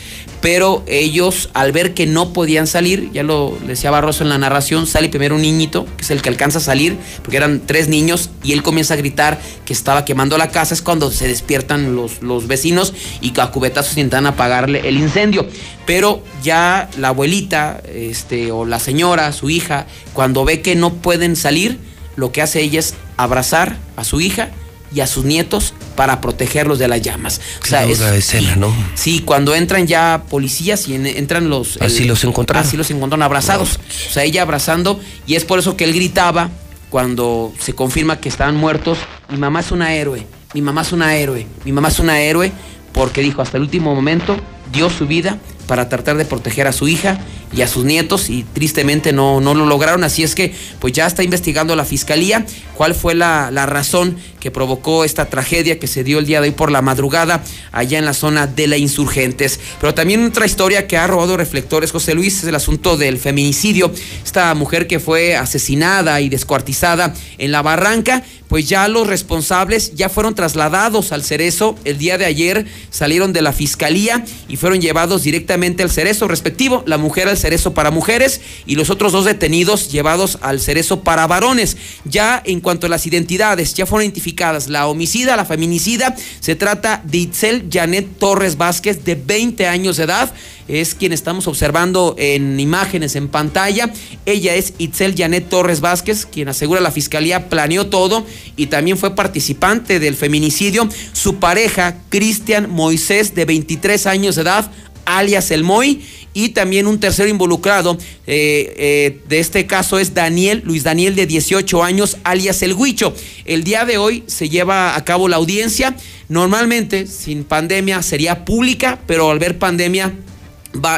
pero ellos al ver que no podían salir, ya lo decía Barroso en la narración, sale primero un niñito, que es el que alcanza a salir, porque eran tres niños, y él comienza a gritar que estaba quemando la casa, es cuando se despiertan los, los vecinos y a cubetazos intentan apagarle el incendio. Pero ya la abuelita, este, o la señora, su hija, cuando ve que no pueden salir, lo que hace ella es abrazar a su hija y a sus nietos para protegerlos de las llamas. O sea, es, escena, ¿no? Sí, cuando entran ya policías y en, entran los... Así los encontraron. Así los encontraron abrazados. O sea, ella abrazando y es por eso que él gritaba cuando se confirma que estaban muertos, mi mamá es una héroe, mi mamá es una héroe, mi mamá es una héroe, porque dijo hasta el último momento, dio su vida para tratar de proteger a su hija y a sus nietos y tristemente no, no lo lograron. Así es que pues ya está investigando la fiscalía cuál fue la, la, razón que provocó esta tragedia que se dio el día de hoy por la madrugada allá en la zona de la Insurgentes. Pero también otra historia que ha robado reflectores, José Luis, es el asunto del feminicidio. Esta mujer que fue asesinada y descuartizada en la barranca, pues ya los responsables ya fueron trasladados al Cerezo. El día de ayer salieron de la fiscalía y fueron llevados directamente al Cerezo respectivo. La mujer al Cerezo para mujeres y los otros dos detenidos llevados al Cerezo para varones. Ya en cuanto a las identidades, ya fueron identificadas la homicida, la feminicida. Se trata de Itzel Janet Torres Vázquez, de 20 años de edad es quien estamos observando en imágenes en pantalla. Ella es Itzel Janet Torres Vázquez, quien asegura la fiscalía planeó todo y también fue participante del feminicidio. Su pareja, Cristian Moisés, de 23 años de edad, alias El Moy, y también un tercero involucrado eh, eh, de este caso es Daniel, Luis Daniel de 18 años, alias El Huicho. El día de hoy se lleva a cabo la audiencia. Normalmente, sin pandemia, sería pública, pero al ver pandemia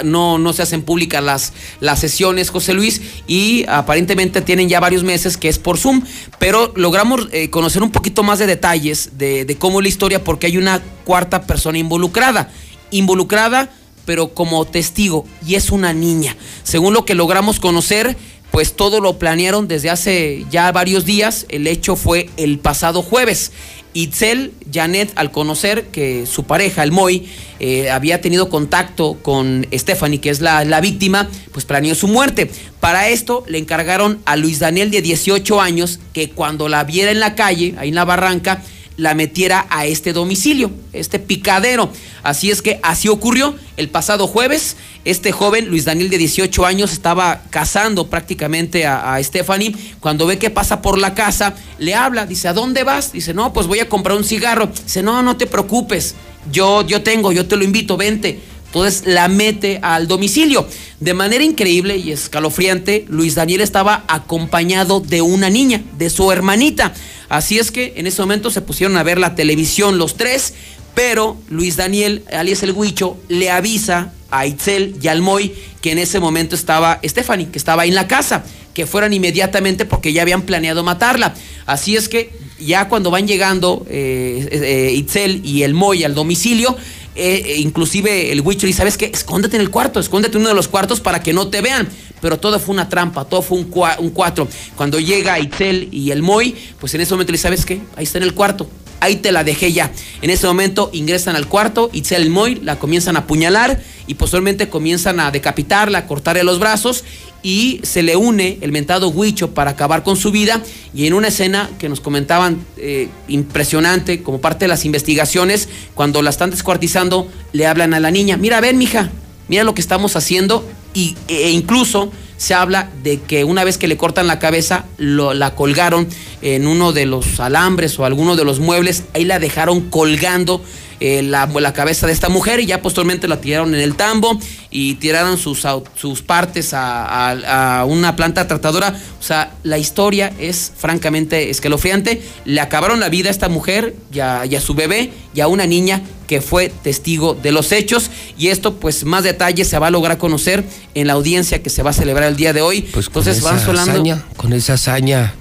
no, no se hacen públicas las, las sesiones, José Luis, y aparentemente tienen ya varios meses que es por Zoom, pero logramos eh, conocer un poquito más de detalles de, de cómo es la historia porque hay una cuarta persona involucrada. Involucrada, pero como testigo, y es una niña. Según lo que logramos conocer, pues todo lo planearon desde hace ya varios días. El hecho fue el pasado jueves. Itzel Janet, al conocer que su pareja, el Moy, eh, había tenido contacto con Stephanie, que es la, la, víctima, pues planeó su muerte. Para esto le encargaron a Luis Daniel de 18 años que cuando la viera en la calle, ahí en la barranca, la metiera a este domicilio, este picadero. Así es que así ocurrió. El pasado jueves, este joven, Luis Daniel de 18 años, estaba cazando prácticamente a, Stephanie. Cuando ve que pasa por la casa, le habla, dice, ¿a dónde vas? Dice, no, pues voy a comprar un cigarro. Dice, no, no te preocupes, yo, yo tengo, yo te lo invito, vente. Entonces la mete al domicilio. De manera increíble y escalofriante, Luis Daniel estaba acompañado de una niña, de su hermanita. Así es que en ese momento se pusieron a ver la televisión los tres, pero Luis Daniel, alias el Huicho, le avisa a Itzel y al Moy que en ese momento estaba Stephanie, que estaba en la casa, que fueran inmediatamente porque ya habían planeado matarla. Así es que ya cuando van llegando eh, eh, Itzel y el Moy al domicilio, eh, inclusive el Huicho dice, ¿sabes qué? Escóndete en el cuarto, escóndete en uno de los cuartos para que no te vean pero todo fue una trampa, todo fue un, un cuatro. Cuando llega Itzel y el Moy, pues en ese momento le sabes qué, ahí está en el cuarto, ahí te la dejé ya. En ese momento ingresan al cuarto, Itzel Moy la comienzan a apuñalar y posteriormente comienzan a decapitarla, a cortarle los brazos y se le une el mentado Huicho para acabar con su vida y en una escena que nos comentaban eh, impresionante como parte de las investigaciones, cuando la están descuartizando, le hablan a la niña, mira, ven mija, mira lo que estamos haciendo y, e incluso se habla de que una vez que le cortan la cabeza, lo, la colgaron en uno de los alambres o alguno de los muebles, ahí la dejaron colgando eh, la, cabeza de esta mujer y ya posteriormente la tiraron en el tambo y tiraron sus, sus partes a, una planta tratadora. O sea, la historia es francamente escalofriante. Le acabaron la vida a esta mujer y a, y a su bebé y a una niña que fue testigo de los hechos y esto pues más detalles se va a lograr conocer en la audiencia que se va a celebrar el día de hoy. Pues Entonces van hazaña, con esa hazaña,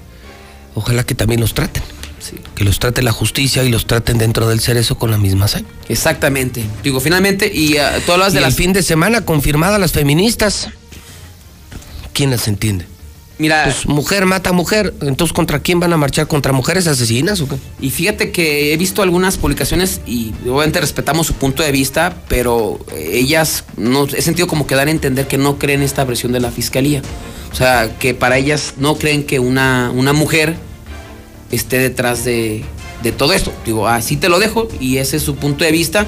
ojalá que también los traten. Que los trate la justicia y los traten dentro del cerezo con la misma hazaña. Exactamente. Digo, finalmente, y uh, todas las de las... El fin de semana confirmada las feministas. ¿Quién las entiende? Mira, pues mujer mata mujer, entonces ¿contra quién van a marchar? ¿Contra mujeres asesinas o qué? Y fíjate que he visto algunas publicaciones y obviamente respetamos su punto de vista, pero ellas no he sentido como que dan a entender que no creen esta versión de la fiscalía. O sea, que para ellas no creen que una, una mujer esté detrás de, de todo esto. Digo, así te lo dejo y ese es su punto de vista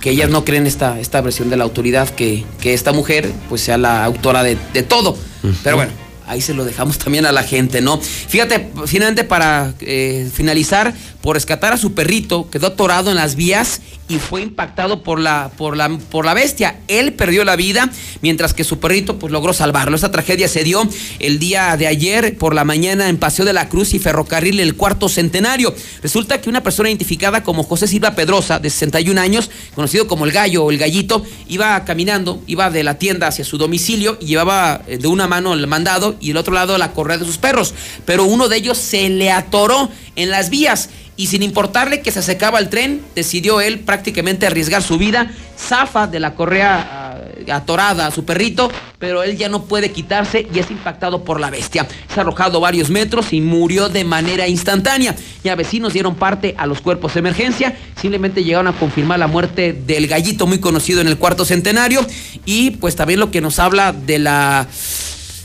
que ellas no creen esta, esta versión de la autoridad, que, que esta mujer pues sea la autora de, de todo. Pero bueno, ahí se lo dejamos también a la gente, ¿no? Fíjate, finalmente para eh, finalizar, por rescatar a su perrito, quedó atorado en las vías y fue impactado por la, por la, por la bestia. Él perdió la vida, mientras que su perrito pues, logró salvarlo. Esta tragedia se dio el día de ayer por la mañana en Paseo de la Cruz y Ferrocarril el cuarto centenario. Resulta que una persona identificada como José Silva Pedrosa, de 61 años, conocido como el gallo o el gallito, iba caminando, iba de la tienda hacia su domicilio y llevaba eh, de una mano el mandado y el otro lado la correa de sus perros. Pero uno de ellos se le atoró en las vías y sin importarle que se secaba el tren, decidió él prácticamente arriesgar su vida, zafa de la correa ah, atorada a su perrito, pero él ya no puede quitarse y es impactado por la bestia. Ha arrojado varios metros y murió de manera instantánea. Ya vecinos dieron parte a los cuerpos de emergencia, simplemente llegaron a confirmar la muerte del gallito muy conocido en el cuarto centenario y pues también lo que nos habla de la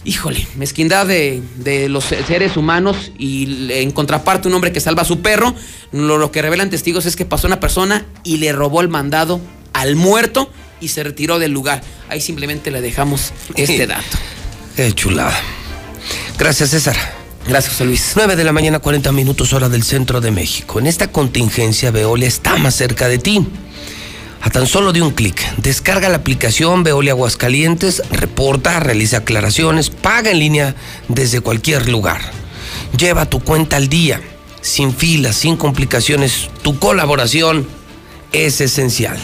híjole, mezquindad de, de, los seres humanos y en contraparte un hombre que salva a su perro, lo, lo, que revelan testigos es que pasó una persona y le robó el mandado al muerto y se retiró del lugar. Ahí simplemente le dejamos este dato. Qué chulada. Gracias, César. Gracias, José Luis. 9 de la mañana, 40 minutos hora del centro de México. En esta contingencia, Veolia está más cerca de ti. A tan solo de un clic, descarga la aplicación Veolia Aguascalientes, reporta, realiza aclaraciones, paga en línea desde cualquier lugar. Lleva tu cuenta al día, sin filas, sin complicaciones. Tu colaboración es esencial.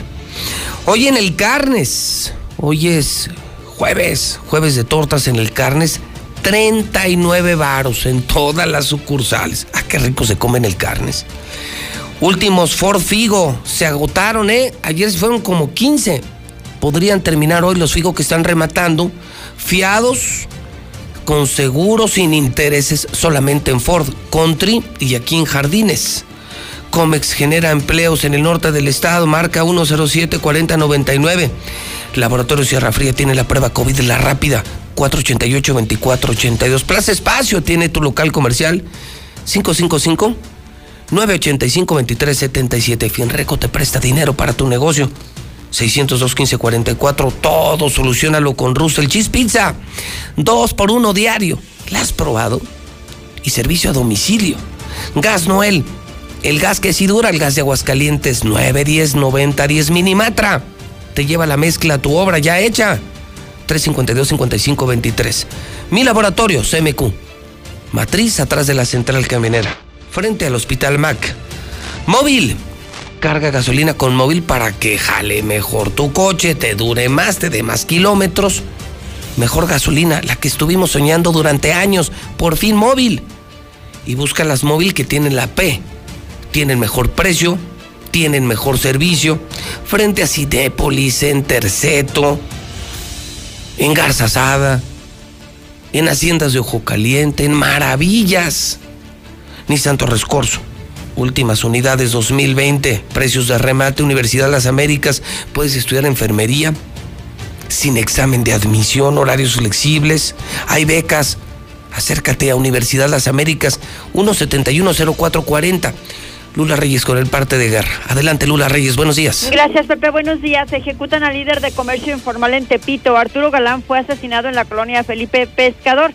Hoy en el Carnes, hoy es jueves, jueves de tortas en el Carnes, 39 varos en todas las sucursales. Ah, qué rico se come en el Carnes. Últimos Ford Figo se agotaron, ¿eh? Ayer fueron como 15. Podrían terminar hoy los Figo que están rematando, fiados, con seguros, sin intereses, solamente en Ford, Country y aquí en Jardines. Comex genera empleos en el norte del estado, marca 107-4099. Laboratorio Sierra Fría tiene la prueba COVID, la rápida, 488-2482. Plaza Espacio tiene tu local comercial, 555. 985-2377. Finreco te presta dinero para tu negocio. 602-1544. Todo solucionalo con Russell Cheese Pizza. Dos por uno diario. ¿La has probado? Y servicio a domicilio. Gas Noel. El gas que sí dura, el gas de Aguascalientes. 910 90 10 Minimatra. Te lleva la mezcla a tu obra ya hecha. 352-5523. Mi laboratorio, CMQ. Matriz atrás de la central camionera frente al Hospital Mac. Móvil. Carga gasolina con móvil para que jale mejor tu coche, te dure más, te dé más kilómetros. Mejor gasolina, la que estuvimos soñando durante años. Por fin móvil. Y busca las móvil que tienen la P. Tienen mejor precio, tienen mejor servicio. Frente a Cinépolis, en Terceto, en Garzasada, en Haciendas de Ojo Caliente, en Maravillas. Nissan Torres Corso. Últimas unidades 2020, precios de remate, Universidad de las Américas, puedes estudiar enfermería sin examen de admisión, horarios flexibles, hay becas. Acércate a Universidad las Américas, 1710440. Lula Reyes con el parte de guerra. Adelante, Lula Reyes, buenos días. Gracias, Pepe, buenos días. Ejecutan al líder de comercio informal en Tepito. Arturo Galán fue asesinado en la colonia Felipe Pescador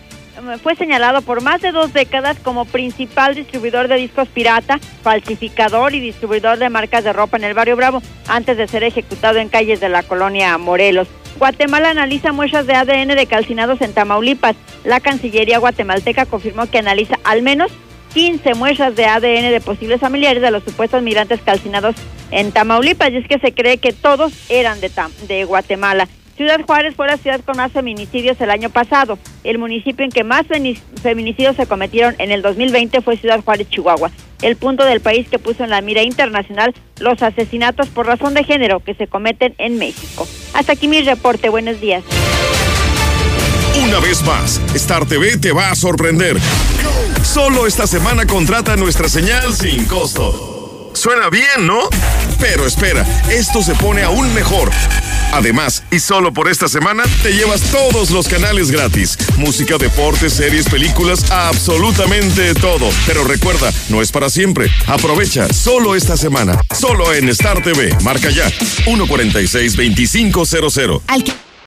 fue señalado por más de dos décadas como principal distribuidor de discos pirata, falsificador y distribuidor de marcas de ropa en el barrio Bravo, antes de ser ejecutado en calles de la colonia Morelos. Guatemala analiza muestras de ADN de calcinados en Tamaulipas. La Cancillería guatemalteca confirmó que analiza al menos 15 muestras de ADN de posibles familiares de los supuestos migrantes calcinados en Tamaulipas. Y es que se cree que todos eran de, de Guatemala. Ciudad Juárez fue la ciudad con más feminicidios el año pasado. El municipio en que más feminicidios se cometieron en el 2020 fue Ciudad Juárez, Chihuahua, el punto del país que puso en la mira internacional los asesinatos por razón de género que se cometen en México. Hasta aquí mi reporte. Buenos días. Una vez más, Star TV te va a sorprender. Solo esta semana contrata nuestra señal sin costo. Suena bien, ¿no? Pero espera, esto se pone aún mejor. Además, y solo por esta semana, te llevas todos los canales gratis. Música, deportes, series, películas, absolutamente todo. Pero recuerda, no es para siempre. Aprovecha solo esta semana. Solo en Star TV. Marca ya. 146 2500.